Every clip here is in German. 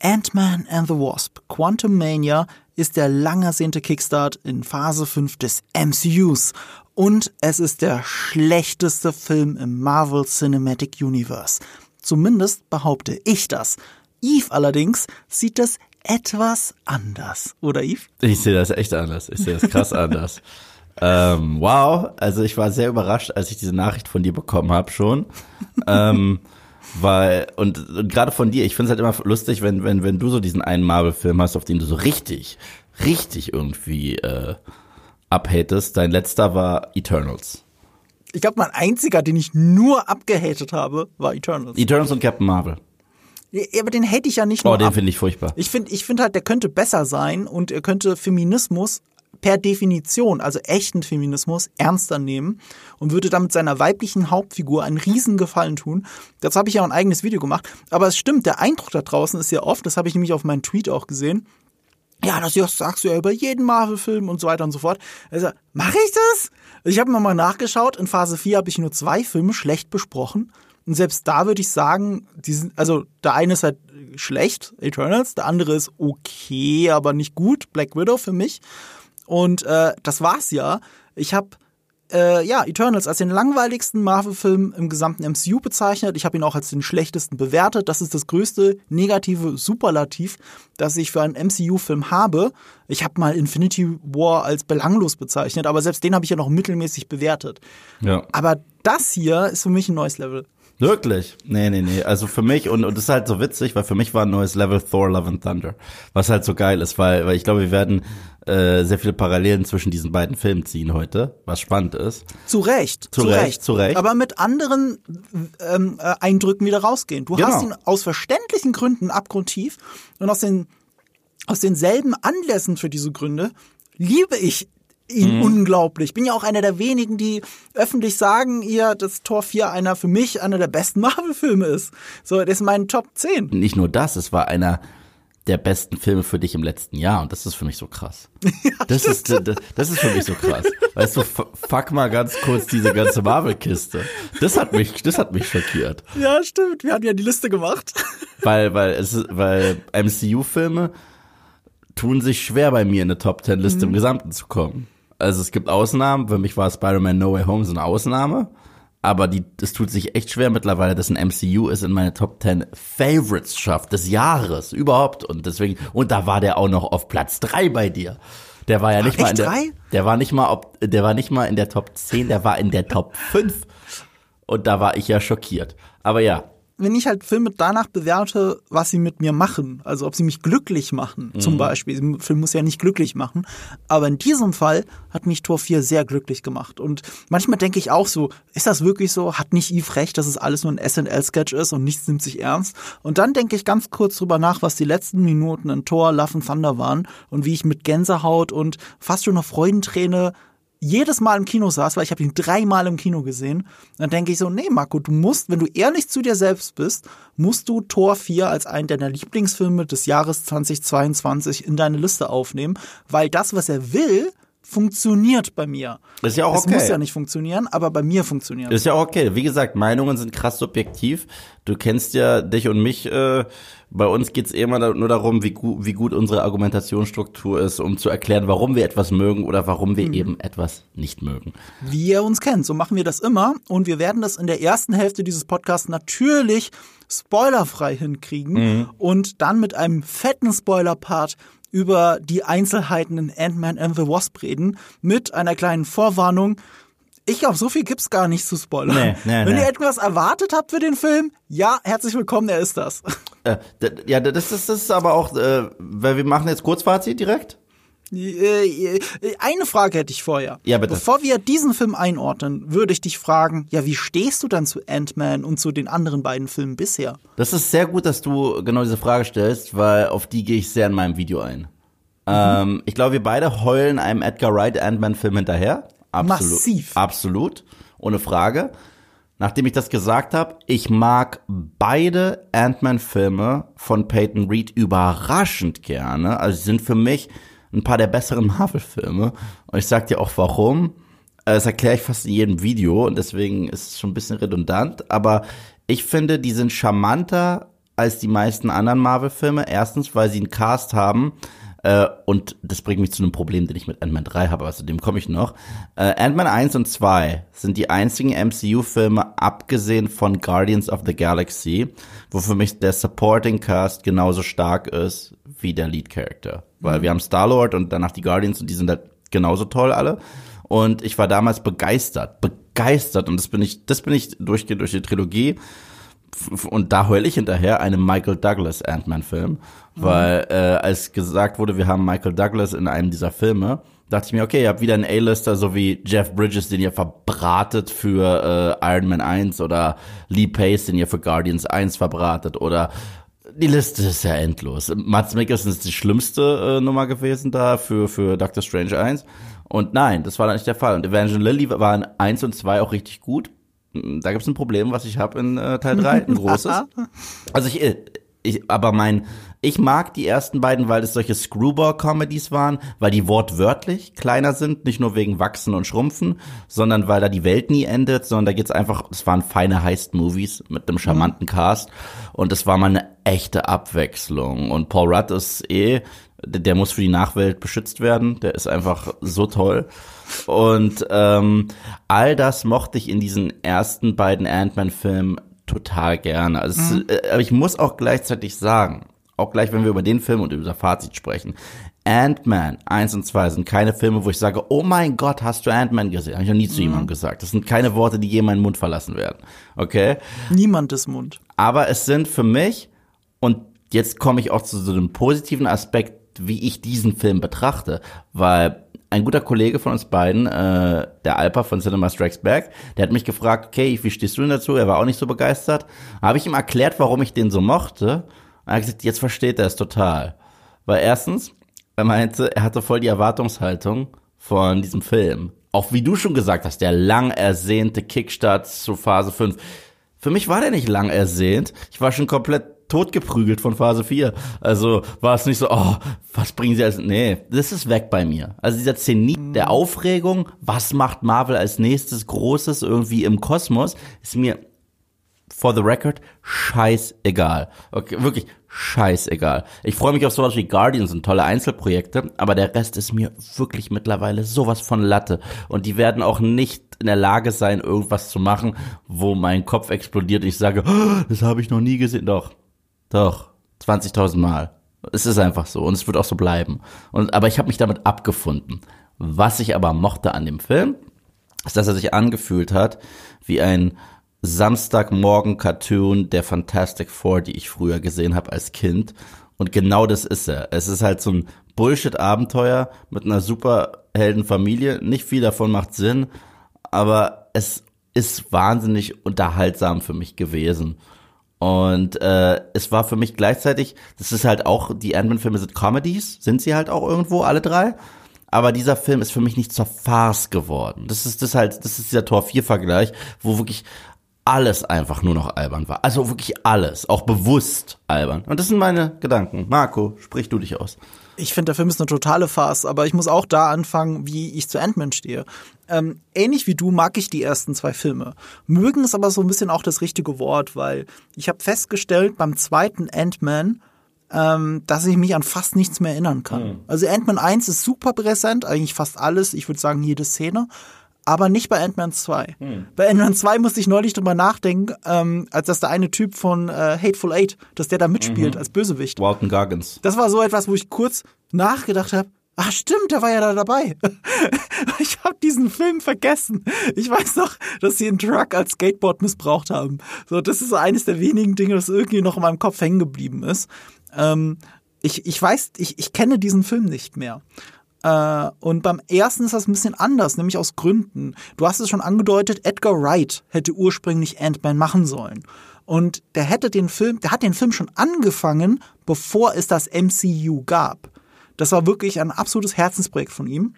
Ant-Man and the Wasp Quantum Mania ist der lang ersehnte Kickstart in Phase 5 des MCUs und es ist der schlechteste Film im Marvel Cinematic Universe. Zumindest behaupte ich das. Eve allerdings sieht das etwas anders, oder Eve? Ich sehe das echt anders. Ich sehe das krass anders. Ähm, wow, also ich war sehr überrascht, als ich diese Nachricht von dir bekommen habe schon. ähm, weil, und, und gerade von dir, ich finde es halt immer lustig, wenn, wenn, wenn du so diesen einen Marvel-Film hast, auf den du so richtig, richtig irgendwie äh, abhatest. Dein letzter war Eternals. Ich glaube, mein einziger, den ich nur abgehatet habe, war Eternals. Eternals und Captain Marvel. Ja, aber den hate ich ja nicht Oh, nur den ab. finde ich furchtbar. Ich finde ich find halt, der könnte besser sein und er könnte Feminismus per Definition, also echten Feminismus, ernster nehmen und würde damit seiner weiblichen Hauptfigur einen Riesengefallen tun. Dazu habe ich ja ein eigenes Video gemacht. Aber es stimmt, der Eindruck da draußen ist ja oft, das habe ich nämlich auf meinen Tweet auch gesehen, ja, das sagst du ja über jeden Marvel-Film und so weiter und so fort. Also, mache ich das? Ich habe nochmal nachgeschaut. In Phase 4 habe ich nur zwei Filme schlecht besprochen. Und selbst da würde ich sagen, die sind, also der eine ist halt schlecht, Eternals, der andere ist okay, aber nicht gut, Black Widow für mich. Und äh, das war's ja. Ich habe äh, ja, Eternals als den langweiligsten Marvel-Film im gesamten MCU bezeichnet. Ich habe ihn auch als den schlechtesten bewertet. Das ist das größte negative Superlativ, das ich für einen MCU-Film habe. Ich habe mal Infinity War als belanglos bezeichnet, aber selbst den habe ich ja noch mittelmäßig bewertet. Ja. Aber das hier ist für mich ein neues Level. Wirklich? Nee, nee, nee. Also für mich, und, und das ist halt so witzig, weil für mich war ein neues Level Thor Love and Thunder. Was halt so geil ist, weil, weil ich glaube, wir werden äh, sehr viele Parallelen zwischen diesen beiden Filmen ziehen heute, was spannend ist. Zu Recht. Zu Recht, zu Recht. Aber mit anderen ähm, äh, Eindrücken wieder rausgehen. Du Genau. hast ihn aus verständlichen Gründen abgrundtief und aus den aus denselben Anlässen für diese Gründe liebe ich ihn unglaublich. Bin ja auch einer der wenigen, die öffentlich sagen, ihr, dass Tor 4 einer für mich einer der besten Marvel-Filme ist. So, das ist mein Top 10. Nicht nur das, es war einer der besten Filme für dich im letzten Jahr und das ist für mich so krass. das, ist, das, das ist für mich so krass. Weißt du, fuck mal ganz kurz diese ganze Marvel-Kiste. Das hat mich, das hat mich schockiert. Ja, stimmt. Wir hatten ja die Liste gemacht. Weil, weil, es ist, weil MCU-Filme tun sich schwer bei mir in eine Top Ten Liste im Gesamten zu kommen. Also es gibt Ausnahmen, für mich war Spider-Man No Way Home so eine Ausnahme, aber die, es tut sich echt schwer mittlerweile, dass ein MCU es in meine Top Ten Favorites schafft des Jahres überhaupt und deswegen, und da war der auch noch auf Platz drei bei dir. Der war ja nicht mal in der, drei? der war nicht mal, ob, der war nicht mal in der Top 10, der war in der Top 5. Und da war ich ja schockiert. Aber ja, wenn ich halt Filme danach bewerte, was sie mit mir machen, also ob sie mich glücklich machen, zum Beispiel. Ein Film muss ja nicht glücklich machen, aber in diesem Fall hat mich Tor 4 sehr glücklich gemacht. Und manchmal denke ich auch so, ist das wirklich so? Hat nicht Eve recht, dass es alles nur ein SNL-Sketch ist und nichts nimmt sich ernst? Und dann denke ich ganz kurz drüber nach, was die letzten Minuten in Tor, Love and Thunder waren und wie ich mit Gänsehaut und fast schon einer Freudenträne jedes Mal im Kino saß, weil ich habe ihn dreimal im Kino gesehen, dann denke ich so, nee, Marco, du musst, wenn du ehrlich zu dir selbst bist, musst du Tor 4 als einen deiner Lieblingsfilme des Jahres 2022 in deine Liste aufnehmen, weil das, was er will, funktioniert bei mir. ist ja auch Es okay. muss ja nicht funktionieren, aber bei mir funktioniert Ist ja auch okay. Wie gesagt, Meinungen sind krass subjektiv. Du kennst ja dich und mich. Äh, bei uns geht's eh immer nur darum, wie, gu wie gut unsere Argumentationsstruktur ist, um zu erklären, warum wir etwas mögen oder warum Mhm. wir eben etwas nicht mögen. wie ihr uns kennt. So machen wir das immer und wir werden das in der ersten Hälfte dieses Podcasts natürlich spoilerfrei hinkriegen und dann mit einem fetten Spoiler-Part über die Einzelheiten in Ant-Man and the Wasp reden mit einer kleinen Vorwarnung. Ich glaube, so viel gibt's gar nicht zu spoilern. Nee, nee, Wenn nee. ihr etwas erwartet habt für den Film, ja, herzlich willkommen, er ist das. Äh, ja, das ist, das ist aber auch, äh, weil wir machen jetzt Kurzfazit direkt. Äh, Eine Frage hätte ich vorher. Ja, bitte. Bevor wir diesen Film einordnen, würde ich dich fragen, ja, wie stehst du dann zu Ant-Man und zu den anderen beiden Filmen bisher? Das ist sehr gut, dass du genau diese Frage stellst, weil auf die gehe ich sehr in meinem Video ein. Ähm, ich glaube, wir beide heulen einem Edgar Wright Ant-Man-Film hinterher. Absolut. Massiv. Absolut. Ohne Frage. Nachdem ich das gesagt habe, ich mag beide Ant-Man-Filme von Peyton Reed überraschend gerne. Also sie sind für mich ein paar der besseren Marvel-Filme. Und ich sag dir auch warum. Äh, Das erkläre ich fast in jedem Video und deswegen ist es schon ein bisschen redundant. Aber ich finde, die sind charmanter als die meisten anderen Marvel-Filme. Erstens, weil sie einen Cast haben, äh, und das bringt mich zu einem Problem, den ich mit Ant-Man 3 habe, aber zu dem komme ich noch. Äh, Ant-Man 1 und 2 sind die einzigen MCU-Filme, abgesehen von Guardians of the Galaxy, wo für mich der Supporting Cast genauso stark ist wie der Lead-Character. Weil wir haben Star-Lord und danach die Guardians und die sind halt genauso toll alle. Und ich war damals begeistert, begeistert. Und das bin ich, das bin ich durch, durch die Trilogie und da heul ich hinterher einem Michael Douglas Ant-Man-Film, mhm. weil äh, als gesagt wurde, wir haben Michael Douglas in einem dieser Filme, dachte ich mir, okay, ihr habt wieder einen A-Lister, so wie Jeff Bridges, den ihr verbratet für äh, Iron Man 1 oder Lee Pace, den ihr für Guardians 1 verbratet oder die Liste ist ja endlos. Mats Mikkelsen ist die schlimmste äh, Nummer gewesen da für, für Doctor Strange 1. Und nein, das war dann nicht der Fall. Und Evangeline Lilly waren 1 und 2 auch richtig gut da gibt es ein Problem, was ich habe in äh, Teil 3, ein großes. Also ich, äh, ich, aber mein, ich mag die ersten beiden, weil es solche Screwball-Comedies waren, weil die wortwörtlich kleiner sind, nicht nur wegen Wachsen und Schrumpfen, sondern weil da die Welt nie endet, sondern da geht's einfach, es waren feine Heist-Movies mit einem charmanten Cast und es war mal eine echte Abwechslung. Und Paul Rudd ist eh, der muss für die Nachwelt beschützt werden, der ist einfach so toll. Und ähm, all das mochte ich in diesen ersten beiden Ant-Man-Filmen total gerne. Also mhm. es, äh, aber ich muss auch gleichzeitig sagen, auch gleich, wenn wir über den Film und über das Fazit sprechen, Ant-Man 1 und 2 sind keine Filme, wo ich sage, oh mein Gott, hast du Ant-Man gesehen? Habe ich noch nie zu mhm. jemandem gesagt. Das sind keine Worte, die je meinen Mund verlassen werden. Okay? Niemandes Mund. Aber es sind für mich, und jetzt komme ich auch zu so einem positiven Aspekt, wie ich diesen Film betrachte, weil ein guter Kollege von uns beiden, äh, der Alpa von Cinema Strikes Back, der hat mich gefragt, okay, wie stehst du denn dazu? Er war auch nicht so begeistert. Habe ich ihm erklärt, warum ich den so mochte. Und er hat gesagt, jetzt versteht er es total. Weil erstens, er meinte, er hatte voll die Erwartungshaltung von diesem Film. Auch wie du schon gesagt hast, der lang ersehnte Kickstart zu Phase 5. Für mich war der nicht lang ersehnt. Ich war schon komplett totgeprügelt von Phase 4. Also war es nicht so, oh, was bringen sie als, nee, das ist weg bei mir. Also dieser Zenit der Aufregung, was macht Marvel als nächstes Großes irgendwie im Kosmos, ist mir for the record scheißegal. Okay, wirklich scheißegal. Ich freue mich auf sowas wie Guardians und tolle Einzelprojekte, aber der Rest ist mir wirklich mittlerweile sowas von Latte. Und die werden auch nicht in der Lage sein, irgendwas zu machen, wo mein Kopf explodiert und ich sage, oh, das habe ich noch nie gesehen. Doch, doch, 20.000 Mal. Es ist einfach so und es wird auch so bleiben. Und, aber ich habe mich damit abgefunden. Was ich aber mochte an dem Film, ist, dass er sich angefühlt hat wie ein Samstagmorgen-Cartoon der Fantastic Four, die ich früher gesehen habe als Kind. Und genau das ist er. Es ist halt so ein Bullshit-Abenteuer mit einer Superheldenfamilie. Nicht viel davon macht Sinn, aber es ist wahnsinnig unterhaltsam für mich gewesen. Und äh, es war für mich gleichzeitig, das ist halt auch, die Ant-Man-Filme sind Comedies, sind sie halt auch irgendwo, alle drei. Aber dieser Film ist für mich nicht zur Farce geworden. Das ist das halt, das ist dieser Tor 4 Vergleich, wo wirklich alles einfach nur noch albern war. Also wirklich alles, auch bewusst albern. Und das sind meine Gedanken. Marco, sprich du dich aus. Ich finde, der Film ist eine totale Farce, aber ich muss auch da anfangen, wie ich zu Ant-Man stehe. Ähm, ähnlich wie du mag ich die ersten zwei Filme. Mögen ist aber so ein bisschen auch das richtige Wort, weil ich habe festgestellt beim zweiten Ant-Man, ähm, dass ich mich an fast nichts mehr erinnern kann. Mhm. Also Ant-Man 1 ist super präsent, eigentlich fast alles, ich würde sagen jede Szene aber nicht bei Ant-Man 2. Hm. Bei Ant-Man 2 musste ich neulich drüber nachdenken, ähm, als dass der eine Typ von äh, Hateful Eight, dass der da mitspielt mhm. als Bösewicht. Walton Goggins. Das war so etwas, wo ich kurz nachgedacht habe, Ach stimmt, der war ja da dabei. ich habe diesen Film vergessen. Ich weiß noch, dass sie einen Truck als Skateboard missbraucht haben. So, das ist eines der wenigen Dinge, das irgendwie noch in meinem Kopf hängen geblieben ist. Ähm, ich, ich weiß, ich, ich kenne diesen Film nicht mehr. Äh, und beim ersten ist das ein bisschen anders, nämlich aus Gründen. Du hast es schon angedeutet, Edgar Wright hätte ursprünglich Ant-Man machen sollen. Und der hätte den Film, der hat den Film schon angefangen, bevor es das MCU gab. Das war wirklich ein absolutes Herzensprojekt von ihm.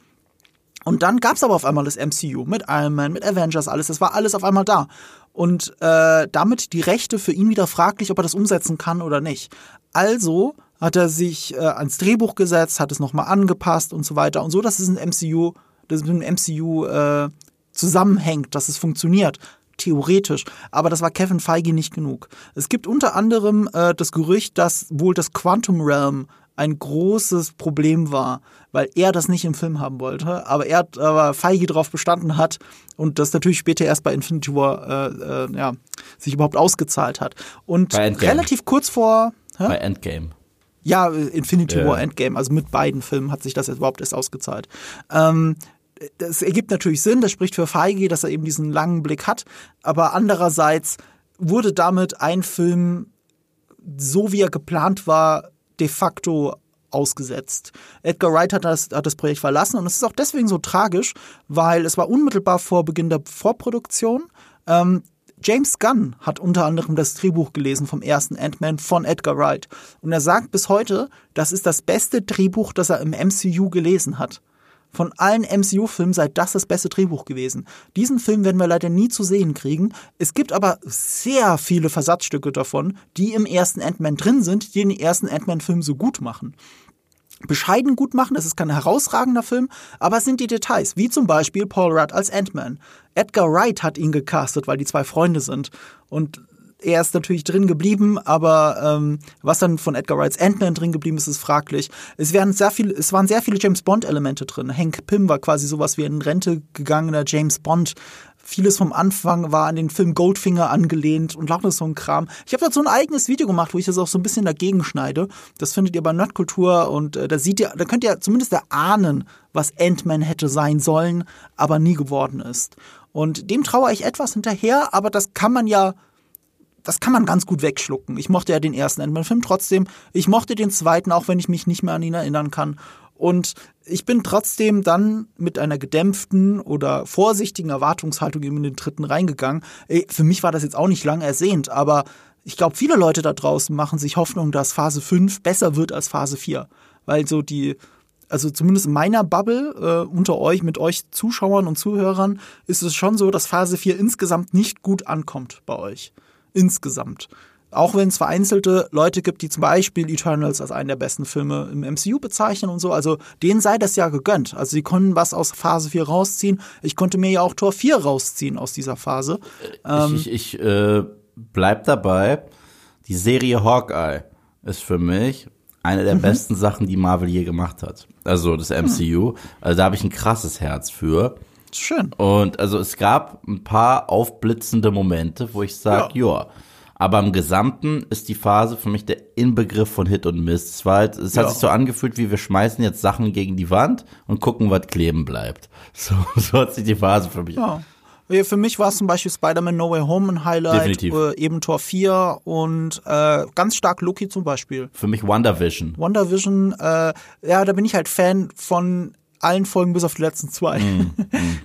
Und dann gab es aber auf einmal das MCU mit Iron Man, mit Avengers, alles. Das war alles auf einmal da. Und äh, damit die Rechte für ihn wieder fraglich, ob er das umsetzen kann oder nicht. Also hat er sich äh, ans Drehbuch gesetzt, hat es nochmal angepasst und so weiter. Und so, dass es ein MCU, dass es mit dem MCU äh, zusammenhängt, dass es funktioniert. theoretisch, aber das war Kevin Feige nicht genug. Es gibt unter anderem äh, das Gerücht, dass wohl das Quantum Realm ein großes Problem war, weil er das nicht im Film haben wollte, aber er aber Feige darauf bestanden hat und das natürlich später erst bei Infinity War äh, äh, ja, sich überhaupt ausgezahlt hat. Und relativ kurz vor hä? bei Endgame. Ja, Infinity yeah. War Endgame, also mit beiden Filmen hat sich das jetzt überhaupt erst ausgezahlt. Ähm, das ergibt natürlich Sinn, das spricht für Feige, dass er eben diesen langen Blick hat, aber andererseits wurde damit ein Film, so wie er geplant war, de facto ausgesetzt. Edgar Wright hat das, hat das Projekt verlassen und es ist auch deswegen so tragisch, weil es war unmittelbar vor Beginn der Vorproduktion. Ähm, James Gunn hat unter anderem das Drehbuch gelesen vom ersten Ant-Man von Edgar Wright. Und er sagt bis heute, das ist das beste Drehbuch, das er im MCU gelesen hat. Von allen MCU-Filmen sei das das beste Drehbuch gewesen. Diesen Film werden wir leider nie zu sehen kriegen. Es gibt aber sehr viele Versatzstücke davon, die im ersten Ant-Man drin sind, die den ersten Ant-Man-Film so gut machen bescheiden gut machen. Es ist kein herausragender Film, aber es sind die Details, wie zum Beispiel Paul Rudd als Ant-Man. Edgar Wright hat ihn gecastet, weil die zwei Freunde sind. Und er ist natürlich drin geblieben, aber ähm, was dann von Edgar Wrights Ant-Man drin geblieben ist, ist fraglich. Es, werden sehr viel, es waren sehr viele James Bond-Elemente drin. Hank Pym war quasi sowas wie ein Rente gegangener James Bond. Vieles vom Anfang war an den Film Goldfinger angelehnt und lauter so ein Kram. Ich habe dazu ein eigenes Video gemacht, wo ich das auch so ein bisschen dagegen schneide. Das findet ihr bei Nerdkultur und äh, da seht ihr, da könnt ihr zumindest erahnen, was Ant-Man hätte sein sollen, aber nie geworden ist. Und dem traue ich etwas hinterher, aber das kann man ja das kann man ganz gut wegschlucken. Ich mochte ja den ersten Ant-Man-Film trotzdem. Ich mochte den zweiten, auch wenn ich mich nicht mehr an ihn erinnern kann. Und ich bin trotzdem dann mit einer gedämpften oder vorsichtigen Erwartungshaltung in den dritten reingegangen. Für mich war das jetzt auch nicht lang ersehnt, aber ich glaube, viele Leute da draußen machen sich Hoffnung, dass Phase 5 besser wird als Phase 4. Weil so die, also zumindest in meiner Bubble äh, unter euch, mit euch Zuschauern und Zuhörern, ist es schon so, dass Phase 4 insgesamt nicht gut ankommt bei euch insgesamt. Auch wenn es vereinzelte Leute gibt, die zum Beispiel Eternals als einen der besten Filme im MCU bezeichnen und so, also denen sei das ja gegönnt. Also sie konnten was aus Phase 4 rausziehen. Ich konnte mir ja auch Tor 4 rausziehen aus dieser Phase. Ähm, ich ich, ich äh, bleib dabei. Die Serie Hawkeye ist für mich eine der mhm. besten Sachen, die Marvel je gemacht hat. Also das MCU. Mhm. Also da habe ich ein krasses Herz für. Schön. Und also es gab ein paar aufblitzende Momente, wo ich sage, ja. ja. Aber im Gesamten ist die Phase für mich der Inbegriff von Hit und Miss. Es, war halt, es ja. hat sich so angefühlt, wie wir schmeißen jetzt Sachen gegen die Wand und gucken, was kleben bleibt. So, so hat sich die Phase für mich. Ja. Für mich war es zum Beispiel Spider-Man No Way Home ein Highlight, äh, eben Tor 4 und äh, ganz stark Loki zum Beispiel. Für mich WandaVision. WandaVision, äh, ja, da bin ich halt Fan von allen Folgen bis auf die letzten zwei. Mm, mm.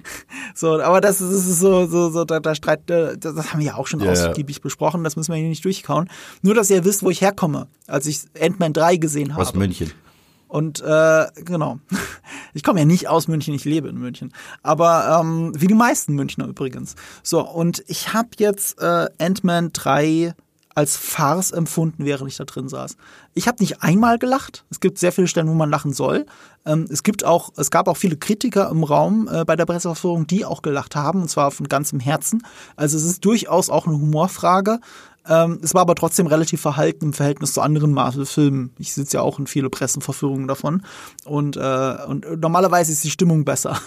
so, aber das ist, das ist so, so, so, da, da Streit, das haben wir ja auch schon yeah. ausgiebig besprochen, das müssen wir hier nicht durchkauen. Nur, dass ihr wisst, wo ich herkomme, als ich Ant-Man 3 gesehen habe. Aus München. Und äh, genau, ich komme ja nicht aus München, ich lebe in München. Aber ähm, wie die meisten Münchner übrigens. So, und ich habe jetzt äh, Ant-Man 3 als Farce empfunden, während ich da drin saß. Ich habe nicht einmal gelacht. Es gibt sehr viele Stellen, wo man lachen soll. Ähm, es gibt auch, es gab auch viele Kritiker im Raum äh, bei der Presseverführung, die auch gelacht haben, und zwar von ganzem Herzen. Also es ist durchaus auch eine Humorfrage. Ähm, es war aber trotzdem relativ verhalten im Verhältnis zu anderen Marvel-Filmen. Ich sitze ja auch in viele Pressenverführungen davon. Und, äh, und normalerweise ist die Stimmung besser.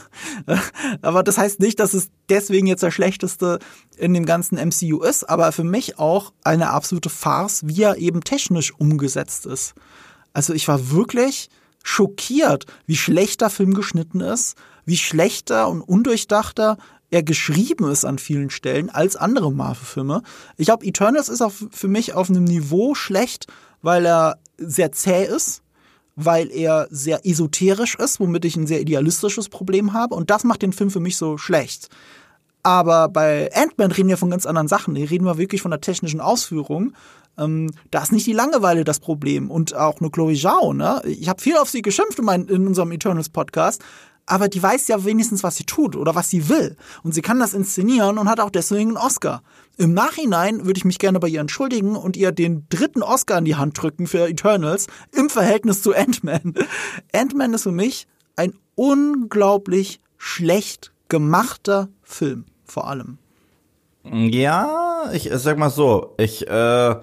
aber das heißt nicht, dass es deswegen jetzt der schlechteste in dem ganzen MCU ist, aber für mich auch eine absolute Farce, wie er eben technisch umgesetzt ist. Also ich war wirklich schockiert, wie schlecht der Film geschnitten ist, wie schlechter und undurchdachter er geschrieben ist an vielen Stellen als andere Marvel-Filme. Ich glaube, Eternals ist auch für mich auf einem Niveau schlecht, weil er sehr zäh ist, weil er sehr esoterisch ist, womit ich ein sehr idealistisches Problem habe. Und das macht den Film für mich so schlecht. Aber bei Ant-Man reden wir von ganz anderen Sachen. Hier reden wir wirklich von der technischen Ausführung. Ähm, da ist nicht die Langeweile das Problem. Und auch eine Chloe Zhao, ne? Ich habe viel auf sie geschimpft in, mein, in unserem Eternals-Podcast aber die weiß ja wenigstens, was sie tut oder was sie will. Und sie kann das inszenieren und hat auch deswegen einen Oscar. Im Nachhinein würde ich mich gerne bei ihr entschuldigen und ihr den dritten Oscar in die Hand drücken für Eternals im Verhältnis zu Ant-Man. Ant-Man ist für mich ein unglaublich schlecht gemachter Film, vor allem. Ja, ich sag mal so, ich äh,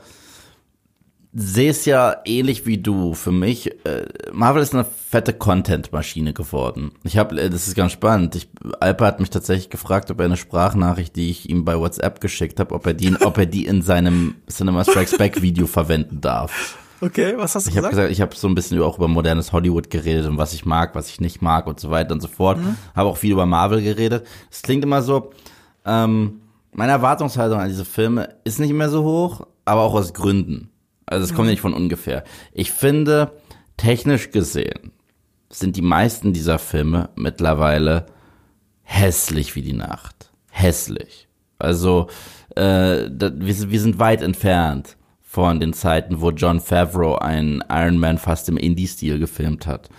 sehe es ja ähnlich wie du. Für mich, äh, Marvel ist eine fette Content-Maschine geworden. Ich habe, äh, das ist ganz spannend. Ich, Alper hat mich tatsächlich gefragt, ob er eine Sprachnachricht, die ich ihm bei WhatsApp geschickt habe, ob er die, ob er die in seinem Cinema Strikes Back Video verwenden darf. Okay, was hast du Ich habe gesagt? gesagt, ich habe so ein bisschen auch über modernes Hollywood geredet und was ich mag, was ich nicht mag und so weiter und so fort. Mhm. Habe auch viel über Marvel geredet. Es klingt immer so, ähm, meine Erwartungshaltung an diese Filme ist nicht mehr so hoch, aber auch aus Gründen. Also es Mhm. kommt nicht von ungefähr. Ich finde, technisch gesehen sind die meisten dieser Filme mittlerweile hässlich wie die Nacht. Hässlich. Also äh, da, wir, sind- wir sind weit entfernt von den Zeiten, wo John Favreau einen Iron Man fast im Indie-Stil gefilmt hat.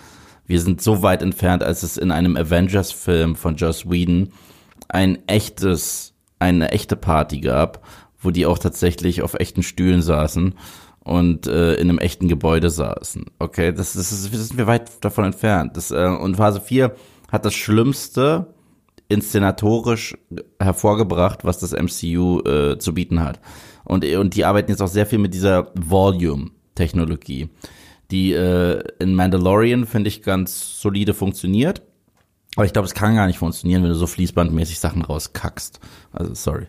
Wir sind so weit entfernt, als es in einem Avengers-Film von Joss Whedon ein echtes, eine echte Party gab, wo die auch tatsächlich auf echten Stühlen saßen und äh, in einem echten Gebäude saßen. Okay, das, das, ist, das sind wir weit davon entfernt. Das, äh, und Phase 4 hat das Schlimmste inszenatorisch hervorgebracht, was das MCU äh, zu bieten hat. Und, und die arbeiten jetzt auch sehr viel mit dieser Volume-Technologie, die äh, in Mandalorian, finde ich, ganz solide funktioniert. Aber ich glaube, es kann gar nicht funktionieren, wenn du so fließbandmäßig Sachen rauskackst. Also, sorry.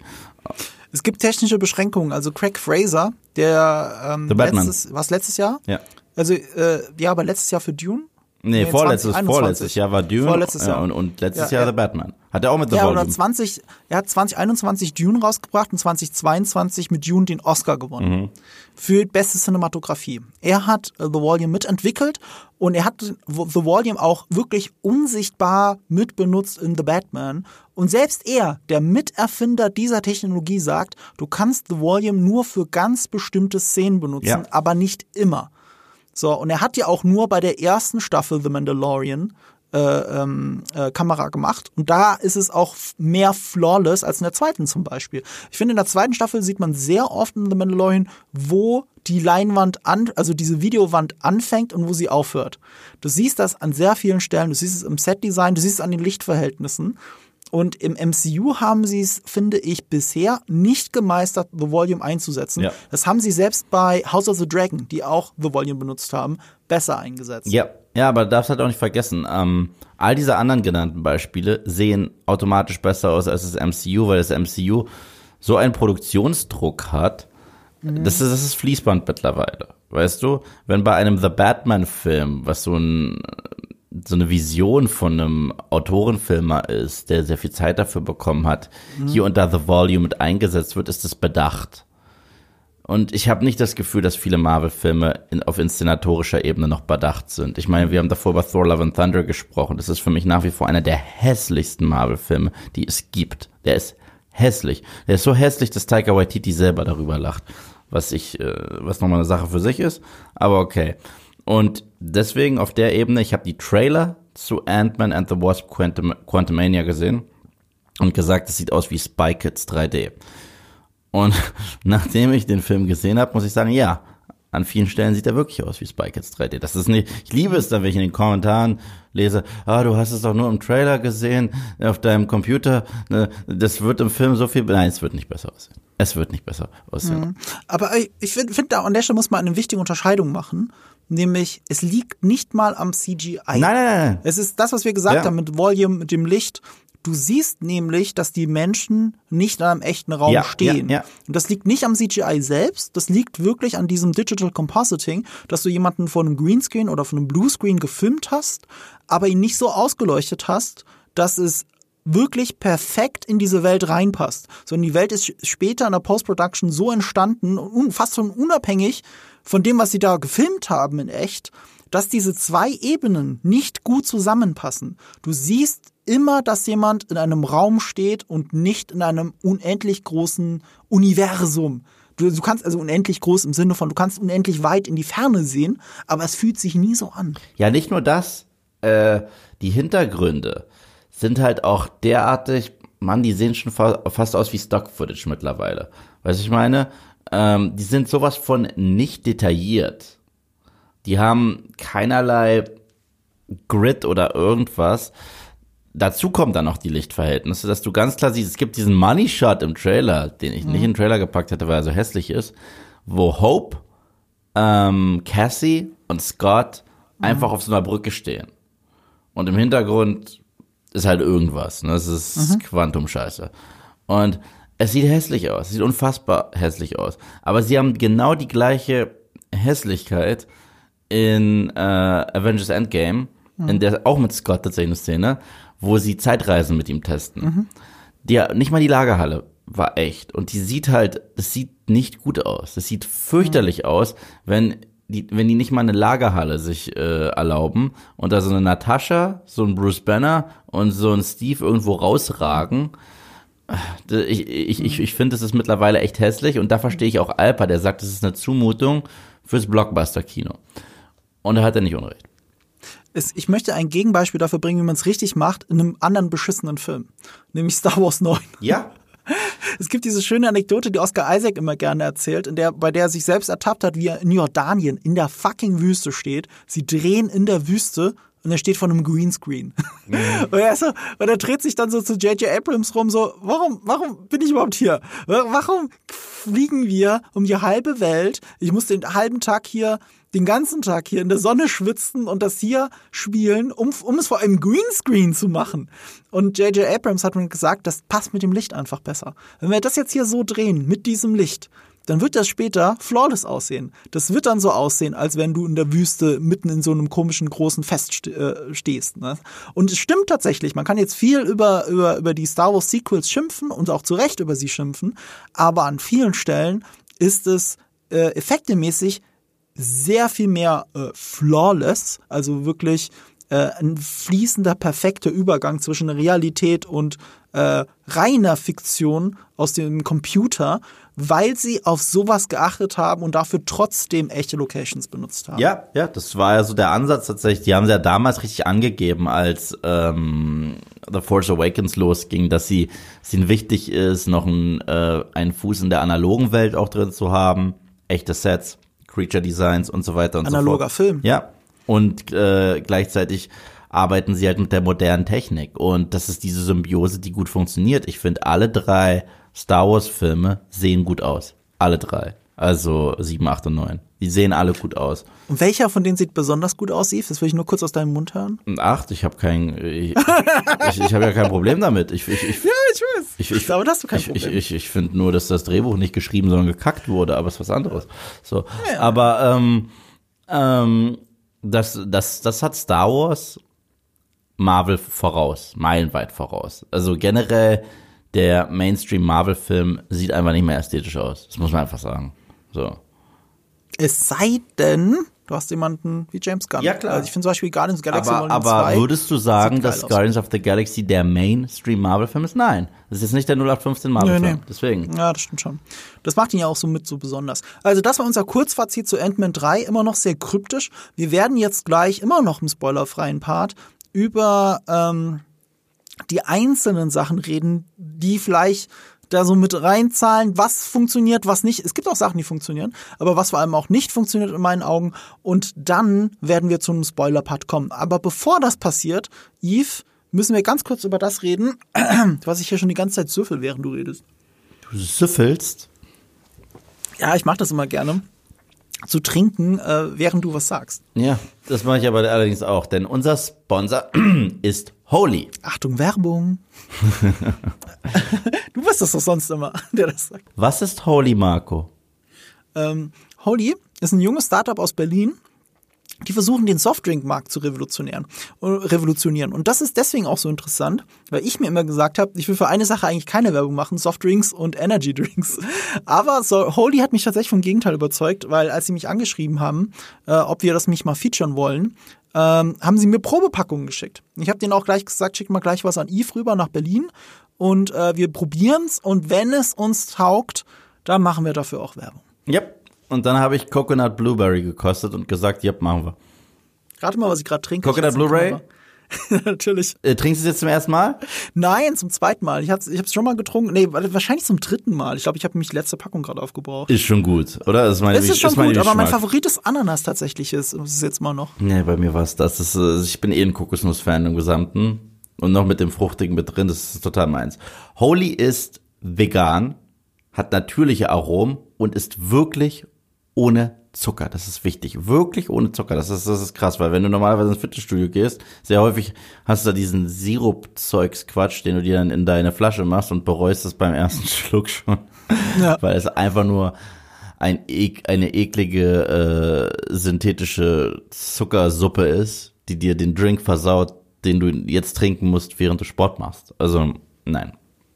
Es gibt technische Beschränkungen. Also Craig Fraser, der ähm, letztes, was letztes Jahr? Ja. Also äh, ja, aber letztes Jahr für Dune? Nee, Nee, vorletztes, 2021. vorletztes Jahr war Dune Vorletztes Jahr. äh, und, und letztes Ja, Jahr ja. The Batman. Hat er auch mit The Ja, Volume. oder 20, er hat 2021 Dune rausgebracht und 2022 mit Dune den Oscar gewonnen. Mhm. Für beste Cinematografie. Er hat äh, The Volume mitentwickelt und er hat The Volume auch wirklich unsichtbar mitbenutzt in The Batman. Und selbst er, der Miterfinder dieser Technologie, sagt, du kannst The Volume nur für ganz bestimmte Szenen benutzen, Ja. aber nicht immer. So, und er hat ja auch nur bei der ersten Staffel The Mandalorian äh, ähm, äh, Kamera gemacht. Und da ist es auch mehr flawless als in der zweiten zum Beispiel. Ich finde, in der zweiten Staffel sieht man sehr oft in The Mandalorian, wo die Leinwand an, also diese Videowand anfängt und wo sie aufhört. Du siehst das an sehr vielen Stellen. Du siehst es im Setdesign, du siehst es an den Lichtverhältnissen. Und im MCU haben sie es, finde ich, bisher nicht gemeistert, The Volume einzusetzen. Ja. Das haben sie selbst bei House of the Dragon, die auch The Volume benutzt haben, besser eingesetzt. Ja, ja, aber du darfst halt auch nicht vergessen, ähm, all diese anderen genannten Beispiele sehen automatisch besser aus als das MCU, weil das MCU so einen Produktionsdruck hat. Das, ist, das ist Fließband mittlerweile. Weißt du, wenn bei einem The Batman-Film, was so ein so eine Vision von einem Autorenfilmer ist, der sehr viel Zeit dafür bekommen hat, hier und da The Volume mit eingesetzt wird, ist es bedacht. Und ich habe nicht das Gefühl, dass viele Marvel-Filme in, auf inszenatorischer Ebene noch bedacht sind. Ich meine, wir haben davor über Thor Love and Thunder gesprochen. Das ist für mich nach wie vor einer der hässlichsten Marvel-Filme, die es gibt. Der ist hässlich. Der ist so hässlich, dass Taika Waititi selber darüber lacht. Was ich, äh, was nochmal eine Sache für sich ist. Aber okay. Und deswegen auf der Ebene, ich habe die Trailer zu Ant-Man and the Wasp Quantum, Quantumania gesehen und gesagt, es sieht aus wie Spy Kids 3D. Und nachdem ich den Film gesehen habe, muss ich sagen, ja, an vielen Stellen sieht er wirklich aus wie Spy Kids 3D. Das ist nicht, ich liebe es dann, wenn ich in den Kommentaren lese, ah, du hast es doch nur im Trailer gesehen, auf deinem Computer, ne, das wird im Film so viel, nein, es wird nicht besser aussehen. Es wird nicht besser aussehen. Aber ich, ich finde, find, an der Stelle muss man eine wichtige Unterscheidung machen. Nämlich, es liegt nicht mal am CGI. Nein, nein, nein. Es ist das, was wir gesagt Ja. haben mit Volume, mit dem Licht. Du siehst nämlich, dass die Menschen nicht in einem echten Raum Ja, stehen. ja, ja. Und das liegt nicht am CGI selbst, das liegt wirklich an diesem Digital Compositing, dass du jemanden vor einem Greenscreen oder von einem Bluescreen gefilmt hast, aber ihn nicht so ausgeleuchtet hast, dass es wirklich perfekt in diese Welt reinpasst. Sondern die Welt ist später in der Post-Production so entstanden, un- fast schon unabhängig von dem, was sie da gefilmt haben in echt, dass diese zwei Ebenen nicht gut zusammenpassen. Du siehst immer, dass jemand in einem Raum steht und nicht in einem unendlich großen Universum. Du, du kannst also unendlich groß im Sinne von, du kannst unendlich weit in die Ferne sehen, aber es fühlt sich nie so an. Ja, nicht nur das, äh, die Hintergründe sind halt auch derartig, Mann, die sehen schon fa fast aus wie Stock-Footage mittlerweile. Weißt du, ich meine, ähm, die sind sowas von nicht detailliert. Die haben keinerlei Grid oder irgendwas. dazu kommt dann noch die Lichtverhältnisse, dass du ganz klar siehst, es gibt diesen Money Shot im Trailer, den ich nicht in den Trailer gepackt hätte, weil er so hässlich ist, wo Hope, ähm, Cassie und Scott einfach auf so einer Brücke stehen. Und im Hintergrund ist halt irgendwas. Ne? Das ist Quantum-Scheiße. Und es sieht hässlich aus. Es sieht unfassbar hässlich aus. Aber sie haben genau die gleiche Hässlichkeit in äh, Avengers Endgame, in der auch mit Scott tatsächlich eine Szene, wo sie Zeitreisen mit ihm testen. Die, nicht mal die Lagerhalle war echt. Und die sieht halt, das sieht nicht gut aus. Das sieht fürchterlich aus, wenn die, wenn die nicht mal eine Lagerhalle sich äh, erlauben und da so eine Natascha, so ein Bruce Banner und so ein Steve irgendwo rausragen. Ich, ich, ich, ich finde, das ist mittlerweile echt hässlich und da verstehe ich auch Alpa, der sagt, das ist eine Zumutung fürs Blockbuster-Kino. Und da hat er nicht unrecht. Es, ich möchte ein Gegenbeispiel dafür bringen, wie man es richtig macht, in einem anderen beschissenen Film. Nämlich Star Wars 9. Ja. Es gibt diese schöne Anekdote, die Oscar Isaac immer gerne erzählt, in der, bei der er sich selbst ertappt hat, wie er in Jordanien in der fucking Wüste steht. Sie drehen in der Wüste und er steht vor einem Greenscreen. und, er so, und er dreht sich dann so zu J.J. Abrams rum, so, warum, warum bin ich überhaupt hier? Warum fliegen wir um die halbe Welt? Ich muss den halben Tag hier, den ganzen Tag hier in der Sonne schwitzen und das hier spielen, um, um es vor einem Greenscreen zu machen. Und J.J. Abrams hat mir gesagt, das passt mit dem Licht einfach besser. Wenn wir das jetzt hier so drehen, mit diesem Licht, dann wird das später flawless aussehen. Das wird dann so aussehen, als wenn du in der Wüste mitten in so einem komischen großen Fest äh, stehst. Ne? Und es stimmt tatsächlich, man kann jetzt viel über, über, über die Star Wars Sequels schimpfen und auch zu Recht über sie schimpfen, aber an vielen Stellen ist es äh, effektemäßig sehr viel mehr äh, flawless, also wirklich äh, ein fließender, perfekter Übergang zwischen Realität und äh, reiner Fiktion aus dem Computer, weil sie auf sowas geachtet haben und dafür trotzdem echte Locations benutzt haben. Ja, ja, das war ja so der Ansatz tatsächlich. Die haben sie ja damals richtig angegeben, als ähm, The Force Awakens losging, dass sie es ihnen wichtig ist, noch ein, äh, einen Fuß in der analogen Welt auch drin zu haben, echte Sets, Creature Designs und so weiter und Analoger so fort. Film. Ja, und äh, gleichzeitig arbeiten sie halt mit der modernen Technik. Und das ist diese Symbiose, die gut funktioniert. Ich finde, alle drei Star Wars-Filme sehen gut aus. Alle drei. Also sieben, acht und neun. Die sehen alle gut aus. Und welcher von denen sieht besonders gut aus, Yves? Das will ich nur kurz aus deinem Mund hören. Acht, ich habe kein, ich, ich, ich habe ja kein Problem damit. Ich, ich, ich, Ja, ich weiß. ich, ich, Damit hast du kein ich, Problem. Ich, ich, ich finde nur, dass das Drehbuch nicht geschrieben, sondern gekackt wurde, aber es ist was anderes. So, aber ähm, ähm, das, das, das hat Star Wars Marvel voraus, meilenweit voraus. Also generell der Mainstream Marvel Film sieht einfach nicht mehr ästhetisch aus. Das muss man einfach sagen. So. Es sei denn, du hast jemanden wie James Gunn. Ja, klar. Also ich finde zum Beispiel Guardians of the Galaxy Aber, aber 2 würdest du sagen, dass aus. Guardians of the Galaxy der Mainstream Marvel Film ist? Nein. Das ist jetzt nicht der 0815 Marvel Film. Nee, nee. Deswegen. Ja, das stimmt schon. Das macht ihn ja auch so mit so besonders. Also das war unser Kurzfazit zu Ant-Man 3, immer noch sehr kryptisch. Wir werden jetzt gleich immer noch im spoilerfreien Part über ähm, die einzelnen Sachen reden, die vielleicht da so mit reinzahlen, was funktioniert, was nicht. Es gibt auch Sachen, die funktionieren, aber was vor allem auch nicht funktioniert in meinen Augen. Und dann werden wir zu einem Spoiler-Part kommen. Aber bevor das passiert, Yves, müssen wir ganz kurz über das reden, was ich hier schon die ganze Zeit süffel, während du redest. Du süffelst. Ja, ich mache das immer gerne. Zu trinken, äh, während du was sagst. Ja, das mache ich aber allerdings auch, denn unser Sponsor ist Holy. Achtung, Werbung. du bist das doch sonst immer, der das sagt. Was ist Holy, Marco? Ähm, Holy ist ein junges Startup aus Berlin. Die versuchen, den Softdrink-Markt zu revolutionieren. äh, revolutionieren. Und das ist deswegen auch so interessant, weil ich mir immer gesagt habe, ich will für eine Sache eigentlich keine Werbung machen, Softdrinks und Energy Drinks. Aber so, Holy hat mich tatsächlich vom Gegenteil überzeugt, weil als sie mich angeschrieben haben, äh, ob wir das mich mal featuren wollen, ähm, haben sie mir Probepackungen geschickt. Ich habe denen auch gleich gesagt, schick mal gleich was an Yves rüber nach Berlin und äh, wir probieren's und wenn es uns taugt, dann machen wir dafür auch Werbung. Yep. Und dann habe ich Coconut Blueberry gekostet und gesagt, yep, machen wir. Rate mal, was ich gerade trinke. Coconut Kamera. Natürlich. Äh, trinkst du es jetzt zum ersten Mal? Nein, zum zweiten Mal. Ich habe es schon mal getrunken. Nee, wahrscheinlich zum dritten Mal. Ich glaube, ich habe mich die letzte Packung gerade aufgebraucht. Ist schon gut, oder? Das ist meine, Es ist schon ist meine gut, aber mein. Favorit ist Ananas tatsächlich. Ist, ist es jetzt mal noch. Nee, bei mir war es das. ist, ich bin eh ein Kokosnuss-Fan im Gesamten. Und noch mit dem Fruchtigen mit drin, das ist total meins. Holy ist vegan, hat natürliche Aromen und ist wirklich ohne Zucker. Das ist wichtig. Wirklich ohne Zucker. Das ist, das ist krass, weil wenn du normalerweise ins Fitnessstudio gehst, sehr häufig hast du da diesen Sirup-Zeugs-Quatsch, den du dir dann in deine Flasche machst und bereust es beim ersten Schluck schon. Ja. weil es einfach nur ein, eine eklige äh, synthetische Zuckersuppe ist, die dir den Drink versaut, den du jetzt trinken musst, während du Sport machst. Also, nein.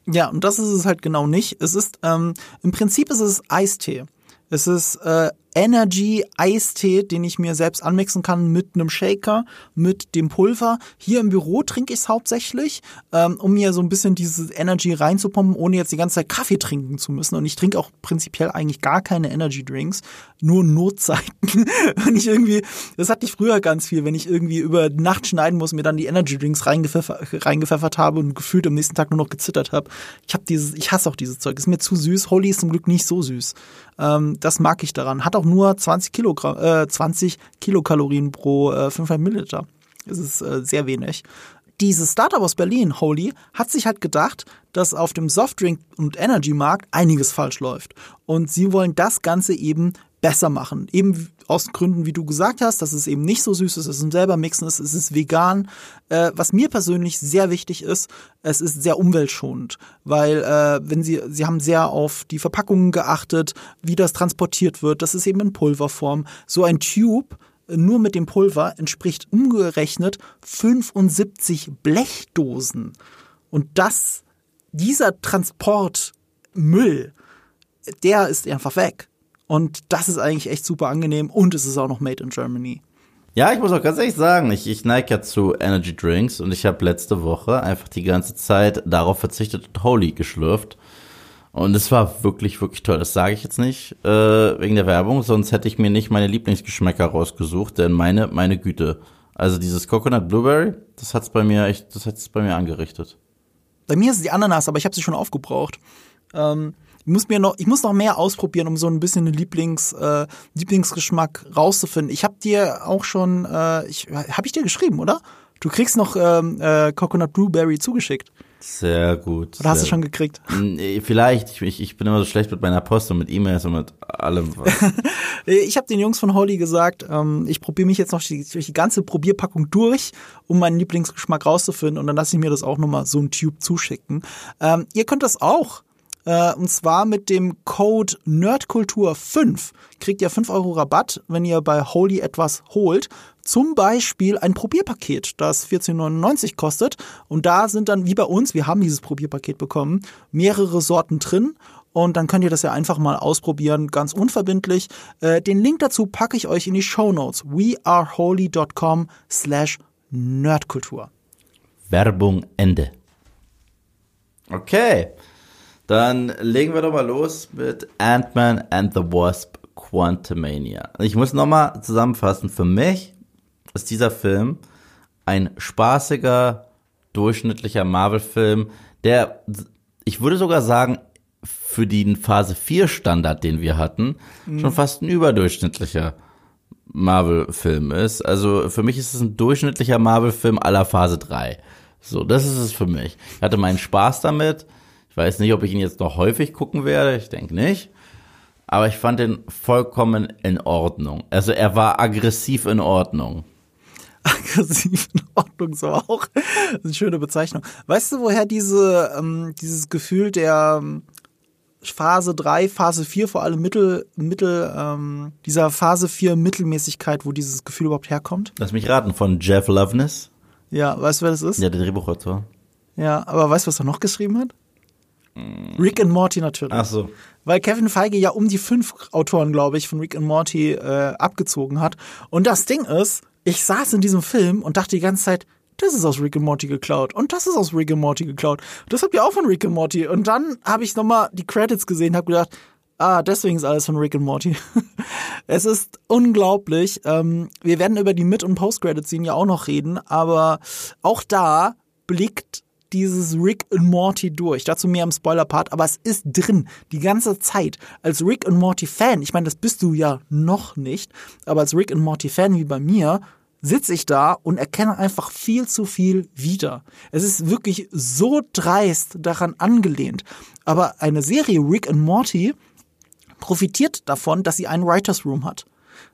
Ja, und das ist es halt genau nicht. Es ist, ähm, im Prinzip ist es Eistee. Es ist äh, uh, Energy Eistee, den ich mir selbst anmixen kann mit einem Shaker, mit dem Pulver. Hier im Büro trinke ich es hauptsächlich, ähm, um mir so ein bisschen diese Energy reinzupumpen, ohne jetzt die ganze Zeit Kaffee trinken zu müssen. Und ich trinke auch prinzipiell eigentlich gar keine Energy Drinks, nur Notzeiten. wenn ich irgendwie, das hatte ich früher ganz viel, wenn ich irgendwie über Nacht schneiden muss, mir dann die Energy Drinks reingepfeffert, reingepfeffert habe und gefühlt am nächsten Tag nur noch gezittert habe. Ich habe dieses, ich hasse auch dieses Zeug. Ist mir zu süß. Holy ist zum Glück nicht so süß. Ähm, das mag ich daran. Hat auch nur 20 Kilogramm, äh, 20 Kilokalorien pro äh, 500 Milliliter. Das ist äh, sehr wenig. Dieses Startup aus Berlin, Holy, hat sich halt gedacht, dass auf dem Softdrink- und Energy-Markt einiges falsch läuft. Und sie wollen das Ganze eben besser machen. Eben aus Gründen, wie du gesagt hast, dass es eben nicht so süß ist, es ein selber mixen ist, es ist vegan. Äh, was mir persönlich sehr wichtig ist, es ist sehr umweltschonend, weil äh, wenn sie, sie haben sehr auf die Verpackungen geachtet, wie das transportiert wird, das ist eben in Pulverform. So ein Tube nur mit dem Pulver entspricht umgerechnet 75 Blechdosen. Und das, dieser Transportmüll, der ist einfach weg. Und das ist eigentlich echt super angenehm und es ist auch noch made in Germany. Ja, ich muss auch ganz ehrlich sagen, ich, ich neige ja zu Energy Drinks und ich habe letzte Woche einfach die ganze Zeit darauf verzichtet und Holy geschlürft. Und es war wirklich, wirklich toll. Das sage ich jetzt nicht äh, wegen der Werbung, sonst hätte ich mir nicht meine Lieblingsgeschmäcker rausgesucht, denn meine, meine Güte. Also dieses Coconut Blueberry, das hat's bei mir echt, das hat's bei mir angerichtet. Bei mir ist es die Ananas, aber ich habe sie schon aufgebraucht. Ähm, ich muss mir noch, ich muss noch mehr ausprobieren, um so ein bisschen einen Lieblings, äh, Lieblingsgeschmack rauszufinden. Ich habe dir auch schon, äh, ich, habe ich dir geschrieben, oder? Du kriegst noch ähm, äh, Coconut Blueberry zugeschickt. Sehr gut. Oder hast du schon gekriegt? Nee, vielleicht. Ich, ich, bin immer so schlecht mit meiner Post und mit E-Mails und mit allem. ich habe den Jungs von Holly gesagt, ähm, ich probiere mich jetzt noch durch die, die ganze Probierpackung durch, um meinen Lieblingsgeschmack rauszufinden. Und dann lasse ich mir das auch nochmal so ein Tube zuschicken. Ähm, ihr könnt das auch äh, und zwar mit dem Code Nerdkultur5 kriegt ihr 5 Euro Rabatt, wenn ihr bei Holy etwas holt. Zum Beispiel ein Probierpaket, das 14,99 kostet. Und da sind dann, wie bei uns, wir haben dieses Probierpaket bekommen, mehrere Sorten drin. Und dann könnt ihr das ja einfach mal ausprobieren, ganz unverbindlich. Äh, den Link dazu packe ich euch in die Show Notes. weareholy.com slash Nerdkultur. Werbung Ende. Okay. Dann legen wir doch mal los mit Ant-Man and the Wasp Quantumania. Ich muss nochmal zusammenfassen. Für mich ist dieser Film ein spaßiger, durchschnittlicher Marvel-Film, der, ich würde sogar sagen, für den Phase 4 Standard, den wir hatten, mhm. schon fast ein überdurchschnittlicher Marvel-Film ist. Also für mich ist es ein durchschnittlicher Marvel-Film aller Phase 3. So, das ist es für mich. Ich hatte meinen Spaß damit. Ich weiß nicht, ob ich ihn jetzt noch häufig gucken werde. Ich denke nicht. Aber ich fand ihn vollkommen in Ordnung. Also er war aggressiv in Ordnung. Aggressiv in Ordnung, so auch. Das ist eine schöne Bezeichnung. Weißt du, woher diese, ähm, dieses Gefühl der ähm, Phase 3, Phase 4, vor allem Mittel, Mittel, ähm, dieser Phase 4 Mittelmäßigkeit, wo dieses Gefühl überhaupt herkommt? Lass mich raten, von Jeff Loveness? Ja, weißt du, wer das ist? Ja, der Drehbuchautor. Ja, aber weißt du, was er noch geschrieben hat? Rick and Morty natürlich. Ach so. Weil Kevin Feige ja um die fünf Autoren, glaube ich, von Rick and Morty äh, abgezogen hat. Und das Ding ist, ich saß in diesem Film und dachte die ganze Zeit, das ist aus Rick and Morty geklaut und das ist aus Rick and Morty geklaut. Das habt ihr auch von Rick and Morty. Und dann habe ich nochmal die Credits gesehen, habe gedacht, ah, deswegen ist alles von Rick and Morty. es ist unglaublich. Ähm, wir werden über die Mid- und Post-Credits-Szenen ja auch noch reden, aber auch da blickt dieses Rick und Morty durch. Dazu mehr im Spoiler-Part, aber es ist drin die ganze Zeit. Als Rick und Morty-Fan, ich meine, das bist du ja noch nicht, aber als Rick und Morty-Fan wie bei mir, sitze ich da und erkenne einfach viel zu viel wieder. Es ist wirklich so dreist daran angelehnt. Aber eine Serie Rick and Morty profitiert davon, dass sie einen Writers Room hat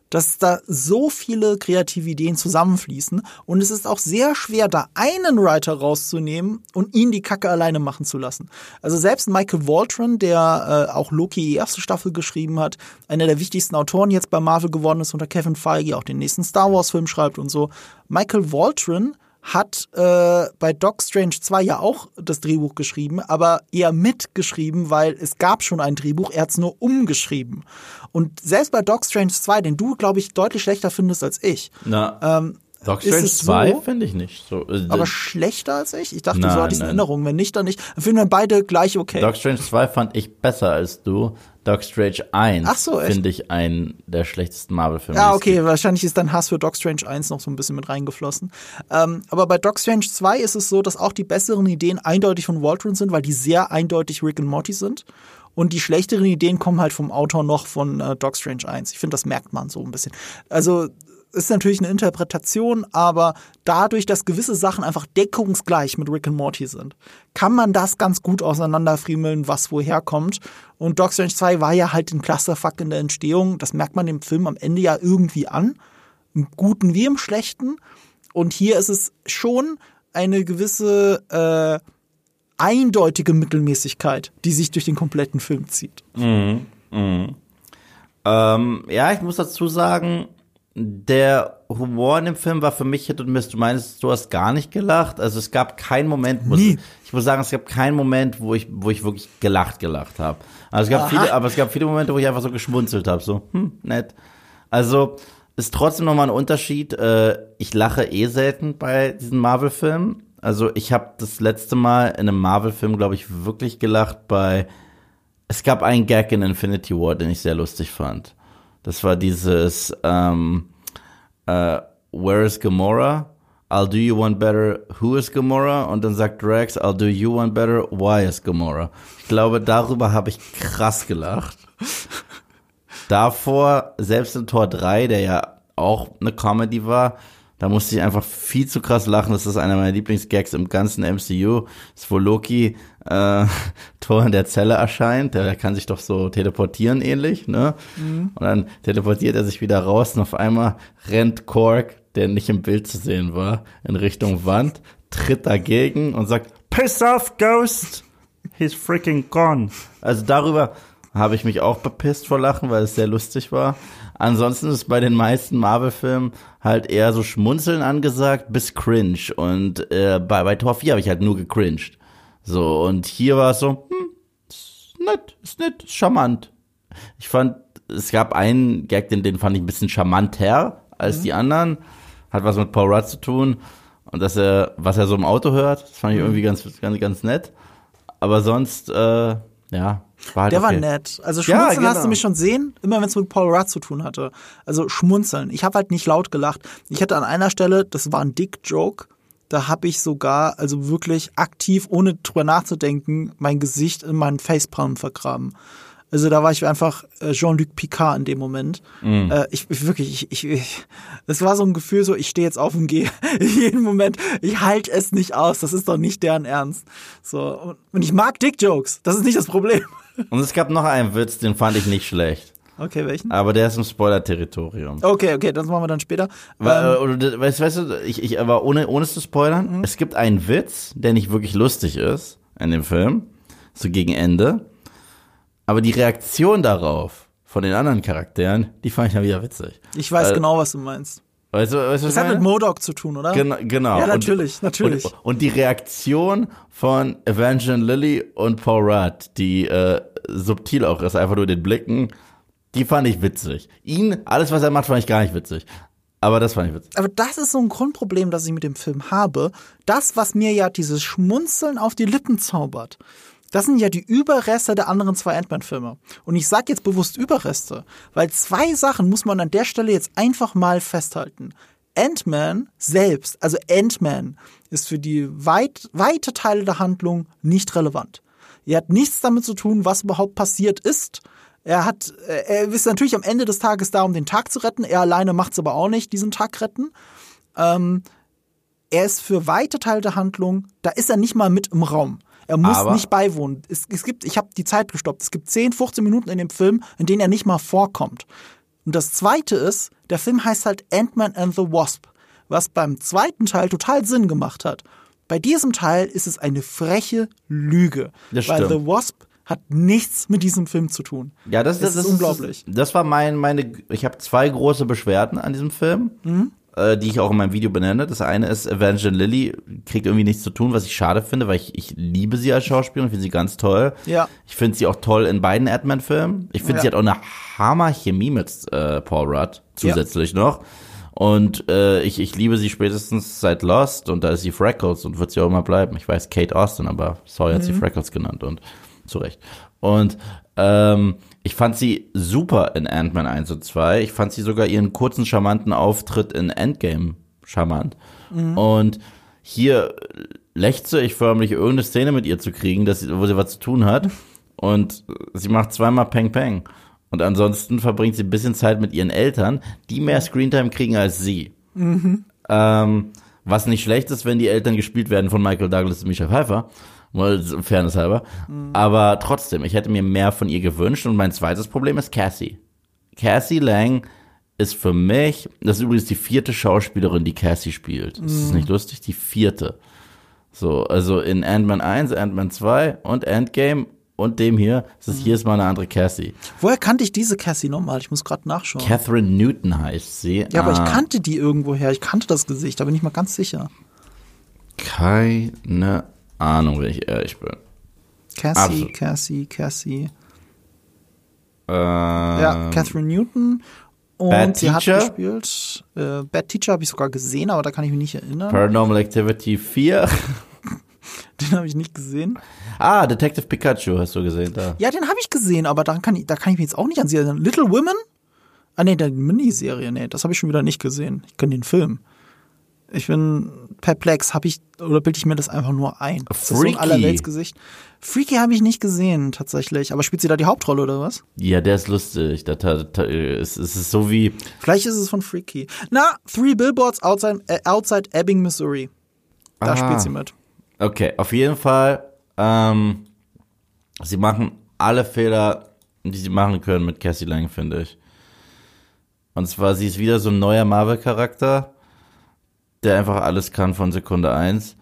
dass da so viele kreative Ideen zusammenfließen und es ist auch sehr schwer, da einen Writer rauszunehmen und ihn die Kacke alleine machen zu lassen. Also selbst Michael Waldron, der äh, auch Loki die erste Staffel geschrieben hat, einer der wichtigsten Autoren jetzt bei Marvel geworden ist unter Kevin Feige, auch den nächsten Star Wars Film schreibt und so. Michael Waldron hat äh, bei Doc Strange 2 ja auch das Drehbuch geschrieben, aber eher mitgeschrieben, weil es gab schon ein Drehbuch, er hat es nur umgeschrieben. Und selbst bei Doc Strange 2, den du, glaube ich, deutlich schlechter findest als ich. Na. Ähm, Doc Strange 2 so, finde ich nicht so. Äh, aber schlechter als ich? Ich dachte, nein, so hatte ich in Erinnerung. Wenn nicht, dann nicht. Dann finden wir beide gleich okay. Doc Strange 2 fand ich besser als du. Doc Strange 1 so, finde ich einen der schlechtesten Marvel-Filme. Ja, okay, wahrscheinlich ist dein Hass für Doc Strange 1 noch so ein bisschen mit reingeflossen. Ähm, aber bei Doc Strange 2 ist es so, dass auch die besseren Ideen eindeutig von Waldron sind, weil die sehr eindeutig Rick und Morty sind. Und die schlechteren Ideen kommen halt vom Autor noch von äh, Doc Strange 1. Ich finde, das merkt man so ein bisschen. Also ist natürlich eine Interpretation, aber dadurch, dass gewisse Sachen einfach deckungsgleich mit Rick and Morty sind, kann man das ganz gut auseinanderfriemeln, was woher kommt. Und Doc Strange 2 war ja halt ein Clusterfuck in der Entstehung. Das merkt man dem Film am Ende ja irgendwie an. Im Guten wie im Schlechten. Und hier ist es schon eine gewisse äh, eindeutige Mittelmäßigkeit, die sich durch den kompletten Film zieht. Mhm. Mhm. Ähm, ja, ich muss dazu sagen, der Humor in dem Film war für mich Hit und Miss. Du meinst, du hast gar nicht gelacht. Also es gab keinen Moment, muss, Nie. ich muss sagen, es gab keinen Moment, wo ich, wo ich wirklich gelacht, gelacht habe. Also es gab Aha. viele, aber es gab viele Momente, wo ich einfach so geschmunzelt habe, so, hm, nett. Also ist trotzdem nochmal ein Unterschied. Äh, ich lache eh selten bei diesen Marvel-Filmen. Also ich habe das letzte Mal in einem Marvel-Film, glaube ich, wirklich gelacht bei. Es gab einen Gag in Infinity War, den ich sehr lustig fand. Das war dieses ähm, äh, Where is Gamora? I'll do you one better. Who is Gamora? Und dann sagt Rex, I'll do you one better. Why is Gamora? Ich glaube, darüber habe ich krass gelacht. Davor, selbst in Tor 3, der ja auch eine Comedy war, da musste ich einfach viel zu krass lachen. Das ist einer meiner Lieblingsgags im ganzen MCU. Das ist, wo Loki äh, Tor in der Zelle erscheint. Der, der kann sich doch so teleportieren ähnlich, ne? Mhm. Und dann teleportiert er sich wieder raus und auf einmal rennt Korg, der nicht im Bild zu sehen war, in Richtung Wand, tritt dagegen und sagt, Piss off, Ghost! He's freaking gone. Also darüber habe ich mich auch bepisst vor Lachen, weil es sehr lustig war. Ansonsten ist bei den meisten Marvel-Filmen halt eher so Schmunzeln angesagt bis cringe. Und äh, bei, bei Tor 4 habe ich halt nur gecringed. So, und hier war es so, hm, ist nett, ist nett, ist charmant. Ich fand, es gab einen Gag, den, den fand ich ein bisschen charmanter als mhm. die anderen. Hat was mit Paul Rudd zu tun. Und dass er, was er so im Auto hört, das fand ich mhm. irgendwie ganz, ganz, ganz nett. Aber sonst, äh, ja, war halt Der okay. war nett. Also schmunzeln ja, genau. hast du mich schon sehen, immer wenn es mit Paul Rudd zu tun hatte. Also schmunzeln. Ich habe halt nicht laut gelacht. Ich hatte an einer Stelle, das war ein Dick-Joke, da habe ich sogar, also wirklich aktiv, ohne drüber nachzudenken, mein Gesicht in meinen Facepalm vergraben. Also da war ich einfach äh, Jean-Luc Picard in dem Moment. Mm. Äh, ich, ich wirklich, ich, ich, das war so ein Gefühl, so ich stehe jetzt auf und gehe. In jedem Moment, ich halte es nicht aus. Das ist doch nicht deren Ernst. So und ich mag Dick Jokes. Das ist nicht das Problem. Und es gab noch einen Witz, den fand ich nicht schlecht. Okay, welchen? Aber der ist im Spoiler-Territorium. Okay, okay, das machen wir dann später. Weil, ähm, weißt, weißt du, ich, ich, aber ohne, ohne es zu spoilern, mhm. es gibt einen Witz, der nicht wirklich lustig ist in dem Film, so gegen Ende. Aber die Reaktion darauf von den anderen Charakteren, die fand ich dann wieder witzig. Ich weiß äh, genau, was du meinst. Weißt du, weißt du, das hat mit Modok zu tun, oder? Gen genau. Ja, natürlich, und, natürlich. Und, und, die Reaktion von Evangeline Lilly und Paul Rudd, die äh, subtil auch ist, einfach nur den Blicken, die fand ich witzig. Ihn, alles was er macht, fand ich gar nicht witzig. Aber das fand ich witzig. Aber das ist so ein Grundproblem, das ich mit dem Film habe. Das, was mir ja dieses Schmunzeln auf die Lippen zaubert. Das sind ja die Überreste der anderen zwei Ant-Man-Filme. Und ich sage jetzt bewusst Überreste, weil zwei Sachen muss man an der Stelle jetzt einfach mal festhalten. Ant-Man selbst, also Ant-Man, ist für die weit, weite Teile der Handlung nicht relevant. Er hat nichts damit zu tun, was überhaupt passiert ist. Er hat, er ist natürlich am Ende des Tages da, um den Tag zu retten. Er alleine macht es aber auch nicht, diesen Tag retten. ähm, er ist für weite Teile der Handlung, da ist er nicht mal mit im Raum. Er muss Aber- nicht beiwohnen. Es, es gibt, ich habe die Zeit gestoppt. Es gibt 10, 15 Minuten in dem Film, in denen er nicht mal vorkommt. Und das zweite ist, der Film heißt halt Ant-Man and the Wasp, was beim zweiten Teil total Sinn gemacht hat. Bei diesem Teil ist es eine freche Lüge. Das weil stimmt. The Wasp hat nichts mit diesem Film zu tun. Ja, das, Es das, ist unglaublich. Das, war mein, meine, ich habe zwei große Beschwerden an diesem Film, Mhm. Äh, die ich auch in meinem Video benenne. Das eine ist, Evangeline Lilly kriegt irgendwie nichts zu tun, was ich schade finde, weil ich, ich liebe sie als Schauspielerin, finde sie ganz toll. Ja. Ich finde sie auch toll in beiden Ant-Man-Filmen. Ich finde, Ja. sie hat auch eine Hammer-Chemie mit äh, Paul Rudd zusätzlich noch. Und äh, ich, ich liebe sie spätestens seit Lost und da ist sie Freckles und wird sie auch immer bleiben. Ich weiß Kate Austin, aber Sawyer hat sie Freckles genannt und zu Recht. Und ähm, ich fand sie super in Ant-Man 1 und 2. Ich fand sie sogar ihren kurzen, charmanten Auftritt in Endgame charmant. Und hier lechze ich förmlich, irgendeine Szene mit ihr zu kriegen, dass sie, wo sie was zu tun hat. Und sie macht zweimal Peng Peng. Und ansonsten verbringt sie ein bisschen Zeit mit ihren Eltern, die mehr Screentime kriegen als sie. Ähm, was nicht schlecht ist, wenn die Eltern gespielt werden von Michael Douglas und Michelle Pfeiffer. Fairness halber. Aber trotzdem, ich hätte mir mehr von ihr gewünscht. Und mein zweites Problem ist Cassie. Cassie Lang ist für mich, das ist übrigens die vierte Schauspielerin, die Cassie spielt. Ist das nicht lustig? Die vierte. So, also in Ant-Man 1, Ant-Man 2 und Endgame und dem hier, ist es jedes Mal eine andere Cassie. Woher kannte ich diese Cassie nochmal? Ich muss gerade nachschauen. Catherine Newton heißt sie. ja, aber ich Ah, kannte die irgendwoher. Ich kannte das Gesicht, da bin ich mal ganz sicher. Keine Ahnung, wenn ich ehrlich bin. Cassie, Absolut. Cassie, Cassie. Äh, Ja, Catherine Newton. Und Bad sie hat Teacher? gespielt. Äh, Bad Teacher habe ich sogar gesehen, aber da kann ich mich nicht erinnern. Paranormal Activity 4. Den habe ich nicht gesehen. ah, Detective Pikachu hast du gesehen da. Ja, den habe ich gesehen, aber daran kann ich, da kann ich mich jetzt auch nicht an sie erinnern. Little Women? Ah, nee, die Miniserie, nee, das habe ich schon wieder nicht gesehen. Ich kenne den Film. Ich bin perplex, habe ich, oder bilde ich mir das einfach nur ein? Ist das so ein Freaky. Allerweltsgesicht? Freaky habe ich nicht gesehen, tatsächlich. Aber spielt sie da die Hauptrolle, oder was? Ja, der ist lustig. Das, hat- das, es, es ist so wie, Vielleicht ist es von Freaky. Na, Three Billboards Outside, äh, outside Ebbing, Missouri. Da Ah. spielt sie mit. okay, auf jeden Fall, ähm, sie machen alle Fehler, die sie machen können mit Cassie Lang, finde ich. Und zwar, sie ist wieder so ein neuer Marvel-Charakter, der einfach alles kann von Sekunde eins.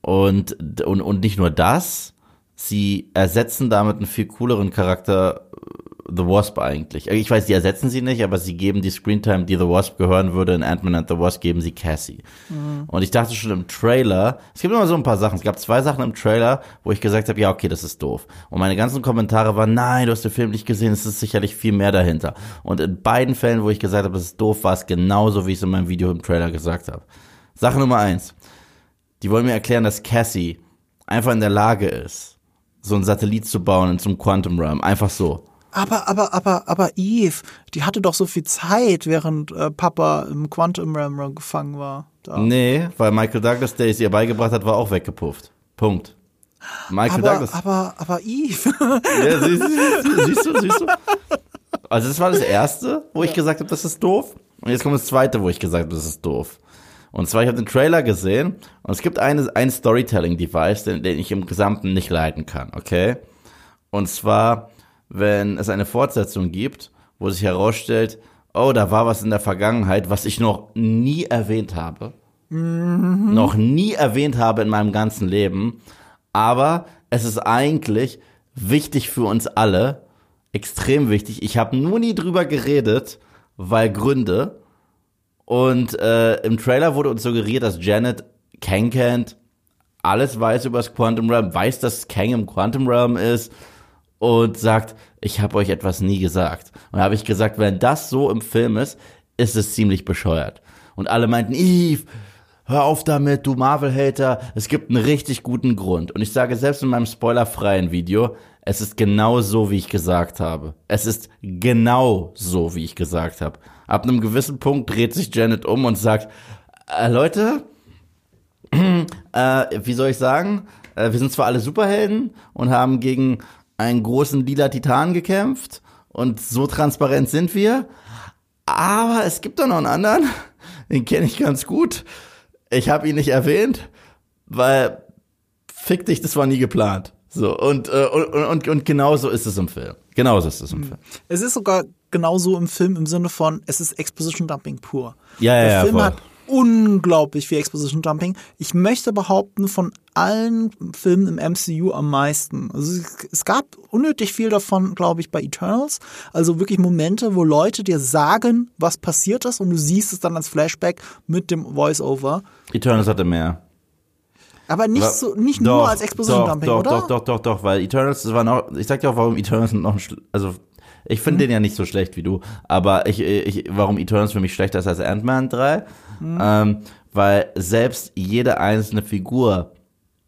Und, und, und nicht nur das, sie ersetzen damit einen viel cooleren Charakter, äh, The Wasp eigentlich. Ich weiß, die ersetzen sie nicht, aber sie geben die Screentime, die The Wasp gehören würde, in Ant-Man and the Wasp, geben sie Cassie. Und ich dachte schon im Trailer, es gibt immer so ein paar Sachen, es gab zwei Sachen im Trailer, wo ich gesagt habe, ja, okay, das ist doof. Und meine ganzen Kommentare waren, nein, du hast den Film nicht gesehen, es ist sicherlich viel mehr dahinter. Und in beiden Fällen, wo ich gesagt habe, das ist doof, war es genauso, wie ich es in meinem Video im Trailer gesagt habe. Sache Nummer eins. Die wollen mir erklären, dass Cassie einfach in der Lage ist, so einen Satellit zu bauen in so einem Quantum Realm. Einfach so. Aber, aber, aber, aber Eve, die hatte doch so viel Zeit, während äh, Papa im Quantum Realm gefangen war. Da. Nee, weil Michael Douglas, der es ihr beigebracht hat, war auch weggepufft. Punkt. Michael aber, Douglas. aber, aber Eve. Ja, siehst, du, siehst du, siehst du. Also das war das erste, wo ich gesagt habe, das ist doof. Und jetzt kommt das zweite, wo ich gesagt habe, das ist doof. Und zwar, ich habe den Trailer gesehen und es gibt eine, ein Storytelling-Device, den, den ich im Gesamten nicht leiten kann, okay? Und zwar, wenn es eine Fortsetzung gibt, wo sich herausstellt, oh, da war was in der Vergangenheit, was ich noch nie erwähnt habe. Noch nie erwähnt habe in meinem ganzen Leben. Aber es ist eigentlich wichtig für uns alle, extrem wichtig. Ich habe nur nie drüber geredet, weil Gründe. Und äh, im Trailer wurde uns suggeriert, dass Janet Kang kennt, alles weiß über das Quantum Realm, weiß, dass Kang im Quantum Realm ist und sagt, ich habe euch etwas nie gesagt. Und da habe ich gesagt, wenn das so im Film ist, ist es ziemlich bescheuert. Und alle meinten, Eve, hör auf damit, du Marvel-Hater, es gibt einen richtig guten Grund. Und ich sage selbst in meinem spoilerfreien Video, es ist genau so, wie ich gesagt habe. Es ist genau so, wie ich gesagt habe. Ab einem gewissen Punkt dreht sich Janet um und sagt, äh, Leute, äh, wie soll ich sagen, äh, wir sind zwar alle Superhelden und haben gegen einen großen lila Titan gekämpft und so transparent sind wir, aber es gibt da noch einen anderen, den kenne ich ganz gut. Ich habe ihn nicht erwähnt, weil fick dich, das war nie geplant. So, und, äh, und, und, und genauso ist es im Film. Genauso ist es im Film. Es ist sogar genauso im Film im Sinne von, es ist Exposition Dumping pur. Ja, ja, Der ja, Film voll. hat unglaublich viel Exposition Dumping. Ich möchte behaupten, von allen Filmen im MCU am meisten. Also es, es gab unnötig viel davon, glaube ich, bei Eternals. Also wirklich Momente, wo Leute dir sagen, was passiert ist und du siehst es dann als Flashback mit dem Voice-Over. Eternals hatte mehr. Aber nicht so, nicht doch, nur als Exposition doch, doch, oder? Doch, doch, doch, doch, weil Eternals, das war noch, ich sag dir auch, warum Eternals noch, also, ich finde den ja nicht so schlecht wie du, aber ich, ich, warum Eternals für mich schlechter ist als Ant-Man 3, ähm, weil selbst jede einzelne Figur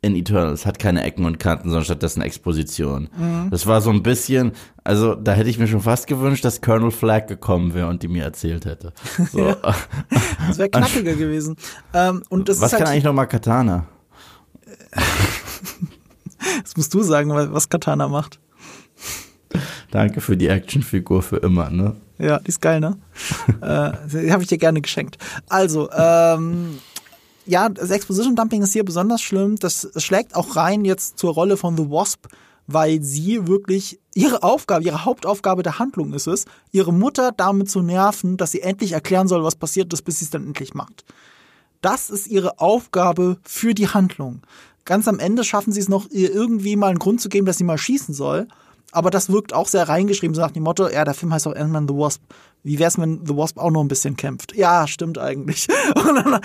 in Eternals hat keine Ecken und Kanten, sondern stattdessen Exposition. Das war so ein bisschen, also da hätte ich mir schon fast gewünscht, dass Colonel Flagg gekommen wäre und die mir erzählt hätte. So. Das wäre knackiger gewesen. Ähm, und das Was ist halt, kann eigentlich noch mal Katana? Das musst du sagen, was Katana macht. Danke für die Actionfigur für immer, ne? Ja, die ist geil, ne? äh, die habe ich dir gerne geschenkt. Also, ähm, ja, das Exposition Dumping ist hier besonders schlimm. Das schlägt auch rein jetzt zur Rolle von The Wasp, weil sie wirklich ihre Aufgabe, ihre Hauptaufgabe der Handlung ist es, ihre Mutter damit zu nerven, dass sie endlich erklären soll, was passiert ist, bis sie es dann endlich macht. Das ist ihre Aufgabe für die Handlung. Ganz am Ende schaffen sie es noch, ihr irgendwie mal einen Grund zu geben, dass sie mal schießen soll. Aber das wirkt auch sehr reingeschrieben, so nach dem Motto, ja, der Film heißt auch Ant-Man the Wasp. Wie wär's, wenn The Wasp auch noch ein bisschen kämpft? Ja, stimmt eigentlich. Und dann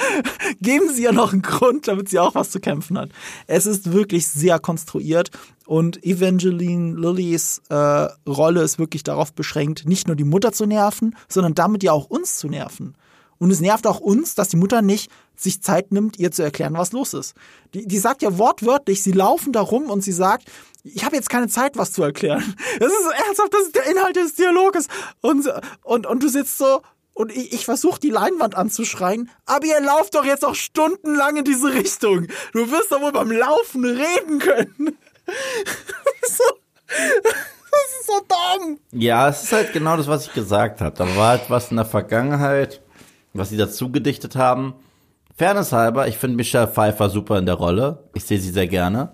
geben sie ihr noch einen Grund, damit sie auch was zu kämpfen hat. Es ist wirklich sehr konstruiert und Evangeline Lillys äh, Rolle ist wirklich darauf beschränkt, nicht nur die Mutter zu nerven, sondern damit ja auch uns zu nerven. Und es nervt auch uns, dass die Mutter nicht sich Zeit nimmt, ihr zu erklären, was los ist. Die, die sagt ja wortwörtlich, sie laufen da rum und sie sagt, ich habe jetzt keine Zeit, was zu erklären. Das ist ernsthaft, das ist der Inhalt des Dialoges. Und, und, und du sitzt so und ich, ich versuche die Leinwand anzuschreien, aber ihr lauft doch jetzt auch stundenlang in diese Richtung. Du wirst doch wohl beim Laufen reden können. Das ist so, das ist so dumm. Ja, es ist halt genau das, was ich gesagt habe. Da war halt was in der Vergangenheit, was sie dazu gedichtet haben. Fairness halber, ich finde Michelle Pfeiffer super in der Rolle. Ich sehe sie sehr gerne.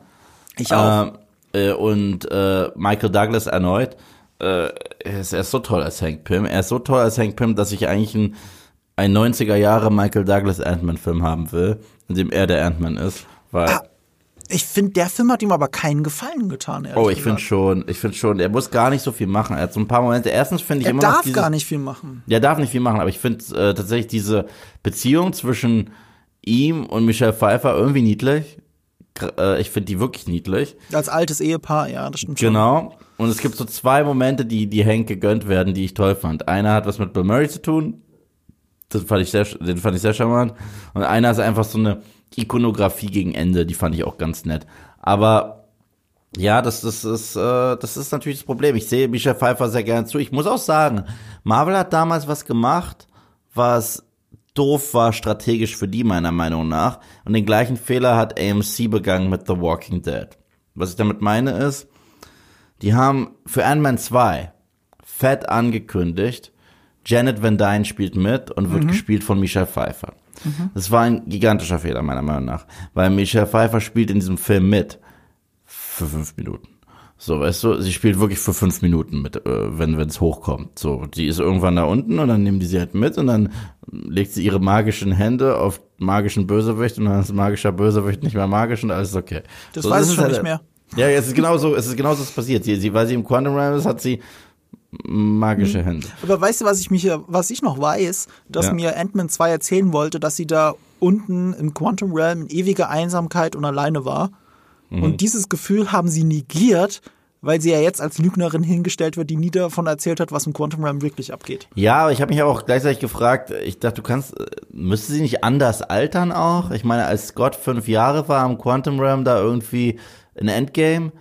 Ich auch. Ähm, äh, und äh, Michael Douglas erneut. Äh, er, ist, er ist so toll als Hank Pym. Er ist so toll als Hank Pym, dass ich eigentlich ein, ein 90er Jahre Michael Douglas Ant-Man-Film haben will, in dem er der Ant-Man ist. Weil, Ah, Ich finde, der Film hat ihm aber keinen Gefallen getan. oh, ich finde schon, ich finde schon, er muss gar nicht so viel machen. Er hat so ein paar Momente. Erstens finde ich Er immer noch darf dieses, gar nicht viel machen. Der darf nicht viel machen, aber ich finde äh, tatsächlich diese Beziehung zwischen ihm und Michelle Pfeiffer irgendwie niedlich. Äh, ich finde die wirklich niedlich. Als altes Ehepaar, ja, das stimmt schon. Genau. Und es gibt so zwei Momente, die, die Hank gegönnt werden, die ich toll fand. Einer hat was mit Bill Murray zu tun. Das fand ich sehr, den fand ich sehr charmant. Und einer ist einfach so eine Ikonografie gegen Ende, die fand ich auch ganz nett. Aber ja, das, das ist, äh, das ist natürlich das Problem. Ich sehe Michelle Pfeiffer sehr gerne zu. Ich muss auch sagen, Marvel hat damals was gemacht, was doof war strategisch für die meiner Meinung nach. Und den gleichen Fehler hat AMC begangen mit The Walking Dead. Was ich damit meine ist, die haben für Ant-Man 2 fett angekündigt, Janet Van Dyne spielt mit und wird gespielt von Michelle Pfeiffer. Das war ein gigantischer Fehler meiner Meinung nach, weil Michelle Pfeiffer spielt in diesem Film mit für fünf Minuten. So, weißt du, sie spielt wirklich für fünf Minuten mit, äh, wenn es hochkommt. So, die ist irgendwann da unten und dann nehmen die sie halt mit und dann legt sie ihre magischen Hände auf magischen Bösewicht und dann ist magischer Bösewicht nicht mehr magisch und alles ist okay. Das so, weiß ich schon halt- nicht mehr. Ja, es ist genauso, es ist genauso was passiert. Sie, sie, weil sie im Quantum Realm ist, hat sie magische Hände. Aber weißt du, was ich mich, was ich noch weiß, dass Ja. mir Ant-Man 2 erzählen wollte, dass sie da unten im Quantum Realm in ewiger Einsamkeit und alleine war. Mhm. Und dieses Gefühl haben sie negiert, weil sie ja jetzt als Lügnerin hingestellt wird, die nie davon erzählt hat, was im Quantum Realm wirklich abgeht. Ja, aber ich habe mich auch gleichzeitig gefragt, ich dachte, du kannst, müsste sie nicht anders altern auch? Ich meine, als Scott fünf Jahre war am Quantum Realm da irgendwie in Endgame,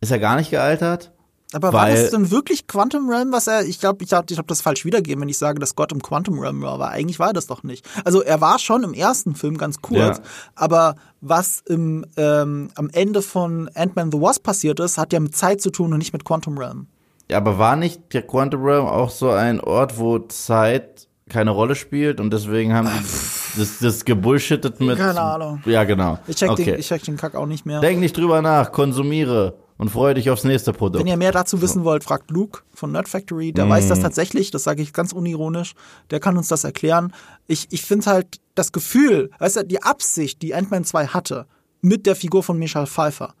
ist er gar nicht gealtert? Aber war das denn wirklich Quantum Realm, was er, ich glaube, ich habe ich hab das falsch wiedergeben, wenn ich sage, dass Gott im Quantum Realm war, aber eigentlich war das doch nicht. Also er war schon im ersten Film ganz kurz, Ja. aber was im, ähm, am Ende von Ant-Man the Wasp passiert ist, hat ja mit Zeit zu tun und nicht mit Quantum Realm. Ja, aber war nicht der Quantum Realm auch so ein Ort, wo Zeit keine Rolle spielt und deswegen haben die das, das gebullshittet mit. Keine Ahnung. Ja, genau. Ich check, okay. den, ich check den Kack auch nicht mehr. Denk nicht drüber nach, konsumiere und freue dich aufs nächste Produkt. Wenn ihr mehr dazu wissen wollt, fragt Luke von Nerd Factory. Der weiß das tatsächlich, das sage ich ganz unironisch. Der kann uns das erklären. Ich, ich finde halt das Gefühl, weißt du, die Absicht, die Ant-Man 2 hatte, mit der Figur von Michelle Pfeiffer,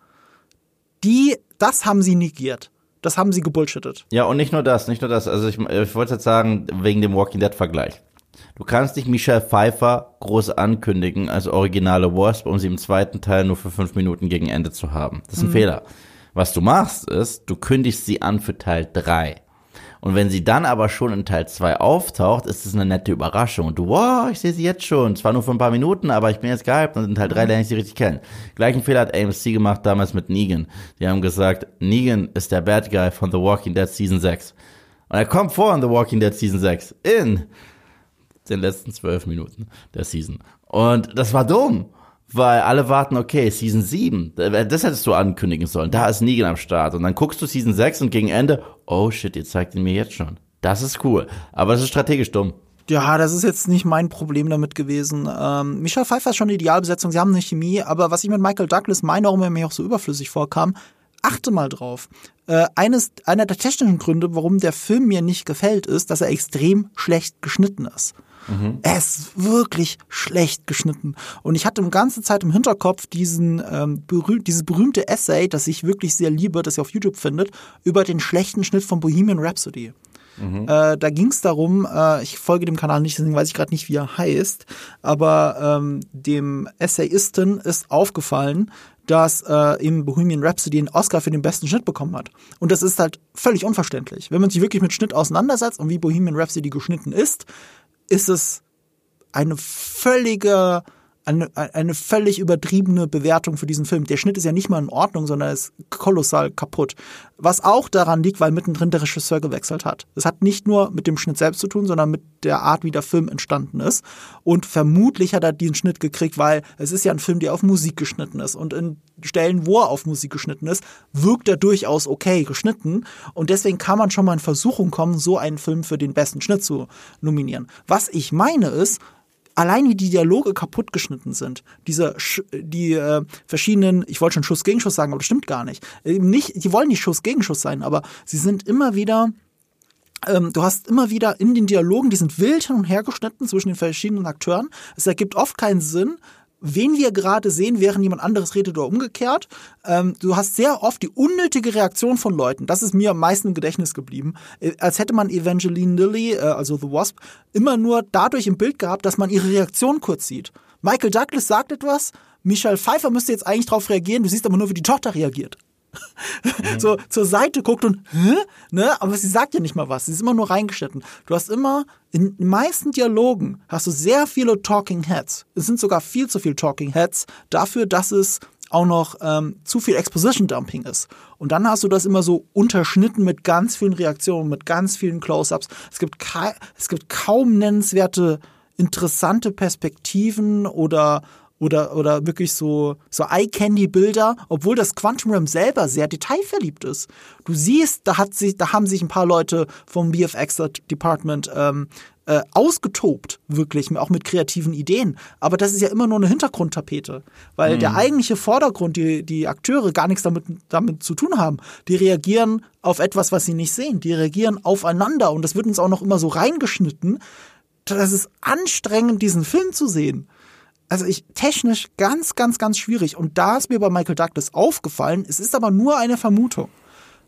die, das haben sie negiert. Das haben sie gebullshittet. Ja, und nicht nur das, nicht nur das. Also ich, ich wollte jetzt sagen, wegen dem Walking Dead Vergleich. Du kannst nicht Michelle Pfeiffer groß ankündigen als originale Wasp, um sie im zweiten Teil nur für fünf Minuten gegen Ende zu haben. Das ist ein Fehler. Was du machst, ist, du kündigst sie an für Teil drei. Und wenn sie dann aber schon in Teil 2 auftaucht, ist es eine nette Überraschung. Und du, wow, ich sehe sie jetzt schon. Zwar nur für ein paar Minuten, aber ich bin jetzt gehypt und in Teil 3 lerne ich sie richtig kennen. Gleichen Fehler hat AMC gemacht damals mit Negan. Die haben gesagt, Negan ist der Bad Guy von The Walking Dead Season 6. Und er kommt vor in The Walking Dead Season 6. In den letzten zwölf Minuten der Season. Und das war dumm. Weil alle warten, okay, Season 7, das hättest du ankündigen sollen. Da ist Negan am Start. Und dann guckst du Season 6 und gegen Ende, oh shit, ihr zeigt ihn mir jetzt schon. Das ist cool. Aber das ist strategisch dumm. Ja, das ist jetzt nicht mein Problem damit gewesen. Ähm, Michelle Pfeiffer ist schon eine Idealbesetzung, sie haben eine Chemie, aber was ich mit Michael Douglas meine, warum er mir auch so überflüssig vorkam, achte mal drauf. Äh, eines, einer der technischen Gründe, warum der Film mir nicht gefällt, ist, dass er extrem schlecht geschnitten ist. Er ist wirklich schlecht geschnitten. Und ich hatte die ganze Zeit im Hinterkopf diesen, ähm, berüh dieses berühmte Essay, das ich wirklich sehr liebe, das ihr auf YouTube findet, über den schlechten Schnitt von Bohemian Rhapsody. Äh, da ging es darum, äh, ich folge dem Kanal nicht, deswegen weiß ich gerade nicht, wie er heißt, aber ähm, dem Essayisten ist aufgefallen, dass äh, im Bohemian Rhapsody einen Oscar für den besten Schnitt bekommen hat. Und das ist halt völlig unverständlich. Wenn man sich wirklich mit Schnitt auseinandersetzt und wie Bohemian Rhapsody geschnitten ist, ist es eine völlige, eine, eine völlig übertriebene Bewertung für diesen Film. Der Schnitt ist ja nicht mal in Ordnung, sondern ist kolossal kaputt. Was auch daran liegt, weil mittendrin der Regisseur gewechselt hat. Es hat nicht nur mit dem Schnitt selbst zu tun, sondern mit der Art, wie der Film entstanden ist. Und vermutlich hat er diesen Schnitt gekriegt, weil es ist ja ein Film, der auf Musik geschnitten ist. Und in Stellen, wo er auf Musik geschnitten ist, wirkt er durchaus okay geschnitten. Und deswegen kann man schon mal in Versuchung kommen, so einen Film für den besten Schnitt zu nominieren. Was ich meine ist, allein wie die Dialoge kaputt geschnitten sind, diese die äh, verschiedenen, ich wollte schon Schuss gegen Schuss sagen, aber das stimmt gar nicht. Eben nicht, die wollen nicht Schuss gegen Schuss sein, aber sie sind immer wieder ähm, du hast immer wieder in den Dialogen, die sind wild hin und her geschnitten zwischen den verschiedenen Akteuren. Es ergibt oft keinen Sinn, wen wir gerade sehen, während jemand anderes redet oder umgekehrt. Ähm, du hast sehr oft die unnötige Reaktion von Leuten. Das ist mir am meisten im Gedächtnis geblieben. Äh, als hätte man Evangeline Lilly, äh, also The Wasp, immer nur dadurch im Bild gehabt, dass man ihre Reaktion kurz sieht. Michael Douglas sagt etwas, Michelle Pfeiffer müsste jetzt eigentlich darauf reagieren, du siehst aber nur, wie die Tochter reagiert. so zur Seite guckt und, hä? Ne? Aber sie sagt ja nicht mal was. Sie ist immer nur reingeschnitten. Du hast immer, in den meisten Dialogen hast du sehr viele Talking Heads. Es sind sogar viel zu viele Talking Heads dafür, dass es auch noch ähm, zu viel Exposition Dumping ist. Und dann hast du das immer so unterschnitten mit ganz vielen Reaktionen, mit ganz vielen Close-ups. Es gibt, es gibt kaum nennenswerte, interessante Perspektiven oder oder, oder wirklich so, so Eye-Candy-Bilder, obwohl das Quantum Realm selber sehr detailverliebt ist. Du siehst, da, hat sich, da haben sich ein paar Leute vom VFX-Department ähm, äh, ausgetobt, wirklich, auch mit kreativen Ideen. Aber das ist ja immer nur eine Hintergrundtapete, weil der eigentliche Vordergrund, die, die Akteure gar nichts damit, damit zu tun haben. Die reagieren auf etwas, was sie nicht sehen. Die reagieren aufeinander und das wird uns auch noch immer so reingeschnitten. Das ist anstrengend, diesen Film zu sehen also ich technisch ganz, ganz, ganz schwierig. Und da ist mir bei Michael Douglas aufgefallen, es ist aber nur eine Vermutung.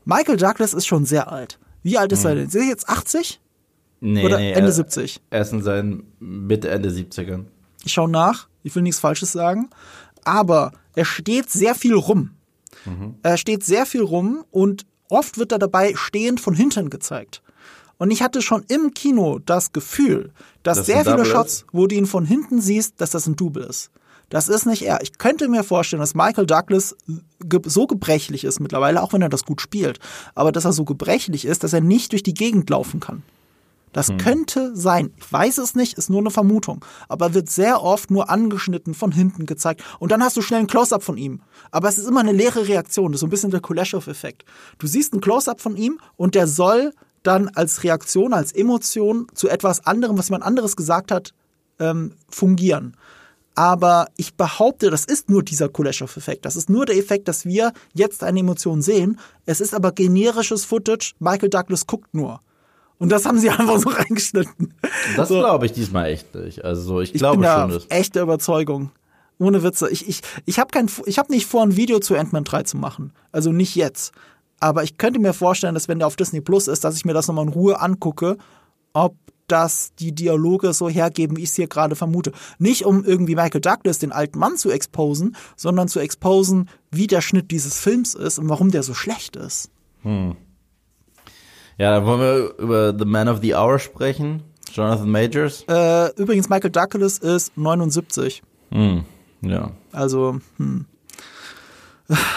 Michael Douglas ist schon sehr alt. Wie alt ist er denn? Ist er jetzt 80? Nee, Oder nee, Ende er, 70? Er ist in seinen Mitte, Ende 70ern. Ich schaue nach, ich will nichts Falsches sagen. Aber er steht sehr viel rum. Er steht sehr viel rum und oft wird er dabei stehend von hinten gezeigt. Und ich hatte schon im Kino das Gefühl, dass Dass sehr viele Shots, wo du ihn von hinten siehst, dass das ein Double ist. Das ist nicht er. Ich könnte mir vorstellen, dass Michael Douglas so gebrechlich ist mittlerweile, auch wenn er das gut spielt, aber dass er so gebrechlich ist, dass er nicht durch die Gegend laufen kann. Das könnte sein. Ich weiß es nicht, ist nur eine Vermutung. Aber er wird sehr oft nur angeschnitten von hinten gezeigt. Und dann hast du schnell ein Close-up von ihm. Aber es ist immer eine leere Reaktion. Das ist so ein bisschen der Kuleshov-Effekt. Du siehst ein Close-up von ihm und der soll dann als Reaktion, als Emotion zu etwas anderem, was jemand anderes gesagt hat, ähm, fungieren. Aber ich behaupte, das ist nur dieser Kuleshov-Effekt. Das ist nur der Effekt, dass wir jetzt eine Emotion sehen. Es ist aber generisches Footage. Michael Douglas guckt nur. Und das haben sie einfach so reingeschnitten. Das so. glaube ich diesmal echt nicht. Also ich Ich glaube bin da schon, dass echte Überzeugung. Ohne Witze. Ich, ich, ich habe habe nicht vor, ein Video zu Ant-Man 3 zu machen. Also nicht jetzt. Aber ich könnte mir vorstellen, dass wenn der auf Disney Plus ist, dass ich mir das nochmal in Ruhe angucke, ob das die Dialoge so hergeben, wie ich es hier gerade vermute. Nicht um irgendwie Michael Douglas, den alten Mann, zu exposen, sondern zu exposen, wie der Schnitt dieses Films ist und warum der so schlecht ist. Ja, dann wollen wir über The Man of the Hour sprechen. Jonathan Majors. Äh, übrigens, Michael Douglas ist 79. Hm, ja. Also, hm.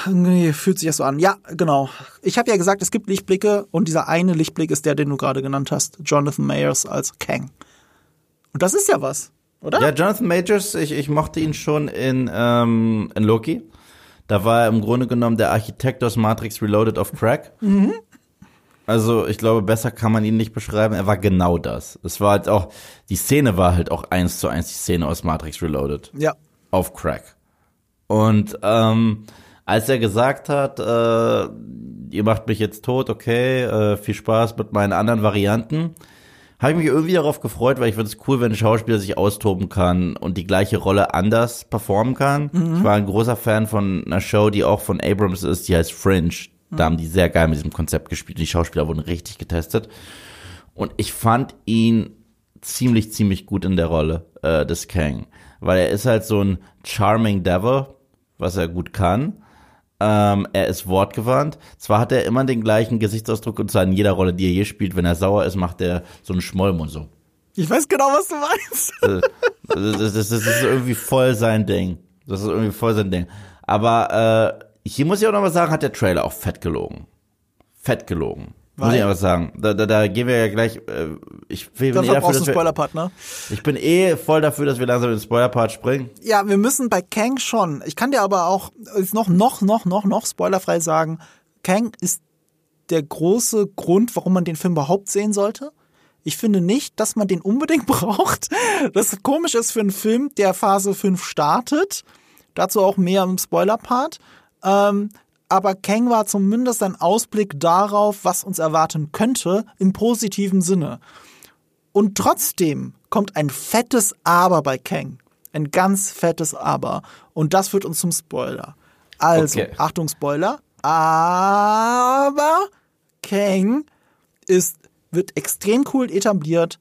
Nee, fühlt sich das so an. Ja, genau. Ich habe ja gesagt, es gibt Lichtblicke und dieser eine Lichtblick ist der, den du gerade genannt hast. Jonathan Mayers als Kang. Und das ist ja was, oder? Ja, Jonathan Majors, ich, ich mochte ihn schon in, ähm, in Loki. Da war er im Grunde genommen der Architekt aus Matrix Reloaded auf Crack. Also ich glaube, besser kann man ihn nicht beschreiben. Er war genau das. Es war halt auch, die Szene war halt auch eins zu eins die Szene aus Matrix Reloaded. Ja. auf Crack. Und ähm, als er gesagt hat, äh, ihr macht mich jetzt tot, okay, äh, viel Spaß mit meinen anderen Varianten, habe ich mich irgendwie darauf gefreut, weil ich finde es cool, wenn ein Schauspieler sich austoben kann und die gleiche Rolle anders performen kann. Ich war ein großer Fan von einer Show, die auch von Abrams ist, die heißt Fringe. Da haben die sehr geil mit diesem Konzept gespielt. Die Schauspieler wurden richtig getestet. Und ich fand ihn ziemlich, ziemlich gut in der Rolle äh, des Kang. Weil er ist halt so ein charming Devil, was er gut kann. Ähm, er ist wortgewandt. Zwar hat er immer den gleichen Gesichtsausdruck und zwar in jeder Rolle, die er je spielt. Wenn er sauer ist, macht er so einen Schmollmund so. Ich weiß genau, was du meinst. Äh, das, das, das ist irgendwie voll sein Ding. Das ist irgendwie voll sein Ding. Aber äh, hier muss ich auch noch mal sagen, hat der Trailer auch fett gelogen. Fett gelogen. Muss Weil? ich aber sagen. Da, da, da gehen wir ja gleich. Äh, ich bin eh Dafür dass wir, Spoilerpartner. ich bin eh voll dafür, dass wir langsam in den Spoiler-Part springen. Ja, wir müssen bei Kang schon. Ich kann dir aber auch jetzt noch, noch, noch, noch, noch spoilerfrei sagen, Kang ist der große Grund, warum man den Film überhaupt sehen sollte. Ich finde nicht, dass man den unbedingt braucht. Das komisch ist für einen Film, der Phase 5 startet. Dazu auch mehr im Spoiler-Part. Ähm, aber Kang war zumindest ein Ausblick darauf, was uns erwarten könnte, im positiven Sinne. Und trotzdem kommt ein fettes Aber bei Kang. Ein ganz fettes Aber. Und das führt uns zum Spoiler. Also, Okay. Achtung, Spoiler. Aber Kang ist, wird extrem cool etabliert.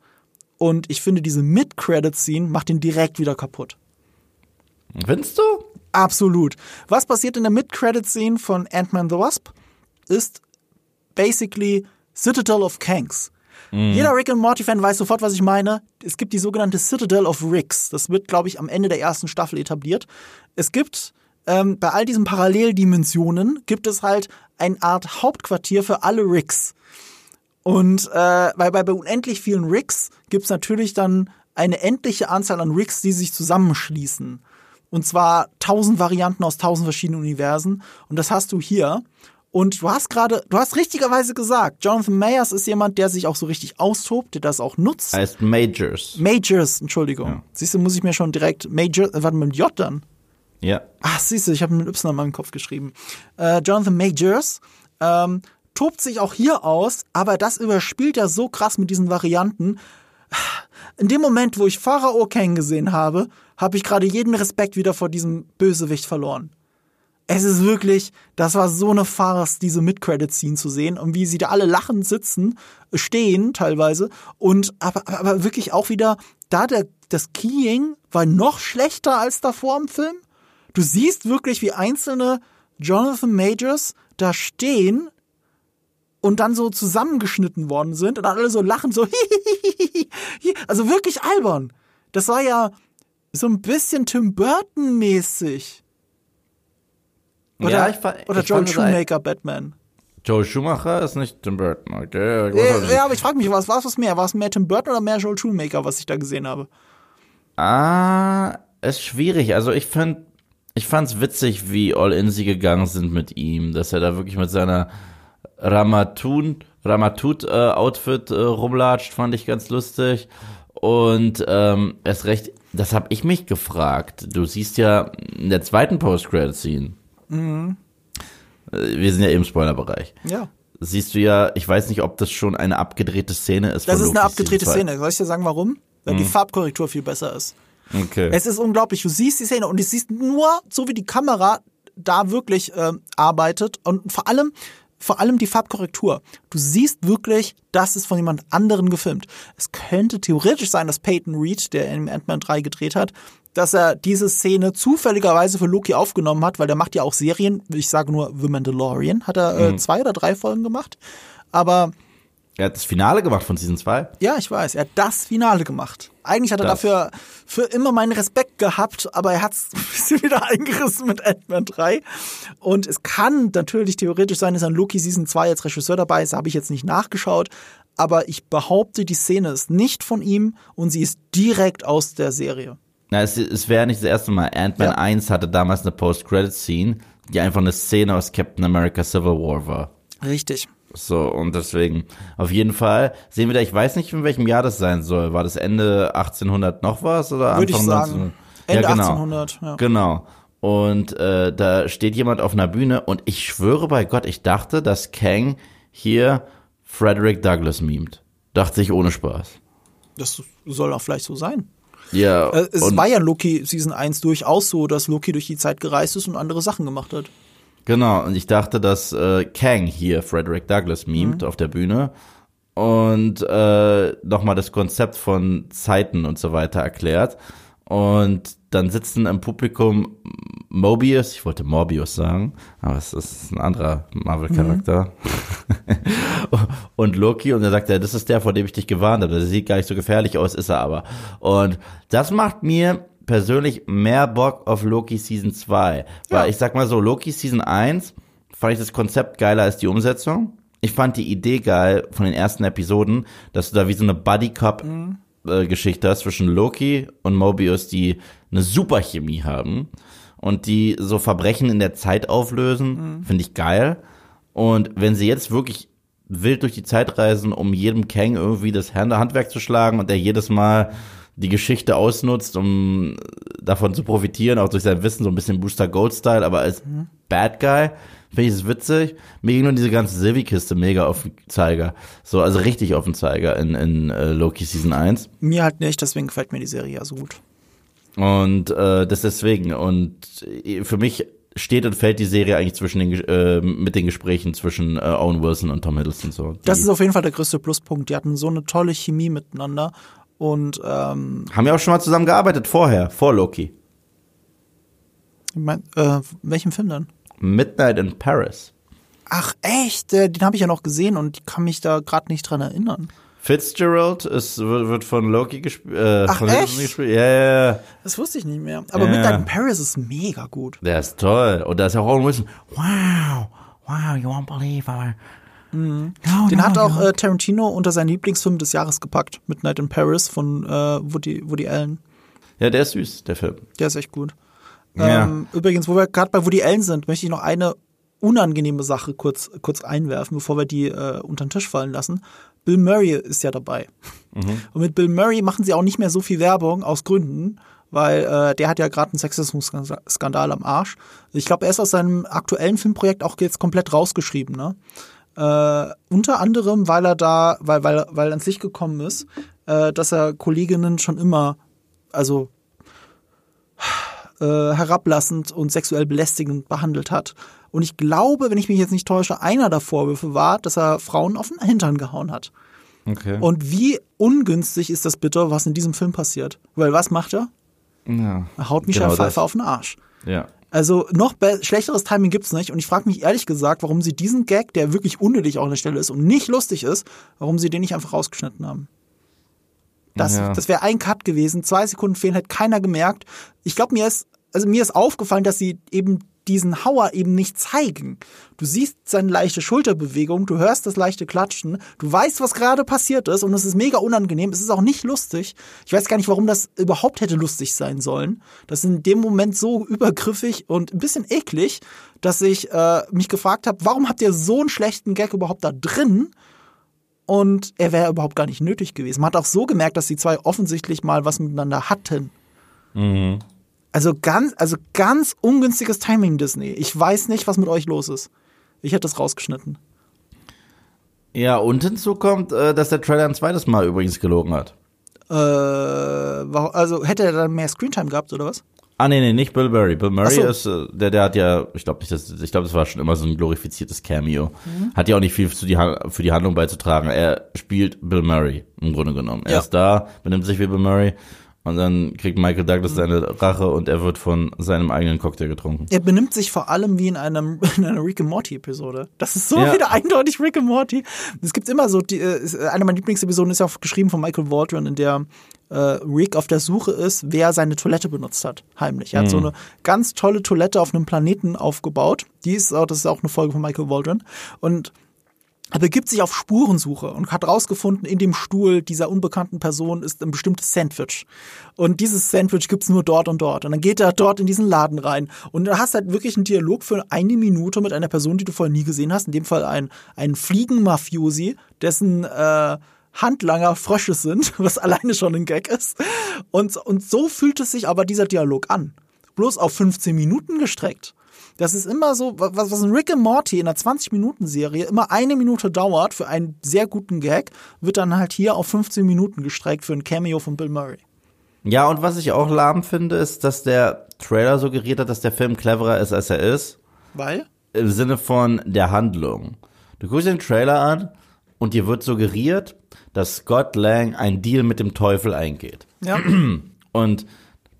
Und ich finde, diese Mid-Credit-Scene macht ihn direkt wieder kaputt. Findest du? Absolut. Was passiert in der Mid-Credit-Scene von Ant-Man the Wasp? Ist basically Citadel of Kangs. Jeder Rick and Morty-Fan weiß sofort, was ich meine. Es gibt die sogenannte Citadel of Ricks. Das wird, glaube ich, am Ende der ersten Staffel etabliert. Es gibt ähm, bei all diesen Paralleldimensionen gibt es halt eine Art Hauptquartier für alle Ricks. Und äh, weil bei, bei unendlich vielen Rigs gibt's natürlich dann eine endliche Anzahl an Rigs, die sich zusammenschließen. Und zwar tausend Varianten aus tausend verschiedenen Universen. Und das hast du hier. Und du hast gerade, du hast richtigerweise gesagt, Jonathan Mayers ist jemand, der sich auch so richtig austobt, der das auch nutzt. Heißt Majors. Majors, Entschuldigung. Siehst du, muss ich mir schon direkt Major, äh, warte mit J dann. Ja. Ach, siehst du, ich habe mit Y in meinem Kopf geschrieben. Äh, Jonathan Majors ähm, tobt sich auch hier aus, aber das überspielt er so krass mit diesen Varianten. In dem Moment, wo ich Pharao Kang gesehen habe, habe ich gerade jeden Respekt wieder vor diesem Bösewicht verloren. Es ist wirklich, das war so eine Farce, diese Mid-Credit-Scene zu sehen und wie sie da alle lachend sitzen, stehen teilweise und aber, aber wirklich auch wieder, da der, das Keying war noch schlechter als davor im Film. Du siehst wirklich, wie einzelne Jonathan Majors da stehen und dann so zusammengeschnitten worden sind und alle so lachen, so also wirklich albern. Das war ja so ein bisschen Tim Burton mäßig. Oder, ja, ich, fa- oder ich Joel fand Shoemaker Batman. Joel Schumacher ist nicht Tim Burton, okay? Weiß auch Ja, aber ich frage mich, was war es mehr? War es mehr Tim Burton oder mehr Joel Shoemaker, was ich da gesehen habe? Ah, ist schwierig. Also ich find, ich fand's witzig, wie all in sie gegangen sind mit ihm, dass er da wirklich mit seiner Ramatun Ramatut-Outfit äh, rumlatscht, fand ich ganz lustig. Und ähm, erst recht, das habe ich mich gefragt. Du siehst ja in der zweiten Post-Credit-Scene, mhm. wir sind ja im Spoilerbereich. Ja. Siehst du ja, ich weiß nicht, ob das schon eine abgedrehte Szene ist. Das ist eine abgedrehte Szene. Soll ich dir sagen, warum? Weil die Farbkorrektur viel besser ist. 2. Okay. Es ist unglaublich. Du siehst die Szene und du siehst nur, so wie die Kamera da wirklich ähm, arbeitet und vor allem, vor allem die Farbkorrektur. Du siehst wirklich, das ist von jemand anderen gefilmt. Es könnte theoretisch sein, dass Peyton Reed, der in Ant-Man 3 gedreht hat, dass er diese Szene zufälligerweise für Loki aufgenommen hat, weil der macht ja auch Serien. Ich sage nur The Mandalorian. Hat er äh, zwei oder drei Folgen gemacht. Aber er hat das Finale gemacht von Season 2. ja, ich weiß, er hat das Finale gemacht. Eigentlich hat er Das. dafür für immer meinen Respekt gehabt, aber er hat es ein bisschen wieder eingerissen mit Ant-Man 3. Und es kann natürlich theoretisch sein, dass ein Loki Season 2 als Regisseur dabei ist, habe ich jetzt nicht nachgeschaut. Aber ich behaupte, die Szene ist nicht von ihm und sie ist direkt aus der Serie. Na, es, es wäre nicht das erste Mal. Ant-Man Ja. 1 hatte damals eine Post-Credit-Scene, die einfach eine Szene aus Captain America Civil War war. Richtig. So, und deswegen, auf jeden Fall sehen wir da, ich weiß nicht, in welchem Jahr das sein soll. War das Ende 1800 noch was oder Würde ich Anfang sagen. 1900? Ende ja, genau. 1800. Ja. Genau. Und äh, da steht jemand auf einer Bühne und ich schwöre bei Gott, ich dachte, dass Kang hier Frederick Douglass mimt. Dachte ich ohne Spaß. Das soll auch vielleicht so sein. Ja. Äh, Es war ja Loki Season 1 durchaus so, dass Loki durch die Zeit gereist ist und andere Sachen gemacht hat. Genau. Und ich dachte, dass äh, Kang hier Frederick Douglass mimt auf der Bühne und äh, nochmal das Konzept von Zeiten und so weiter erklärt. Und dann sitzen im Publikum Mobius, ich wollte Morbius sagen, aber es ist ein anderer Marvel-Charakter. und Loki und er sagt, ja, das ist der, vor dem ich dich gewarnt habe. Der sieht gar nicht so gefährlich aus, ist er aber. Und das macht mir persönlich mehr Bock auf Loki Season 2. Weil Ja. ich sag mal so, Loki Season 1 fand ich das Konzept geiler als die Umsetzung. Ich fand die Idee geil von den ersten Episoden, dass du da wie so eine Buddy Cop äh, Geschichte hast zwischen Loki und Mobius, die eine super Chemie haben und die so Verbrechen in der Zeit auflösen, finde ich geil. Und wenn sie jetzt wirklich wild durch die Zeit reisen, um jedem Kang irgendwie das Hand- Handwerk zu schlagen und der jedes Mal die Geschichte ausnutzt, um davon zu profitieren, auch durch sein Wissen, so ein bisschen Booster Gold Style, aber als Bad Guy finde ich es witzig. Mir ging nur diese ganze Sylvie-Kiste mega auf den Zeiger. So, also richtig auf den Zeiger in, in äh, Loki Season 1. Mir halt nicht, deswegen gefällt mir die Serie ja so gut. Und äh, das deswegen. Und äh, für mich steht und fällt die Serie eigentlich zwischen den, äh, mit den Gesprächen zwischen äh, Owen Wilson und Tom Hiddleston. So. Die Das ist auf jeden Fall der größte Pluspunkt. Die hatten so eine tolle Chemie miteinander. Und ähm, haben ja auch schon mal zusammen gearbeitet vorher, vor Loki. ich mein, äh, welchen Film denn? Midnight in Paris. Ach echt, äh, den habe ich ja noch gesehen und kann mich da gerade nicht dran erinnern. Fitzgerald ist, wird, wird von Loki gespielt. Äh, Ach, von echt? gespielt. Ja, ja, ja. Das wusste ich nicht mehr. Aber Ja. Midnight in Paris ist mega gut. Der ist toll. Und da ist auch Owen Wilson. Wow, wow, you won't believe our. No, Den no, hat auch no. äh, Tarantino unter seinen Lieblingsfilm des Jahres gepackt. Midnight in Paris von äh, Woody, Woody Allen. Ja, der ist süß, der Film. Der ist echt gut. Ja. Ähm, übrigens, wo wir gerade bei Woody Allen sind, möchte ich noch eine unangenehme Sache kurz, kurz einwerfen, bevor wir die äh, unter den Tisch fallen lassen. Bill Murray ist ja dabei. Und mit Bill Murray machen sie auch nicht mehr so viel Werbung aus Gründen, weil äh, der hat ja gerade einen Sexismus-Skandal am Arsch. Ich glaube, er ist aus seinem aktuellen Filmprojekt auch jetzt komplett rausgeschrieben, ne? Äh, unter anderem, weil er da, weil, weil, weil ans Licht gekommen ist, äh, dass er Kolleginnen schon immer, also äh, herablassend und sexuell belästigend behandelt hat. Und ich glaube, wenn ich mich jetzt nicht täusche, einer der Vorwürfe war, dass er Frauen auf den Hintern gehauen hat. Okay. Und wie ungünstig ist das bitte, was in diesem Film passiert? Weil was macht er? ja. Er haut Michelle Genau das. Pfeiffer auf den Arsch. Ja. Also noch schlechteres Timing gibt's nicht. Und ich frage mich ehrlich gesagt, warum sie diesen Gag, der wirklich unnötig auch an der Stelle ist und nicht lustig ist, warum sie den nicht einfach rausgeschnitten haben. Das, Ja. das wäre ein Cut gewesen. Zwei Sekunden fehlen, hätte keiner gemerkt. Ich glaube, mir ist, also mir ist aufgefallen, dass sie eben diesen Hauer eben nicht zeigen. Du siehst seine leichte Schulterbewegung, du hörst das leichte Klatschen, du weißt, was gerade passiert ist und es ist mega unangenehm. Es ist auch nicht lustig. Ich weiß gar nicht, warum das überhaupt hätte lustig sein sollen. Das ist in dem Moment so übergriffig und ein bisschen eklig, dass ich äh, mich gefragt habe, warum habt ihr so einen schlechten Gag überhaupt da drin? und er wäre überhaupt gar nicht nötig gewesen. Man hat auch so gemerkt, dass die zwei offensichtlich mal was miteinander hatten. Mhm. Also ganz, also ganz ungünstiges Timing, Disney. Ich weiß nicht, was mit euch los ist. Ich hätte das rausgeschnitten. Ja, und hinzu kommt, äh, dass der Trailer ein zweites Mal übrigens gelogen hat. Äh, also hätte er dann mehr Screentime gehabt, oder was? Ah, nee, nee, nicht Bill Murray. Bill Murray so. ist, äh, der, der hat ja, ich glaube nicht, das, ich glaube, das war schon immer so ein glorifiziertes Cameo. Mhm. Hat ja auch nicht viel zu die, für die Handlung beizutragen. Er spielt Bill Murray, im Grunde genommen. Er Ja. ist da, benimmt sich wie Bill Murray und dann kriegt Michael Mhm. Douglas seine Rache und er wird von seinem eigenen Cocktail getrunken. Er benimmt sich vor allem wie in einem in einer Rick and Morty Episode. Das ist so Ja. wieder eindeutig Rick and Morty. Es gibt immer so die äh, ist- eine meiner Lieblingsepisoden ist ja auch geschrieben von Michael Waldron, in der äh, Rick auf der Suche ist, wer seine Toilette benutzt hat, heimlich. Er hat so eine ganz tolle Toilette auf einem Planeten aufgebaut. Die ist auch, das ist auch eine Folge von Michael Waldron und er begibt sich auf Spurensuche und hat rausgefunden, in dem Stuhl dieser unbekannten Person ist ein bestimmtes Sandwich. Und dieses Sandwich gibt's nur dort und dort. Und dann geht er dort in diesen Laden rein. Und du hast halt wirklich einen Dialog für eine Minute mit einer Person, die du vorher nie gesehen hast. In dem Fall ein, ein Fliegenmafiosi, dessen äh, Handlanger Frösche sind, was alleine schon ein Gag ist. Und, und so fühlt es sich aber dieser Dialog an. Bloß auf 15 Minuten gestreckt. Das ist immer so, was, was ein Rick and Morty in einer 20-Minuten-Serie immer eine Minute dauert für einen sehr guten Gag, wird dann halt hier auf 15 Minuten gestreckt für ein Cameo von Bill Murray. Ja, und was ich auch lahm finde, ist, dass der Trailer suggeriert hat, dass der Film cleverer ist, als er ist. Weil? im Sinne von der Handlung. Du guckst den Trailer an und dir wird suggeriert, dass Scott Lang einen Deal mit dem Teufel eingeht. Ja. Und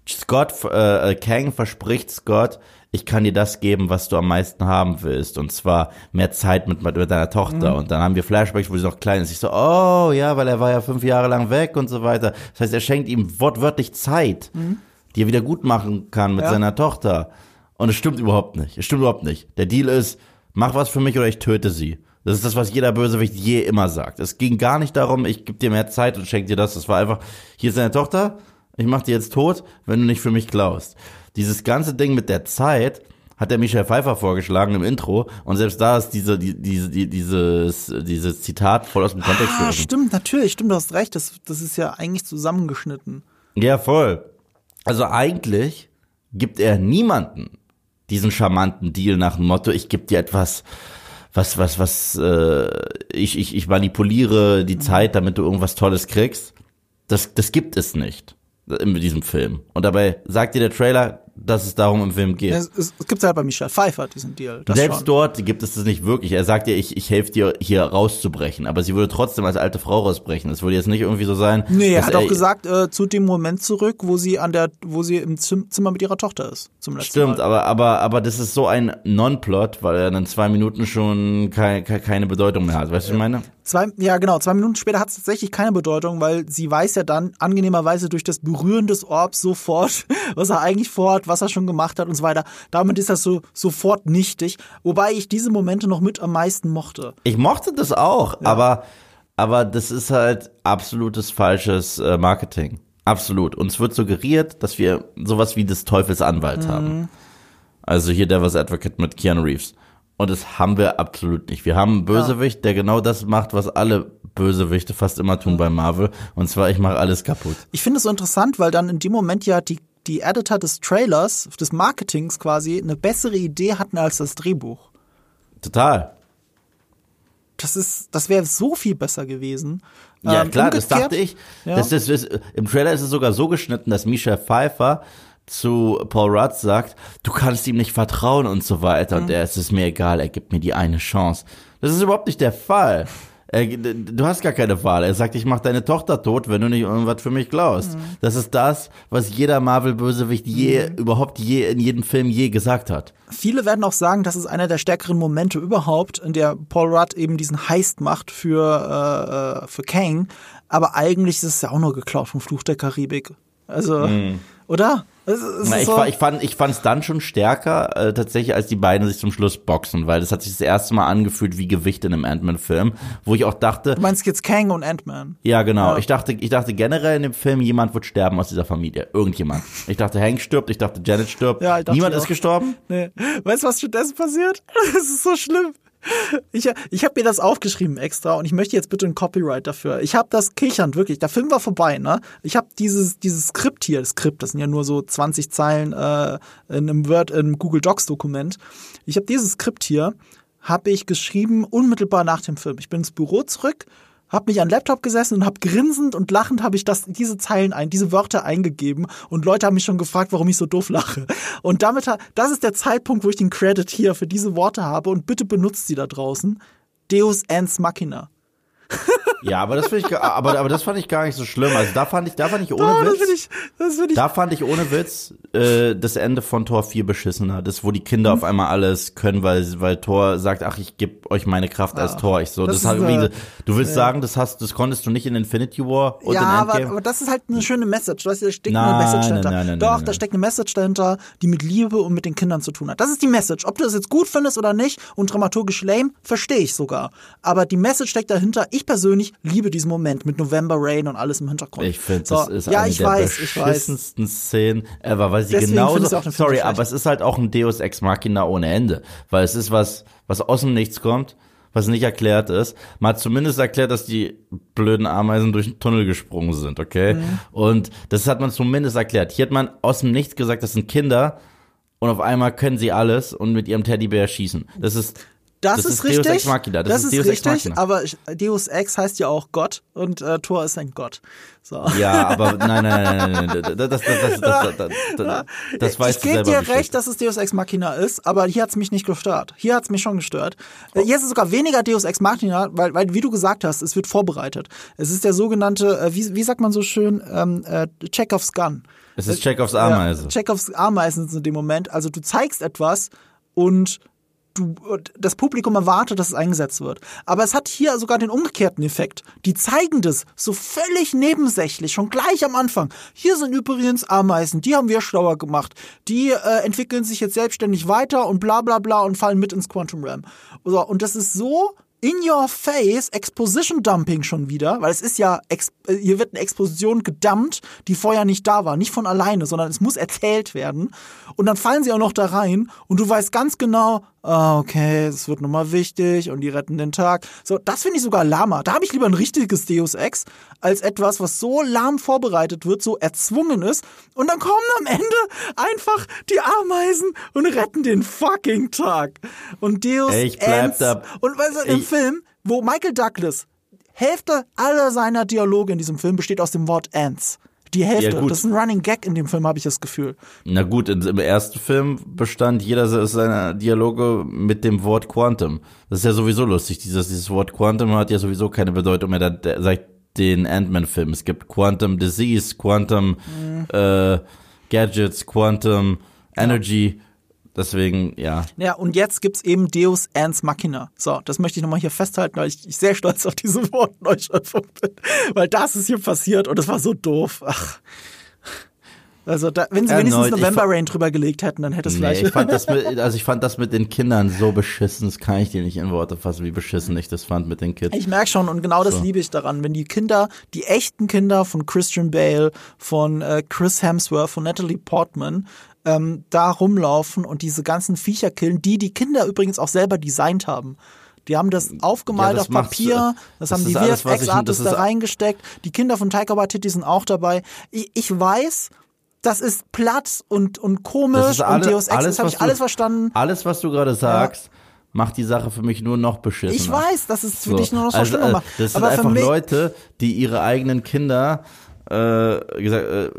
Scott, äh, Kang verspricht Scott, ich kann dir das geben, was du am meisten haben willst. Und zwar mehr Zeit mit, mit deiner Tochter. Und dann haben wir Flashbacks, wo sie noch klein ist. Ich so, oh ja, weil er war ja fünf Jahre lang weg und so weiter. Das heißt, er schenkt ihm wortwörtlich Zeit, die er wieder gut machen kann mit Ja. seiner Tochter. Und es stimmt überhaupt nicht. Es stimmt überhaupt nicht. Der Deal ist, mach was für mich oder ich töte sie. Das ist das, was jeder Bösewicht je immer sagt. Es ging gar nicht darum, ich gebe dir mehr Zeit und schenke dir das. Es war einfach, hier ist deine Tochter, ich mach die jetzt tot, wenn du nicht für mich klaust. Dieses ganze Ding mit der Zeit hat der Michel Pfeiffer vorgeschlagen im Intro und selbst da ist diese, die, diese, die, dieses, dieses Zitat voll aus dem Kontext Ah, gerissen. stimmt, natürlich, stimmt, du hast recht. Das, das ist ja eigentlich zusammengeschnitten. Ja, voll. Also eigentlich gibt er niemanden diesen charmanten Deal nach dem Motto, ich gebe dir etwas, was, was, was, äh, ich, ich, ich manipuliere die Zeit, damit du irgendwas Tolles kriegst. Das, das gibt es nicht in diesem Film. Und dabei sagt dir der Trailer, dass es darum im Film geht. Es, es, es gibt halt bei Michelle Pfeiffer diesen Deal. Das Selbst schon. dort gibt es das nicht wirklich. Er sagt dir, ich, ich helfe dir hier rauszubrechen, aber sie würde trotzdem als alte Frau rausbrechen. Es würde jetzt nicht irgendwie so sein. Nee, er hat auch gesagt, äh, zu dem Moment zurück, wo sie an der, wo sie im Zim Zimmer mit ihrer Tochter ist. Zum letzten Stimmt, Mal. aber, aber, aber das ist so ein Non-Plot, weil er in zwei Minuten schon kei- kei- keine Bedeutung mehr hat. Weißt du, was ich meine? Zwei, ja, genau. Zwei Minuten später hat es tatsächlich keine Bedeutung, weil sie weiß ja dann angenehmerweise durch das Berühren des Orbs sofort, was er eigentlich vorhat, was er schon gemacht hat und so weiter. Damit ist das so sofort nichtig. Wobei ich diese Momente noch mit am meisten mochte. Ich mochte das auch, aber, aber das ist halt absolutes falsches äh, Marketing. Absolut. Uns wird suggeriert, dass wir sowas wie des Teufels Anwalt haben. Also hier Devil's Advocate mit Keanu Reeves. Und das haben wir absolut nicht. Wir haben einen Bösewicht, der genau das macht, was alle Bösewichte fast immer tun bei Marvel. Und zwar, ich mache alles kaputt. Ich finde es so interessant, weil dann in dem Moment ja die, die Editor des Trailers, des Marketings quasi, eine bessere Idee hatten als das Drehbuch. Total. Das ist, das wäre so viel besser gewesen. Ja, Ähm, klar, das umgekehrt- dachte ich. Ja. Das, das, das, Im Trailer ist es sogar so geschnitten, dass Misha Pfeiffer zu Paul Rudd sagt, du kannst ihm nicht vertrauen und so weiter. Mhm. Und er, es ist mir egal, er gibt mir die eine Chance. Das ist überhaupt nicht der Fall. Er, du hast gar keine Wahl. Er sagt, ich mach deine Tochter tot, wenn du nicht irgendwas für mich klaust. Mhm. Das ist das, was jeder Marvel-Bösewicht je, Mhm. überhaupt je, in jedem Film je gesagt hat. Viele werden auch sagen, das ist einer der stärkeren Momente überhaupt, in der Paul Rudd eben diesen Heist macht für, äh, äh, für Kang. Aber eigentlich ist es ja auch nur geklaut vom Fluch der Karibik. Also, oder? Es, es. Na, ich, so, ich fand ich fand's dann schon stärker äh, tatsächlich, als die beiden sich zum Schluss boxen, weil das hat sich das erste Mal angefühlt wie Gewicht in einem Ant-Man-Film, wo ich auch dachte, du meinst jetzt Kang und Ant-Man? ja genau, Ja. ich dachte, ich dachte generell in dem Film, jemand wird sterben aus dieser Familie, irgendjemand. Ich dachte, Hank stirbt, ich dachte, Janet stirbt, Ja, dachte niemand ist gestorben. Nee. Weißt du, was stattdessen passiert? Das ist so schlimm. Ich, ich habe mir das aufgeschrieben extra und ich möchte jetzt bitte ein Copyright dafür. Ich habe das kichernd, wirklich. Der Film war vorbei, ne? Ich habe dieses, dieses Skript hier, das Skript, das sind ja nur so 20 Zeilen äh, in einem Word, in einem Google Docs Dokument. Ich habe dieses Skript hier, habe ich geschrieben unmittelbar nach dem Film. Ich bin ins Büro zurück, habe mich an den Laptop gesessen und habe grinsend und lachend habe ich das diese Zeilen ein, diese Wörter eingegeben und Leute haben mich schon gefragt, warum ich so doof lache. Und damit das ist der Zeitpunkt, wo ich den Credit hier für diese Worte habe und bitte benutzt sie da draußen. Deus Ens Machina. Ja, aber das finde ich, aber, aber das fand ich gar nicht so schlimm. Also da fand ich, da fand ich ohne Oh, das Witz. find ich, das ich Da fand ich ohne Witz äh, das Ende von Tor 4 beschissener. Das, wo die Kinder Mhm. auf einmal alles können, weil, weil Tor sagt, ach, ich gebe euch meine Kraft als Tor. Ich so, das das, hat eine- du willst sagen, das hast, das konntest du nicht in Infinity War und ja, in aber, aber das ist halt eine schöne Message. Weißt du, da steckt Nein, eine Message dahinter. nein, nein, Doch, da steckt eine Message dahinter, die mit Liebe und mit den Kindern zu tun hat. Das ist die Message. Ob du das jetzt gut findest oder nicht und dramaturgisch lame, verstehe ich sogar. Aber die Message steckt dahinter. Ich persönlich liebe diesen Moment mit November Rain und alles im Hintergrund. Ich finde, So, das ist ja, eine ich der weiß, ich weiß. beschissensten Szenen ever, weil sie Deswegen genauso, sorry, schlecht. aber es ist halt auch ein Deus Ex Machina ohne Ende, weil es ist was, was aus dem Nichts kommt, was nicht erklärt ist. Man hat zumindest erklärt, dass die blöden Ameisen durch den Tunnel gesprungen sind, okay? Mhm. Und das hat man zumindest erklärt. Hier hat man aus dem Nichts gesagt, das sind Kinder und auf einmal können sie alles und mit ihrem Teddybär schießen. Das ist das, das ist, ist richtig. Deus Ex Machina. Das, das ist, ist richtig, aber Deus Ex heißt ja auch Gott und äh, Thor ist ein Gott. So. Ja, aber nein, nein, nein, nein, nein. Das, das, das, das, das, das, das weißt ich du selber. Ich gebe dir recht, dass es Deus Ex Machina ist, aber hier hat's mich nicht gestört. Hier hat's mich schon gestört. Äh, oh. Hier ist es sogar weniger Deus Ex Machina, weil, weil wie du gesagt hast, es wird vorbereitet. Es ist der sogenannte, äh, wie, wie sagt man so schön, ähm, äh, Chekhovs Gun. Es ist äh, Chekhovs Ameise. Ja, Chekhovs Ameisen in dem Moment. Also du zeigst etwas und du, das Publikum erwartet, dass es eingesetzt wird. Aber es hat hier sogar den umgekehrten Effekt. Die zeigen das so völlig nebensächlich, schon gleich am Anfang. Hier sind übrigens Ameisen, die haben wir schlauer gemacht. Die äh, entwickeln sich jetzt selbstständig weiter und bla bla bla und fallen mit ins Quantum Realm. So, und das ist so in your face Exposition Dumping schon wieder, weil es ist ja, äh, hier wird eine Exposition gedumpt, die vorher nicht da war. Nicht von alleine, sondern es muss erzählt werden. Und dann fallen sie auch noch da rein und du weißt ganz genau, ah, okay, es wird nochmal wichtig und die retten den Tag. So, das finde ich sogar lahmer. Da habe ich lieber ein richtiges Deus Ex als etwas, was so lahm vorbereitet wird, so erzwungen ist. Und dann kommen am Ende einfach die Ameisen und retten den fucking Tag. Und Deus ich bleib Ends. da- Und weißt du, im Film, wo Michael Douglas, Hälfte aller seiner Dialoge in diesem Film besteht aus dem Wort Ants. Die Hälfte. Ja, das ist ein Running Gag in dem Film, habe ich das Gefühl. Na gut, im ersten Film bestand jeder seiner Dialoge mit dem Wort Quantum. Das ist ja sowieso lustig. Dieses, dieses Wort Quantum hat ja sowieso keine Bedeutung mehr da- seit den Ant-Man-Filmen. Es gibt Quantum Disease, Quantum äh, Gadgets, Quantum Energy. Deswegen, ja. Ja, und jetzt gibt's eben Deus Ants Machina. So, das möchte ich nochmal hier festhalten, weil ich, ich sehr stolz auf diese Wortneuschöpfung bin. Weil das ist hier passiert und es war so doof. Ach. Also, da, wenn sie wenigstens Erneut, ich November Rain drüber gelegt hätten, dann hätte es Nee, vielleicht. ich fand das mit, also ich fand das mit den Kindern so beschissen, das kann ich dir nicht in Worte fassen, wie beschissen ich das fand mit den Kids. Ich merke schon und genau das So. liebe ich daran, wenn die Kinder, die echten Kinder von Christian Bale, von äh, Chris Hemsworth, von Natalie Portman, ähm, da rumlaufen und diese ganzen Viecher killen, die die Kinder übrigens auch selber designt haben. Die haben das aufgemalt Ja, das auf Papier, äh, das, das haben die VFX-Artists da reingesteckt. Die Kinder von Taika Waititi sind auch dabei. Ich, ich weiß, das ist platt und, und komisch alle- und Deus Ex, alles, das habe ich alles verstanden. Alles, was du gerade sagst, macht die Sache für mich nur noch beschissener. Ich weiß, dass es für So. dich nur noch so also, schlimmer äh, macht. Das sind Aber für einfach Leute, die ihre eigenen Kinder äh, gesagt, äh,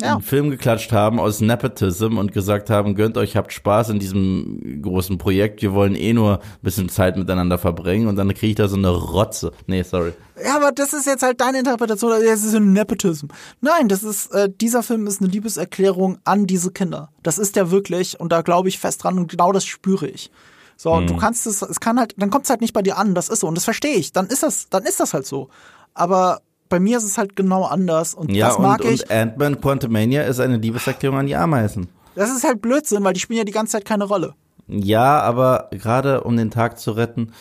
Ja. einen Film geklatscht haben aus Nepotism und gesagt haben, gönnt euch, habt Spaß in diesem großen Projekt, wir wollen eh nur ein bisschen Zeit miteinander verbringen und dann kriege ich da so eine Rotze. Nee, sorry. Ja, aber das ist jetzt halt deine Interpretation, das ist ein Nepotism. Nein, das ist, äh, dieser Film ist eine Liebeserklärung an diese Kinder. Das ist der wirklich und da glaube ich fest dran und genau das spüre ich. So, und Mhm. du kannst es, es kann halt, dann kommt es halt nicht bei dir an, das ist so und das verstehe ich. Dann ist das, dann ist das halt so. Aber bei mir ist es halt genau anders und Ja, das mag und, ich. und Ant-Man Quantumania ist eine Liebeserklärung an die Ameisen. Das ist halt Blödsinn, weil die spielen ja die ganze Zeit keine Rolle. Ja, aber gerade um den Tag zu retten,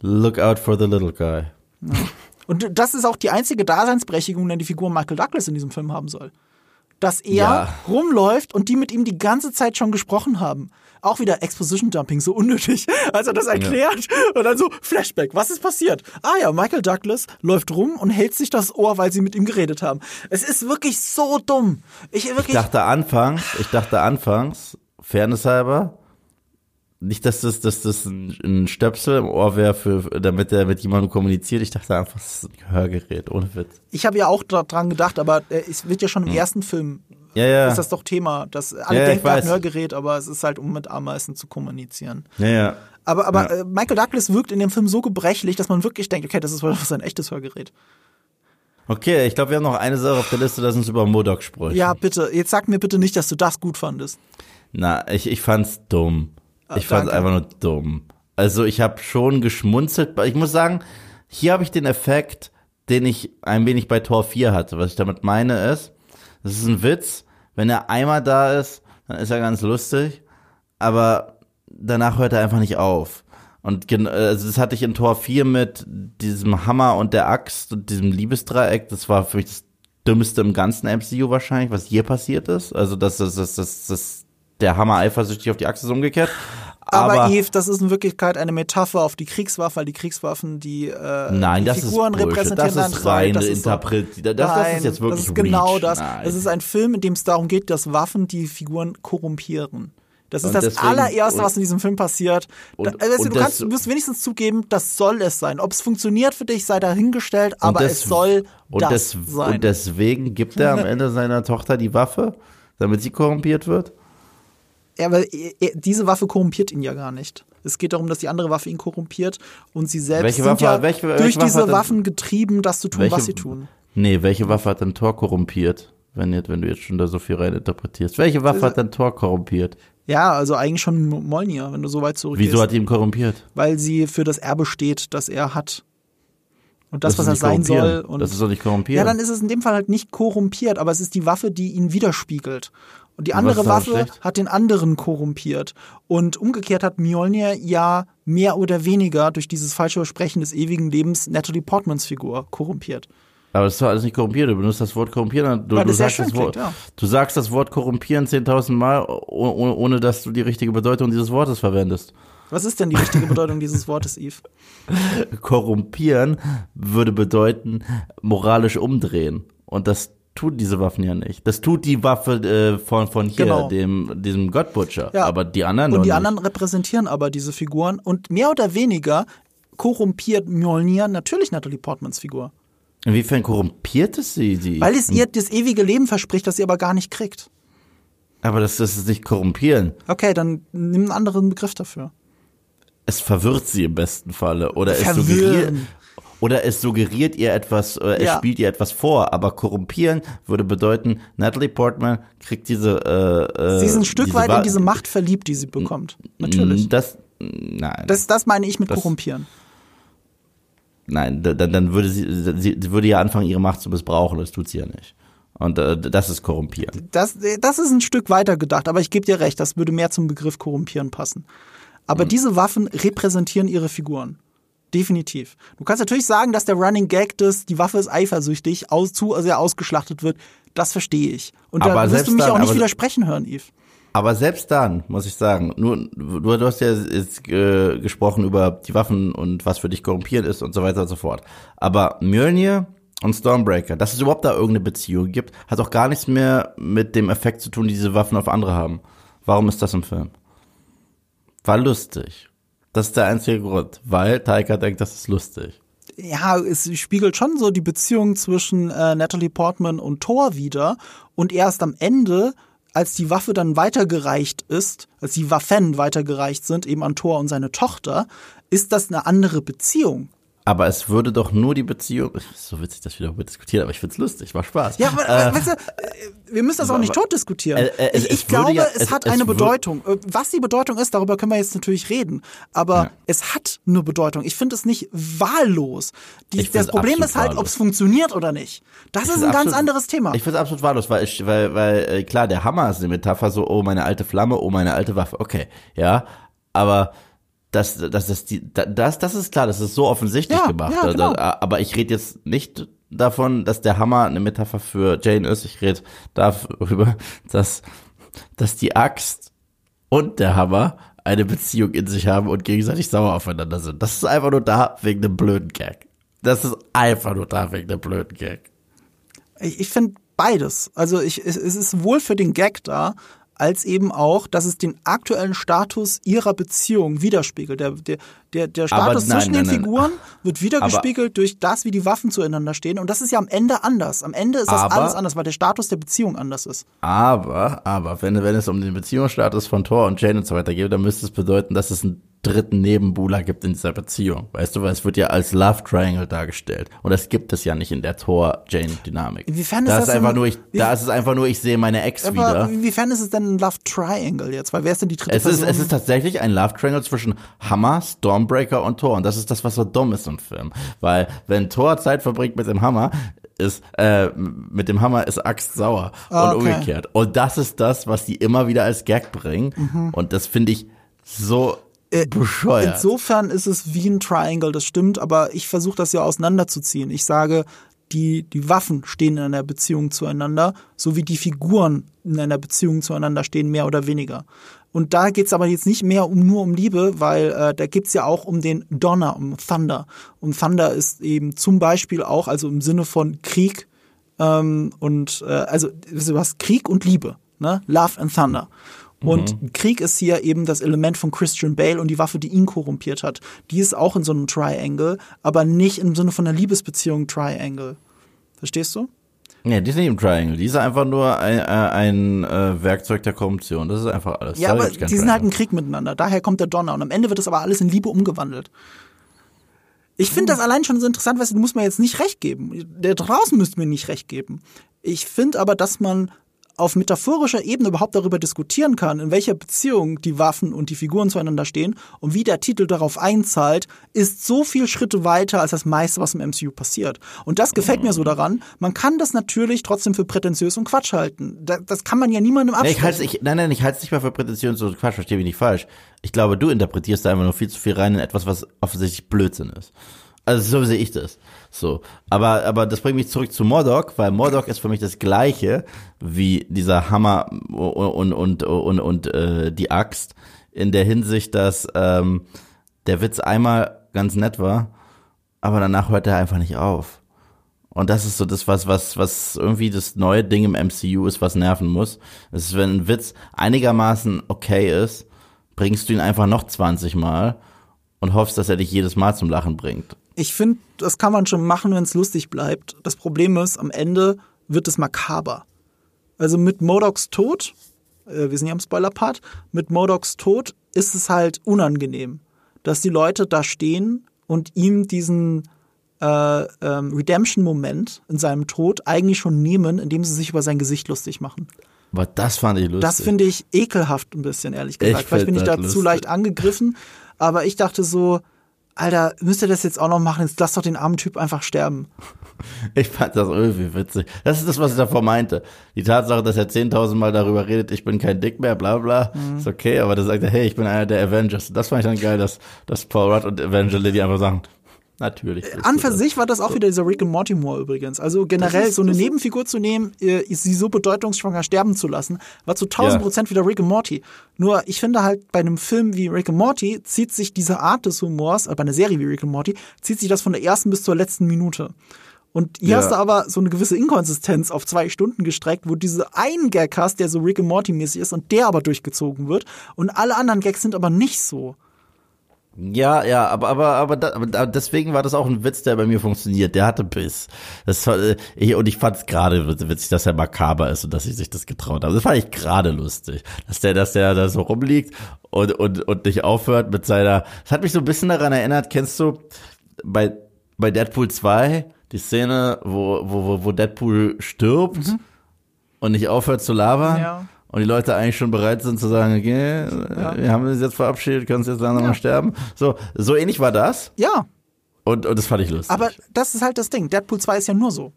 look out for the little guy. Und das ist auch die einzige Daseinsberechtigung, die die Figur Michael Douglas in diesem Film haben soll. dass er Ja. rumläuft und die mit ihm die ganze Zeit schon gesprochen haben. Auch wieder Exposition Dumping, so unnötig, als er das erklärt und dann so Flashback, was ist passiert? Ah ja, Michael Douglas läuft rum und hält sich das Ohr, weil sie mit ihm geredet haben. Es ist wirklich so dumm. Ich wirklich Ich dachte anfangs, ich dachte anfangs, Fairness halber, nicht, dass das, dass das ein, Stöpsel im Ohr wäre, für, damit er mit jemandem kommuniziert. Ich dachte einfach, das ist ein Hörgerät, ohne Witz. Ich habe ja auch dran gedacht, aber äh, es wird ja schon im ersten Film Ja, ja. ist das doch Thema, dass alle Ja, denken, ein. Hörgerät, aber es ist halt, um mit Ameisen zu kommunizieren. ja, ja. Aber, aber Ja. äh, Michael Douglas wirkt in dem Film so gebrechlich, dass man wirklich denkt, okay, das ist wohl sein echtes Hörgerät. Okay, ich glaube, wir haben noch eine Sache auf der Liste, lass uns über Modok sprechen. Ja, bitte, jetzt sag mir bitte nicht, dass du das gut fandest. Na, ich, ich fand's dumm. Ah, Ich fand's danke. einfach nur dumm. Also ich habe schon geschmunzelt. Ich muss sagen, hier habe ich den Effekt, den ich ein wenig bei Tor 4 hatte. Was ich damit meine ist, das ist ein Witz. Wenn er einmal da ist, dann ist er ganz lustig. Aber danach hört er einfach nicht auf. Und also das hatte ich in Tor 4 mit diesem Hammer und der Axt und diesem Liebesdreieck. Das war für mich das Dümmste im ganzen MCU wahrscheinlich, was hier passiert ist. Also dass das, das, das, das, der Hammer eifersüchtig auf die Axt ist umgekehrt. Aber, Aber, Eve, das ist in Wirklichkeit eine Metapher auf die Kriegswaffe, weil die Kriegswaffen die, äh, nein, die das Figuren ist Bullshit. repräsentieren. Das Nein, ist reine das ist so. Interpret. Das, das ist jetzt wirklich Das ist genau Reach. das. Nein. Es ist ein Film, in dem es darum geht, dass Waffen die Figuren korrumpieren. Das ist Und das deswegen- allererste, und- was in diesem Film passiert. und- also, du, kannst, das- du wirst wenigstens zugeben, das soll es sein. Ob es funktioniert für dich, sei dahingestellt, aber des- es soll das des, sein. Und deswegen gibt er am Ende seiner Tochter die Waffe, damit sie korrumpiert wird. Ja, weil er- diese Waffe korrumpiert ihn ja gar nicht. Es geht darum, dass die andere Waffe ihn korrumpiert und sie selbst Welche sind Waffe- ja welche- welche durch Waffe diese hat denn- Waffen getrieben, das zu tun, Welche- was sie tun. Nee, welche Waffe hat denn Thor korrumpiert? Wenn, jetzt, wenn du jetzt schon da so viel rein interpretierst. Welche Waffe hat denn Thor korrumpiert? Ja, also eigentlich schon M- Mjolnir, wenn du so weit zurückgehst. Wieso hat die ihn korrumpiert? Weil sie für das Erbe steht, das er hat. Und das, ist was er sein soll. Und das ist doch nicht korrumpieren. ja, dann ist es in dem Fall halt nicht korrumpiert, aber es ist die Waffe, die ihn widerspiegelt. Und die andere Waffe hat den anderen korrumpiert. Und umgekehrt hat Mjolnir ja mehr oder weniger durch dieses falsche Versprechen des ewigen Lebens Natalie Portmans Figur korrumpiert. Aber das ist doch alles nicht korrumpiert. Du benutzt das Wort korrumpieren. Du, du, sagst, das Wort, klingt, ja. du sagst das Wort korrumpieren 10.000 Mal, oh- ohne, ohne dass du die richtige Bedeutung dieses Wortes verwendest. Was ist denn die richtige Bedeutung dieses Wortes, Eve? Korrumpieren würde bedeuten, moralisch umdrehen. Und das tun diese Waffen ja nicht. Das tut die Waffe äh, von, von hier, Genau. dem, diesem Godbutcher. Ja. Aber die anderen Und die nicht. anderen repräsentieren aber diese Figuren und mehr oder weniger korrumpiert Mjolnir natürlich Natalie Portmans Figur. Inwiefern korrumpiert es sie? sie? Weil es ihr das ewige Leben verspricht, das sie aber gar nicht kriegt. Aber das, das ist nicht korrumpieren. Okay, dann nimm einen anderen Begriff dafür. Es verwirrt sie im besten Falle. Oder es suggeriert. Oder es suggeriert ihr etwas, oder es Ja. spielt ihr etwas vor, aber korrumpieren würde bedeuten, Natalie Portman kriegt diese. Äh, äh, Sie ist ein Stück weit Wa- in diese Macht verliebt, die sie bekommt. Natürlich. Das, nein. Das, das meine ich mit Das- korrumpieren. Nein, da- dann, dann würde sie, sie, würde ja anfangen, ihre Macht zu missbrauchen. Das tut sie ja nicht. Und äh, das ist korrumpieren. Das, das ist ein Stück weiter gedacht, aber ich gebe dir recht, das würde mehr zum Begriff korrumpieren passen. Aber diese Waffen repräsentieren ihre Figuren. Definitiv. Du kannst natürlich sagen, dass der Running Gag des, die Waffe ist eifersüchtig, aus, zu sehr ausgesplachtet wird. Das verstehe ich. Und Aber da wirst selbst du mich dann, auch nicht widersprechen hören, Yves. Aber selbst dann, muss ich sagen, nur du, du hast ja jetzt äh, gesprochen über die Waffen und was für dich korrumpieren ist und so weiter und so fort. Aber Mjölnir und Stormbreaker, dass es überhaupt da irgendeine Beziehung gibt, hat auch gar nichts mehr mit dem Effekt zu tun, die diese Waffen auf andere haben. Warum ist das im Film? War lustig. Das ist der einzige Grund, weil Taika denkt, das ist lustig. ja, es spiegelt schon so die Beziehung zwischen äh, Natalie Portman und Thor wieder. Und erst am Ende, als die Waffe dann weitergereicht ist, als die Waffen weitergereicht sind, eben an Thor und seine Tochter, ist das eine andere Beziehung. Aber es würde doch nur die Beziehung, so witzig, dass wir darüber diskutieren, aber ich find's lustig, war Spaß. Ja, aber Äh, weißt du, äh, wir müssen das auch nicht tot diskutieren. Äh, äh, ich ich glaube, ja- es, es- hat es eine Bedeutung. Äh, Was die Bedeutung ist, darüber können wir jetzt natürlich reden. Aber Ja. es hat eine Bedeutung. Ich finde es nicht wahllos. Die, Ich das Problem ist halt, ob es funktioniert oder nicht. Das ist ein ganz absolut- anderes Thema. Ich finde es absolut wahllos, weil ich, weil, weil äh, klar, der Hammer ist eine Metapher, so, oh, meine alte Flamme, oh, meine alte Waffe, okay, ja, aber das, das ist die, da- das, das ist klar, das ist so offensichtlich Ja, gemacht. ja, genau. Aber ich rede jetzt nicht davon, dass der Hammer eine Metapher für Jane ist. Ich rede darüber, dass, dass die Axt und der Hammer eine Beziehung in sich haben und gegenseitig sauer aufeinander sind. Das ist einfach nur da wegen einem blöden Gag. Das ist einfach nur da wegen einem blöden Gag. Ich, ich finde beides. Also ich, es ist wohl für den Gag da, als eben auch, dass es den aktuellen Status ihrer Beziehung widerspiegelt. Der, der, der, der Status nein, zwischen nein, den nein. Figuren wird wiedergespiegelt durch das, wie die Waffen zueinander stehen. Und das ist ja am Ende anders. Am Ende ist das Aber- alles anders, weil der Status der Beziehung anders ist. Aber, aber, wenn, wenn es um den Beziehungsstatus von Thor und Jane und so weiter geht, dann müsste es bedeuten, dass es einen dritten Nebenbuhler gibt in dieser Beziehung. Weißt du, weil es wird ja als Love Triangle dargestellt. Und das gibt es ja nicht in der Thor-Jane-Dynamik. Inwiefern ist da das ist einfach denn- nur ich, da ist es einfach nur, ich sehe meine Ex Aber wieder. inwiefern ist es denn ein Love Triangle jetzt? Weil wer ist denn die dritte Es ist, Person? es ist tatsächlich ein Love Triangle zwischen Hammer, Stormbreaker und Thor. Und das ist das, was so dumm ist im Film. Weil, wenn Thor Zeit verbringt mit dem Hammer, ist, äh, mit dem Hammer ist Axt sauer. Und okay. umgekehrt. Und das ist das, was die immer wieder als Gag bringen. Mhm. Und das finde ich so Äh, bescheuert. Insofern ist es wie ein Triangle, das stimmt, aber ich versuche das ja auseinanderzuziehen. Ich sage, die, die Waffen stehen in einer Beziehung zueinander, so wie die Figuren in einer Beziehung zueinander stehen, mehr oder weniger. Und da geht's aber jetzt nicht mehr um nur um Liebe, weil äh, da geht's ja auch um den Donner, um Thunder. Und Thunder ist eben zum Beispiel auch, also im Sinne von Krieg, ähm, und äh, also du hast Krieg und Liebe, ne? Love and Thunder. Und Krieg ist hier eben das Element von Christian Bale und die Waffe, die ihn korrumpiert hat. Die ist auch in so einem Triangle, aber nicht im Sinne von einer Liebesbeziehung Triangle. Verstehst du? ja, die ist nicht im Triangle. Die ist einfach nur ein, äh, ein äh, Werkzeug der Korruption. Das ist einfach alles. Ja, Da aber die sind halt im Krieg miteinander. Daher kommt der Donner. Und am Ende wird das aber alles in Liebe umgewandelt. Ich finde das allein schon so interessant, du, du musst mir jetzt nicht recht geben. Der draußen müsste mir nicht recht geben. Ich finde aber, dass man auf metaphorischer Ebene überhaupt darüber diskutieren kann, in welcher Beziehung die Waffen und die Figuren zueinander stehen und wie der Titel darauf einzahlt, ist so viel Schritte weiter als das meiste, was im MCU passiert. Und das gefällt mir so daran. Man kann das natürlich trotzdem für prätentiös und Quatsch halten. Das, das kann man ja niemandem Nee, absprechen. ich halte ich, nein, nein, ich halte es nicht mal für Prätension so Quatsch, verstehe mich nicht falsch. Ich glaube, du interpretierst da einfach nur viel zu viel rein in etwas, was offensichtlich Blödsinn ist. Also so sehe ich das. So. Aber, aber das bringt mich zurück zu Mordok, weil Mordok ist für mich das gleiche wie dieser Hammer und, und, und, und, und äh, die Axt. In der Hinsicht, dass ähm, der Witz einmal ganz nett war, aber danach hört er einfach nicht auf. Und das ist so das, was, was, was irgendwie das neue Ding im MCU ist, was nerven muss. Es ist, wenn ein Witz einigermaßen okay ist, bringst du ihn einfach noch 20 Mal und hoffst, dass er dich jedes Mal zum Lachen bringt. Ich finde, das kann man schon machen, wenn es lustig bleibt. Das Problem ist, am Ende wird es makaber. Also mit Modocs Tod, äh, wir sind ja im Spoiler-Part, mit Modocs Tod ist es halt unangenehm, dass die Leute da stehen und ihm diesen äh, ähm, Redemption-Moment in seinem Tod eigentlich schon nehmen, indem sie sich über sein Gesicht lustig machen. Aber das fand ich lustig. Das finde ich ekelhaft ein bisschen, ehrlich gesagt. Ich Vielleicht bin ich da das zu lustig. leicht angegriffen. Aber ich dachte so, Alter, müsst ihr das jetzt auch noch machen? Jetzt lass doch den armen Typ einfach sterben. Ich fand das irgendwie witzig. Das ist das, was ich davor meinte. Die Tatsache, dass er 10.000 Mal darüber redet, ich bin kein Dick mehr, bla bla, Mhm. ist okay, aber dann sagt er, hey, ich bin einer der Avengers. Das fand ich dann geil, dass, dass Paul Rudd und Evangeline einfach sagen, natürlich. An für sich war das auch wieder dieser Rick and Morty Humor übrigens. Also generell ist- so eine Nebenfigur zu nehmen, äh, sie so bedeutungsschwanger sterben zu lassen, war zu 1000 Ja. Prozent wieder Rick and Morty. Nur ich finde halt bei einem Film wie Rick and Morty zieht sich diese Art des Humors, äh, bei einer Serie wie Rick and Morty, zieht sich das von der ersten bis zur letzten Minute. Und hier Ja. hast du aber so eine gewisse Inkonsistenz auf zwei Stunden gestreckt, wo diese einen Gag hast, der so Rick and Morty mäßig ist und der aber durchgezogen wird. Und alle anderen Gags sind aber nicht so. Ja, ja, aber aber aber, da, aber da, deswegen war das auch ein Witz, der bei mir funktioniert. Der hatte Biss. Das war, äh, ich, und ich fand es gerade witzig, dass er makaber ist und dass sie sich das getraut haben. Das fand ich gerade lustig, dass der, dass der da so rumliegt und und und nicht aufhört mit seiner. Das hat mich so ein bisschen daran erinnert. Kennst du bei bei Deadpool 2 die Szene, wo wo wo, Deadpool stirbt und nicht aufhört zu labern? Ja. Und die Leute eigentlich schon bereit sind zu sagen, okay, wir haben uns jetzt verabschiedet, kannst jetzt langsam mal sterben. So, so ähnlich war das. Ja, Und, und das fand ich lustig. aber das ist halt das Ding. Deadpool 2 ist ja nur so.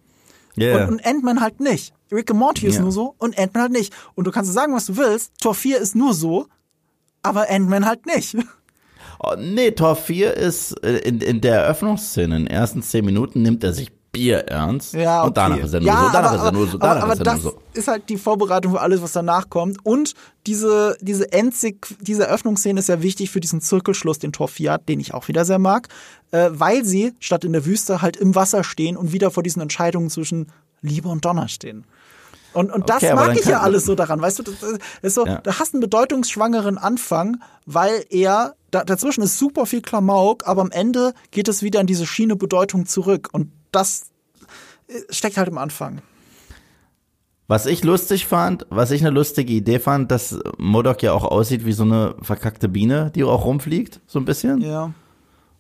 yeah. Und, und Ant-Man halt nicht. Rick and Morty ist Ja. nur so und Ant-Man halt nicht. Und du kannst sagen, was du willst. Tor 4 ist nur so, aber Ant-Man halt nicht. oh, nee, Tor 4 ist äh, in, in der Eröffnungsszene, in den ersten zehn Minuten nimmt er sich bierernst. Ja, okay. Und danach ist er nur ja, so, danach aber, ist er nur so, aber, danach aber ist er das nur so. ist halt die Vorbereitung für alles, was danach kommt. Und diese, diese Endsig, diese Eröffnungsszene ist ja wichtig für diesen Zirkelschluss, den Torfiat, den ich auch wieder sehr mag, äh, weil sie statt in der Wüste halt im Wasser stehen und wieder vor diesen Entscheidungen zwischen Liebe und Donner stehen. Und, und das Okay, aber mag ich ja alles so daran, weißt du, das, das ist so, Ja. du hast einen bedeutungsschwangeren Anfang, weil er, da, dazwischen ist super viel Klamauk, aber am Ende geht es wieder in diese Schiene Bedeutung zurück. Und das äh, steckt halt im Anfang. Was ich lustig fand, was ich eine lustige Idee fand, dass Modok ja auch aussieht wie so eine verkackte Biene, die auch rumfliegt, so ein bisschen. Ja.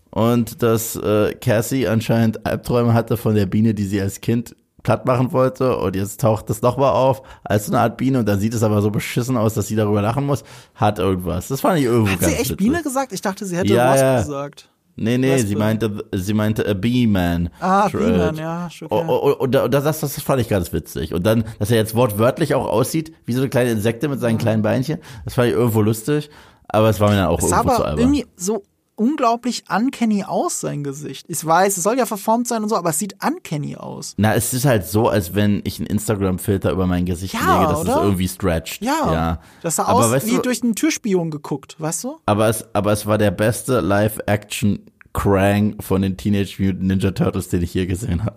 Und dass äh, Cassie anscheinend Albträume hatte von der Biene, die sie als Kind platt machen wollte. Und jetzt taucht das nochmal auf als so eine Art Biene. Und dann sieht es aber so beschissen aus, dass sie darüber lachen muss. Hat irgendwas. Das fand ich irgendwo Hat sie echt witzig. Biene gesagt? Ich dachte, sie hätte Ja, Wasp ja. gesagt. Nee, nee, Wespe. sie meinte, sie meinte a Bee-Man. Ah, Tr- Bee-Man, ja, schon, Oh, ja. oh, oh, Und da- und das, das, das fand ich ganz witzig. Und dann, dass er jetzt wortwörtlich auch aussieht, wie so eine kleine Insekte mit seinen kleinen Beinchen. Das fand ich irgendwo lustig. Aber es war mir dann auch Es irgendwo zu aber albern. irgendwie so unglaublich uncanny aus, sein Gesicht. Ich weiß, es soll ja verformt sein und so, aber es sieht uncanny aus. Na, es ist halt so, als wenn ich einen Instagram-Filter über mein Gesicht Ja, lege, dass oder? es irgendwie stretcht. Ja, ja. das sah aber aus weißt wie du, durch einen Türspion geguckt, weißt du? aber es, aber es war der beste Live-Action-Krang von den Teenage Mutant Ninja Turtles, den ich hier gesehen habe.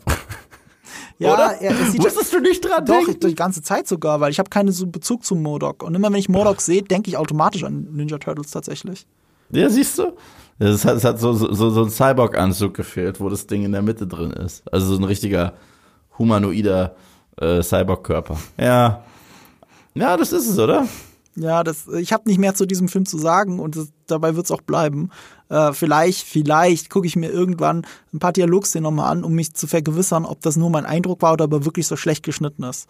Ja, Oder? er, es sieht ja, Wusstest du nicht dran doch, denken? die ganze Zeit sogar, weil ich habe keinen so Bezug zu Modok. Und immer wenn ich Modok sehe, denke ich automatisch an Ninja Turtles tatsächlich. Ja, siehst du? Es hat, es hat so, so, so ein Cyborg-Anzug gefehlt, wo das Ding in der Mitte drin ist. Also so ein richtiger humanoider äh, Cyborg-Körper. Ja. Ja, das ist es, oder? Ja, das, ich habe nicht mehr zu diesem Film zu sagen und das, dabei wird's auch bleiben. Äh, vielleicht, vielleicht gucke ich mir irgendwann ein paar Dialogszenen nochmal an, um mich zu vergewissern, ob das nur mein Eindruck war oder aber wirklich so schlecht geschnitten ist.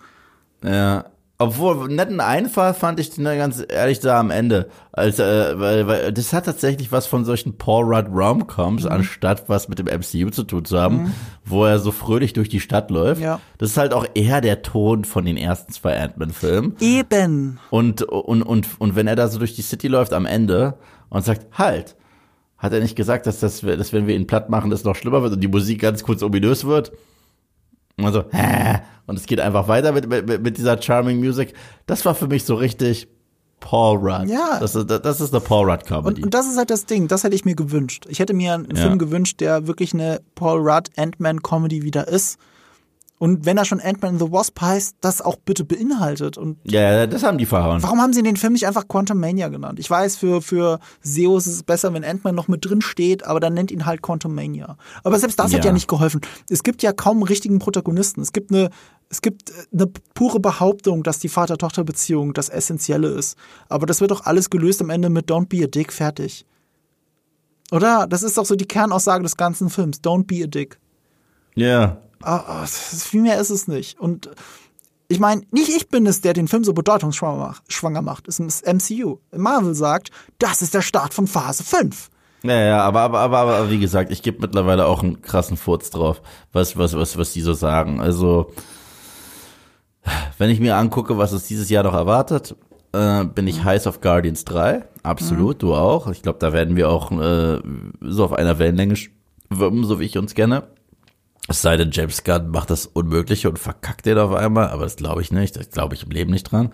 Ja. Obwohl, netten Einfall fand ich den ganz ehrlich da am Ende. Also, äh, weil, weil das hat tatsächlich was von solchen Paul Rudd Romcoms, Mhm. anstatt was mit dem MCU zu tun zu haben, wo er so fröhlich durch die Stadt läuft. Ja. Das ist halt auch eher der Ton von den ersten zwei Ant-Man-Filmen. Eben. Und, und, und, und wenn er da so durch die City läuft am Ende und sagt, halt, hat er nicht gesagt, dass das, dass wenn wir ihn platt machen, es noch schlimmer wird und die Musik ganz kurz ominös wird? Und so, hä? Und es geht einfach weiter mit, mit, mit dieser Charming Music. Das war für mich so richtig Paul Rudd. Ja. Das ist, das ist eine Paul Rudd Comedy. Und, und das ist halt das Ding, das hätte ich mir gewünscht. Ich hätte mir einen Ja. Film gewünscht, der wirklich eine Paul Rudd Ant-Man-Comedy wieder ist. Und wenn er schon Ant-Man and the Wasp heißt, das auch bitte beinhaltet. Und ja, ja, das haben die verhauen. warum haben sie den Film nicht einfach Quantum Mania genannt? Ich weiß, für, für SEOs ist es besser, wenn Ant-Man noch mit drin steht, aber dann nennt ihn halt Quantum Mania. Aber selbst das hat Ja. ja nicht geholfen. Es gibt ja kaum einen richtigen Protagonisten. Es gibt eine, es gibt eine pure Behauptung, dass die Vater-Tochter-Beziehung das Essentielle ist. Aber das wird doch alles gelöst am Ende mit Don't be a dick, fertig. Oder? Das ist doch so die Kernaussage des ganzen Films. Don't be a dick. Ja. Ah, ah, ist- viel mehr ist es nicht. Und ich meine, nicht ich bin es, der den Film so bedeutungsschwanger macht. Es ist MCU. Marvel sagt, das ist der Start von Phase 5. Ja, ja, aber, aber, aber, aber wie gesagt, ich gebe mittlerweile auch einen krassen Furz drauf, was, was, was, was die so sagen. Also, wenn ich mir angucke, was es dieses Jahr noch erwartet, äh, bin ich heiß auf Guardians 3. Absolut, du auch. Ich glaube, da werden wir auch äh, so auf einer Wellenlänge schwimmen, so wie ich uns kenne. Es sei denn, James Gunn macht das Unmögliche und verkackt den auf einmal, aber das glaube ich nicht. Das glaube ich im Leben nicht dran.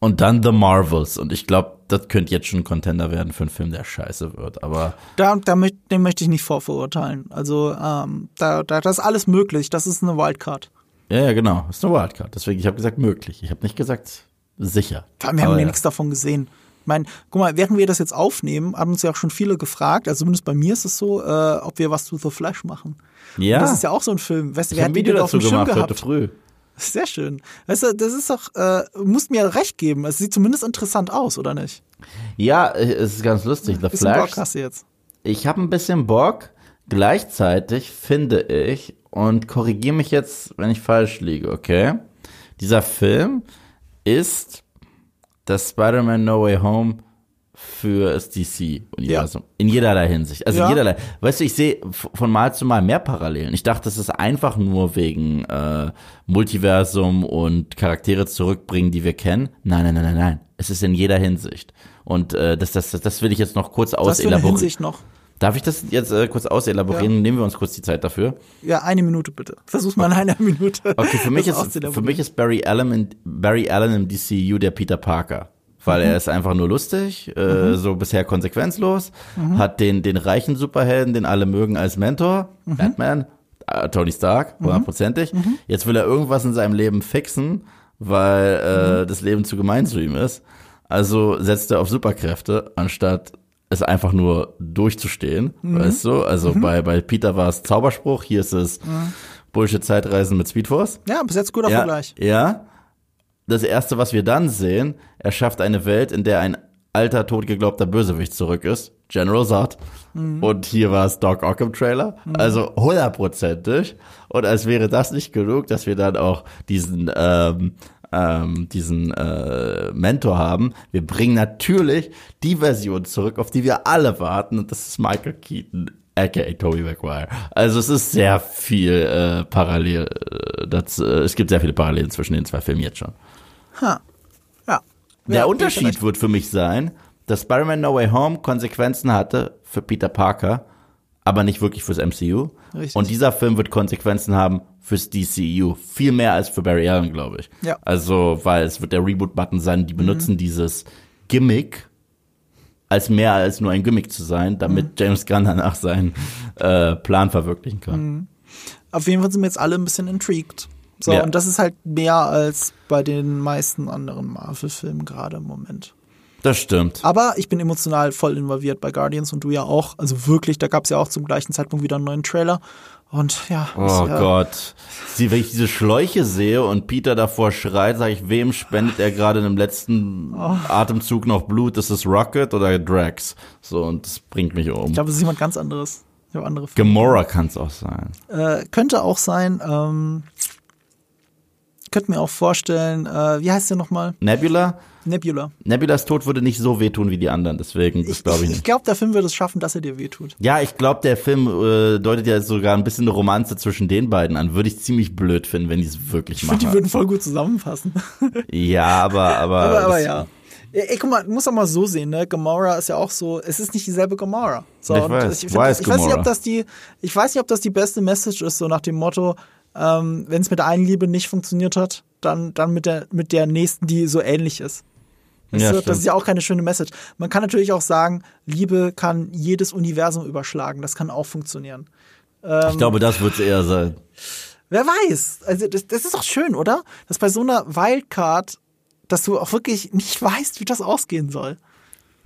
Und dann The Marvels. Und ich glaube, das könnte jetzt schon ein Contender werden für einen Film, der scheiße wird. Aber Da, da, den möchte ich nicht vorverurteilen. Also, ähm, da, da, das ist alles möglich. Das ist eine Wildcard. Ja, ja, genau. Ist eine Wildcard. Deswegen, ich habe gesagt möglich. Ich habe nicht gesagt sicher. Vor allem, wir haben Aber ja ja. nichts davon gesehen. Ich meine, guck mal, während wir das jetzt aufnehmen, haben uns ja auch schon viele gefragt, also zumindest bei mir ist es so, äh, ob wir was zu The Flash machen. Ja, Und das ist ja auch so ein Film. Weißt du, hat ein den Video denn auf dazu dem Schirm gemacht gehabt? heute früh. Sehr schön. Weißt du, das ist doch, äh, musst mir recht geben. Es sieht zumindest interessant aus, oder nicht? Ja, äh, es ist ganz lustig. The Bisschen Flash. Bock hast du jetzt. Ich habe ein bisschen Bock. Gleichzeitig finde ich, und korrigiere mich jetzt, wenn ich falsch liege, okay? Dieser Film ist das Spider-Man No Way Home für das DC-Universum. In jederlei Hinsicht. Also Ja. in jederlei. Weißt du, ich sehe von Mal zu Mal mehr Parallelen. Ich dachte, es ist einfach nur wegen äh, Multiversum und Charaktere zurückbringen, die wir kennen. Nein, nein, nein, nein, nein. Es ist in jeder Hinsicht. Und äh, das, das, das will ich jetzt noch kurz auselaborieren. Hinsicht noch. Darf ich das jetzt äh, kurz auselaborieren? Ja. Nehmen wir uns kurz die Zeit dafür. Ja, eine Minute bitte. Versuch's mal in einer Minute. Okay, für mich, das ist, für mich ist Barry Allen, in, Barry Allen im DCU der Peter Parker. Weil er ist einfach nur lustig, äh, so bisher konsequenzlos, hat den, den reichen Superhelden, den alle mögen, als Mentor, Batman, äh, Tony Stark, hundertprozentig. Jetzt will er irgendwas in seinem Leben fixen, weil äh, das Leben zu gemein zu ihm ist. Also setzt er auf Superkräfte, anstatt es einfach nur durchzustehen, weißt du? Also bei, bei Peter war es Zauberspruch, hier ist es Bullshit-Zeitreisen mit Speedforce. ja, bis jetzt guter Ja, Vergleich. ja. Das erste, was wir dann sehen, er schafft eine Welt, in der ein alter, totgeglaubter Bösewicht zurück ist. General Zod. Und hier war es Doc Ock im Trailer. Also hundertprozentig. Und als wäre das nicht genug, dass wir dann auch diesen, ähm, ähm, diesen äh, Mentor haben. Wir bringen natürlich die Version zurück, auf die wir alle warten. Und das ist Michael Keaton aka Tobey Maguire. Also es ist sehr viel äh, parallel. Äh, das, äh, es gibt sehr viele Parallelen zwischen den zwei Filmen jetzt schon. Ha. Der Ja, Unterschied wird für mich sein, dass Spider-Man No Way Home Konsequenzen hatte für Peter Parker, aber nicht wirklich fürs MCU. Richtig. Und dieser Film wird Konsequenzen haben fürs DCU. Viel mehr als für Barry Allen, glaube ich. Ja. Also, weil es wird der Reboot-Button sein, die benutzen dieses Gimmick als mehr als nur ein Gimmick zu sein, damit James Gunn danach seinen äh, Plan verwirklichen kann. Auf jeden Fall sind wir jetzt alle ein bisschen intrigued. So, Ja. und das ist halt mehr als bei den meisten anderen Marvel-Filmen gerade im Moment. Das stimmt. Aber ich bin emotional voll involviert bei Guardians und du ja auch. Also wirklich, da gab es ja auch zum gleichen Zeitpunkt wieder einen neuen Trailer. Und ja, Oh ja, Gott. Sie, wenn ich diese Schläuche sehe und Peter davor schreit, sage ich, wem spendet er gerade in dem letzten Oh. Atemzug noch Blut? Ist es Rocket oder Drax? So, und das bringt mich um. Ich glaube, es ist jemand ganz anderes. Ich habe andere Filme. Gamora kann es auch sein. Äh, könnte auch sein, ähm, könnte mir auch vorstellen, äh, wie heißt der nochmal? Nebula? Nebula. Nebulas Tod würde nicht so wehtun wie die anderen, deswegen, das Ich, glaube ich ich, nicht. ich glaube, der Film wird es schaffen, dass er dir wehtut. Ja, ich glaube, der Film äh, deutet ja sogar ein bisschen eine Romanze zwischen den beiden an. Würde ich ziemlich blöd finden, wenn die es wirklich Ich finde, die machen. würden voll gut zusammenpassen. Ja, aber, aber. aber, aber ja. Ey, guck mal, du musst auch mal so sehen, ne? Gamora ist ja auch so, es ist nicht dieselbe Gamora. So, Ich weiß. ich, find, ich weiß nicht, ob das die, ich weiß nicht, ob das die beste Message ist, so nach dem Motto, ähm, wenn es mit der einen Liebe nicht funktioniert hat, dann, dann mit der, mit der nächsten, die so ähnlich ist. Weißt Ja, stimmt. das ist ja auch keine schöne Message. Man kann natürlich auch sagen, Liebe kann jedes Universum überschlagen. Das kann auch funktionieren. ich glaube, das wird es eher sein. Wer weiß? Also das, das ist doch schön, oder? Dass bei so einer Wildcard, dass du auch wirklich nicht weißt, wie das ausgehen soll.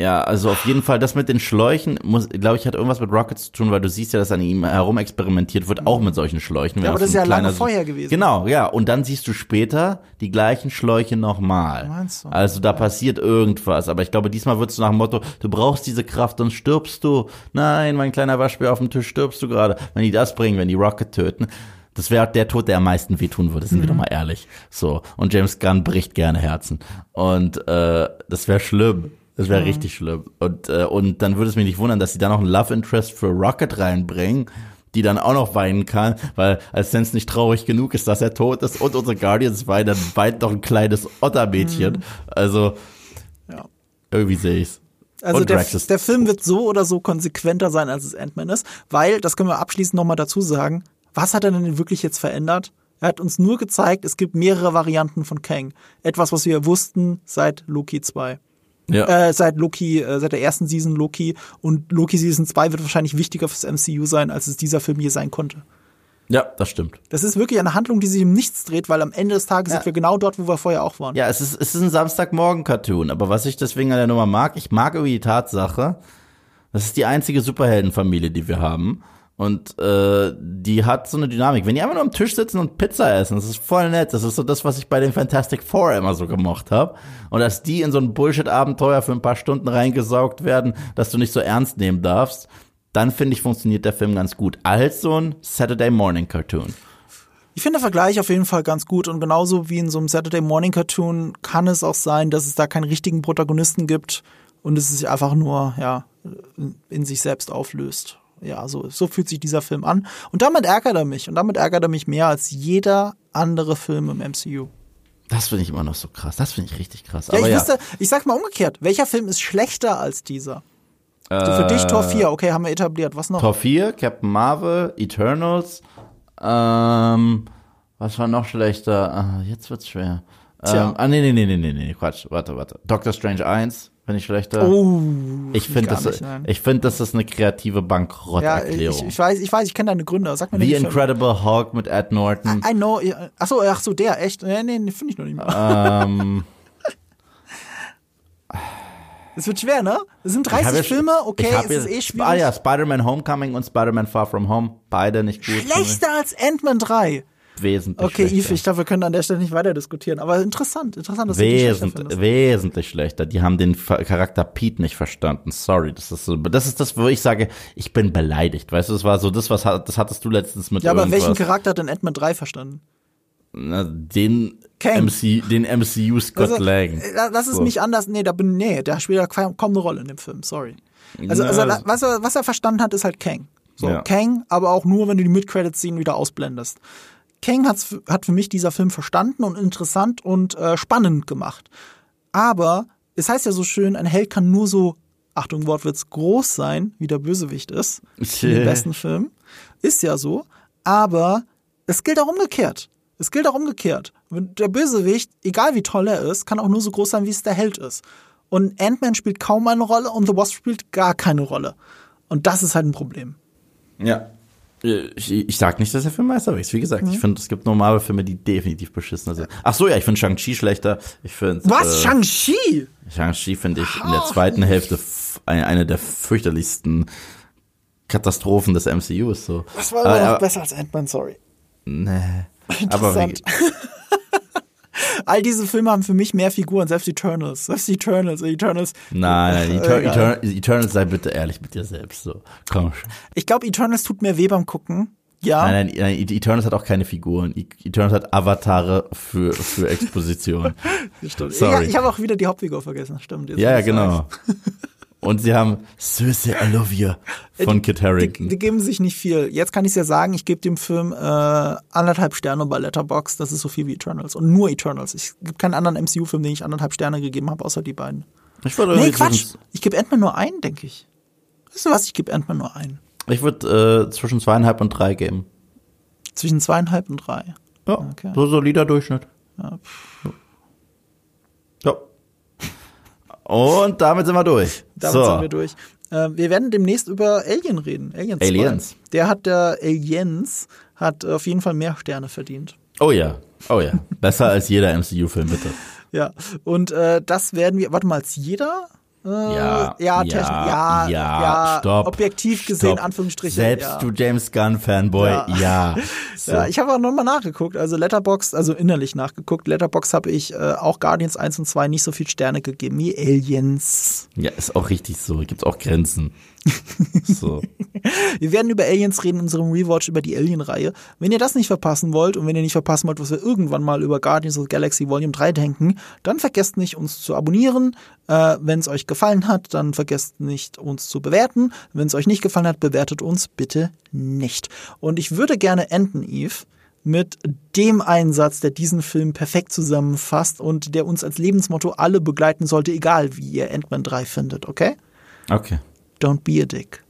Ja, also auf jeden Fall, das mit den Schläuchen, muss, glaube ich, hat irgendwas mit Rockets zu tun, weil du siehst ja, dass an ihm herum experimentiert wird, auch mit solchen Schläuchen. Ja, aber das ist ja lange vorher gewesen. Genau, ja. Und dann siehst du später die gleichen Schläuche nochmal. Meinst du? Also da passiert irgendwas. Aber ich glaube, diesmal wird es nach dem Motto, du brauchst diese Kraft, sonst stirbst du. Nein, mein kleiner Waschbär auf dem Tisch, stirbst du gerade. Wenn die das bringen, wenn die Rocket töten. Das wäre der Tod, der am meisten wehtun würde, sind Mhm. wir doch mal ehrlich. So. Und James Gunn bricht gerne Herzen. Und äh, das wäre schlimm. Das wäre richtig schlimm. Und, äh, und dann würde es mich nicht wundern, dass sie da noch ein Love Interest für Rocket reinbringen, die dann auch noch weinen kann, weil als wenn es nicht traurig genug ist, dass er tot ist und unsere Guardians weinen, dann weint doch ein kleines Ottermädchen. Also Ja. irgendwie sehe ich's. Also Und der, der Film wird so oder so konsequenter sein, als es Ant-Man ist, weil, das können wir abschließend nochmal dazu sagen, was hat er denn wirklich jetzt verändert? Er hat uns nur gezeigt, es gibt mehrere Varianten von Kang. Etwas, was wir wussten seit Loki 2. Ja. Äh, seit Loki, äh, seit der ersten Season Loki und Loki Season 2 wird wahrscheinlich wichtiger fürs MCU sein, als es dieser Film je sein konnte. ja, das stimmt. Das ist wirklich eine Handlung, die sich um nichts dreht, weil am Ende des Tages Ja. sind wir genau dort, wo wir vorher auch waren. Ja, es ist, es ist ein Samstagmorgen-Cartoon, aber was ich deswegen an der Nummer mag, ich mag irgendwie die Tatsache, das ist die einzige Superheldenfamilie, die wir haben. Und äh, die hat so eine Dynamik. Wenn die einfach nur am Tisch sitzen und Pizza essen, das ist voll nett. Das ist so das, was ich bei den Fantastic Four immer so gemocht habe. Und dass die in so ein Bullshit-Abenteuer für ein paar Stunden reingesaugt werden, dass du nicht so ernst nehmen darfst, dann finde ich, funktioniert der Film ganz gut. Als so ein Saturday Morning Cartoon. Ich finde der Vergleich auf jeden Fall ganz gut und genauso wie in so einem Saturday Morning Cartoon kann es auch sein, dass es da keinen richtigen Protagonisten gibt und es sich einfach nur ja in sich selbst auflöst. Ja, so, so fühlt sich dieser Film an. Und damit ärgert er mich. Und damit ärgert er mich mehr als jeder andere Film im MCU. Das finde ich immer noch so krass. Das finde ich richtig krass. Ja, Aber ich ja, wüsste, ich sag mal umgekehrt, welcher Film ist schlechter als dieser? So für dich Tor 4, okay, haben wir etabliert. Was noch? Tor 4, Captain Marvel, Eternals. Ähm, was war noch schlechter? Ah, jetzt wird's schwer. Ähm, ah, nee, nee, nee, nee, nee, nee, Quatsch. Warte, warte. Doctor Strange 1, finde ich schlechter. Oh, ich finde, das, nicht, ich finde, das ist eine kreative ja, Bankrotterklärung. ich, ich weiß, ich weiß, ich kenne deine Gründe. Sag mir The. Incredible Hulk mit Ed Norton. I know. ja, Ach so, ach so, der, echt? Nee, nee, finde ich noch nicht mal. ähm, Es wird schwer, ne? Es sind ich hab 30 jetzt- Filme, okay, es ist eh schwierig. Ah ja, Spider-Man Homecoming und Spider-Man Far From Home. Beide nicht gut. Schlechter als Ant-Man 3. Wesentlich Okay, schlechter. Yves, ich glaube, wir können an der Stelle nicht weiter diskutieren. Aber interessant, interessant, dass du die schlechter Wesentlich, schlechter. Die haben den Charakter Pete nicht verstanden. Sorry, das ist so, das ist das, wo ich sage, ich bin beleidigt. Weißt du, das war so das, was das hattest du letztens mit Ja, aber welchen irgendwas. Charakter hat denn Ant-Man 3 verstanden? Na, den Kang. MC, den MCU Scott Also, Lang. äh, Das ist So. nicht anders. Nee, da bin, nee, der spielt ja kaum eine Rolle in dem Film, sorry. Also, also was, er, was er verstanden hat, ist halt Kang. So, Ja. Kang, aber auch nur, wenn du die Mid-Credits-Szenen wieder ausblendest. Kang hat's, hat für mich dieser Film verstanden und interessant und äh, spannend gemacht. Aber es heißt ja so schön, ein Held kann nur so, Achtung, Wortwitz, groß sein, wie der Bösewicht ist. In den besten Filmen. Ist ja so. Aber es gilt auch umgekehrt. Es gilt auch umgekehrt. Der Bösewicht, egal wie toll er ist, kann auch nur so groß sein, wie es der Held ist. Und Ant-Man spielt kaum eine Rolle und The Wasp spielt gar keine Rolle. Und das ist halt ein Problem. Ja. Ich, ich sag nicht, dass der Film Meisterwerk ist. Wie gesagt, Mhm. ich finde, es gibt nur Marvel-Filme, die definitiv beschissener sind. Ach so, ja, ich finde Shang-Chi schlechter. Ich finde. Was? Äh, Shang-Chi? Shang-Chi finde ich in der zweiten Hälfte eine, eine der fürchterlichsten Katastrophen des MCUs. So. Das war Aber- immer noch aber- besser als Ant-Man, sorry. Nee. Aber Interessant. All diese Filme haben für mich mehr Figuren, selbst Eternals. Selbst Eternals, Eternals. nein, nein, Äh, Eter. Eternal, Eternals sei bitte ehrlich mit dir selbst. So, komm schon. Ich glaube, Eternals tut mir weh beim Gucken. Ja. Nein, nein, nein, Eternals hat auch keine Figuren. Eternals hat Avatare für, für Exposition. Stimmt. Sorry. Ja, ich habe auch wieder die Hauptfigur vergessen, stimmt. jetzt, ja, genau. Und sie haben Susie, I love you von Kit Die, Harington. die geben sich nicht viel. Jetzt kann ich ja sagen, ich gebe dem Film äh, anderthalb Sterne bei Letterboxd. Das ist so viel wie Eternals. Und nur Eternals. Ich gibt keinen anderen MCU-Film, den ich anderthalb Sterne gegeben habe, außer die beiden. Ich würde Nee, Quatsch. Ich gebe Ant-Man nur einen, denke ich. Weißt du was? Ich gebe Ant-Man nur einen. Ich würde äh, zwischen zweieinhalb und drei geben. Zwischen zweieinhalb und drei. Ja, Okay. so solider Durchschnitt. Ja, Ja. Und damit sind wir durch. Damit so. sind wir durch. Äh, wir werden demnächst über Alien reden. Alien 2. Aliens. Der hat der Aliens hat auf jeden Fall mehr Sterne verdient. Oh ja, oh ja. Besser als jeder MCU-Film, bitte. Ja. Und äh, das werden wir. Warte mal, als jeder? Äh, Ja, ja, ja, ja, ja, ja, stopp, objektiv gesehen, Stopp. Anführungsstriche. Selbst ja. du James Gunn-Fanboy, Ja. ja. So. Ja, ich habe auch nochmal nachgeguckt. Also Letterbox, also innerlich nachgeguckt. Letterbox habe ich äh, auch Guardians 1 und 2 nicht so viel Sterne gegeben wie Aliens. ja, ist auch richtig so. Gibt's auch Grenzen. So. Wir werden über Aliens reden in unserem Rewatch über die Alien-Reihe. Wenn ihr das nicht verpassen wollt und wenn ihr nicht verpassen wollt, was wir irgendwann mal über Guardians of the Galaxy Volume 3 denken, dann vergesst nicht, uns zu abonnieren. Äh, wenn es euch gefallen hat, dann vergesst nicht, uns zu bewerten. Wenn es euch nicht gefallen hat, bewertet uns bitte nicht. Und ich würde gerne enden, Eve, mit dem Einsatz, der diesen Film perfekt zusammenfasst und der uns als Lebensmotto alle begleiten sollte, egal wie ihr Ant-Man 3 findet, okay? Okay. Don't be a dick.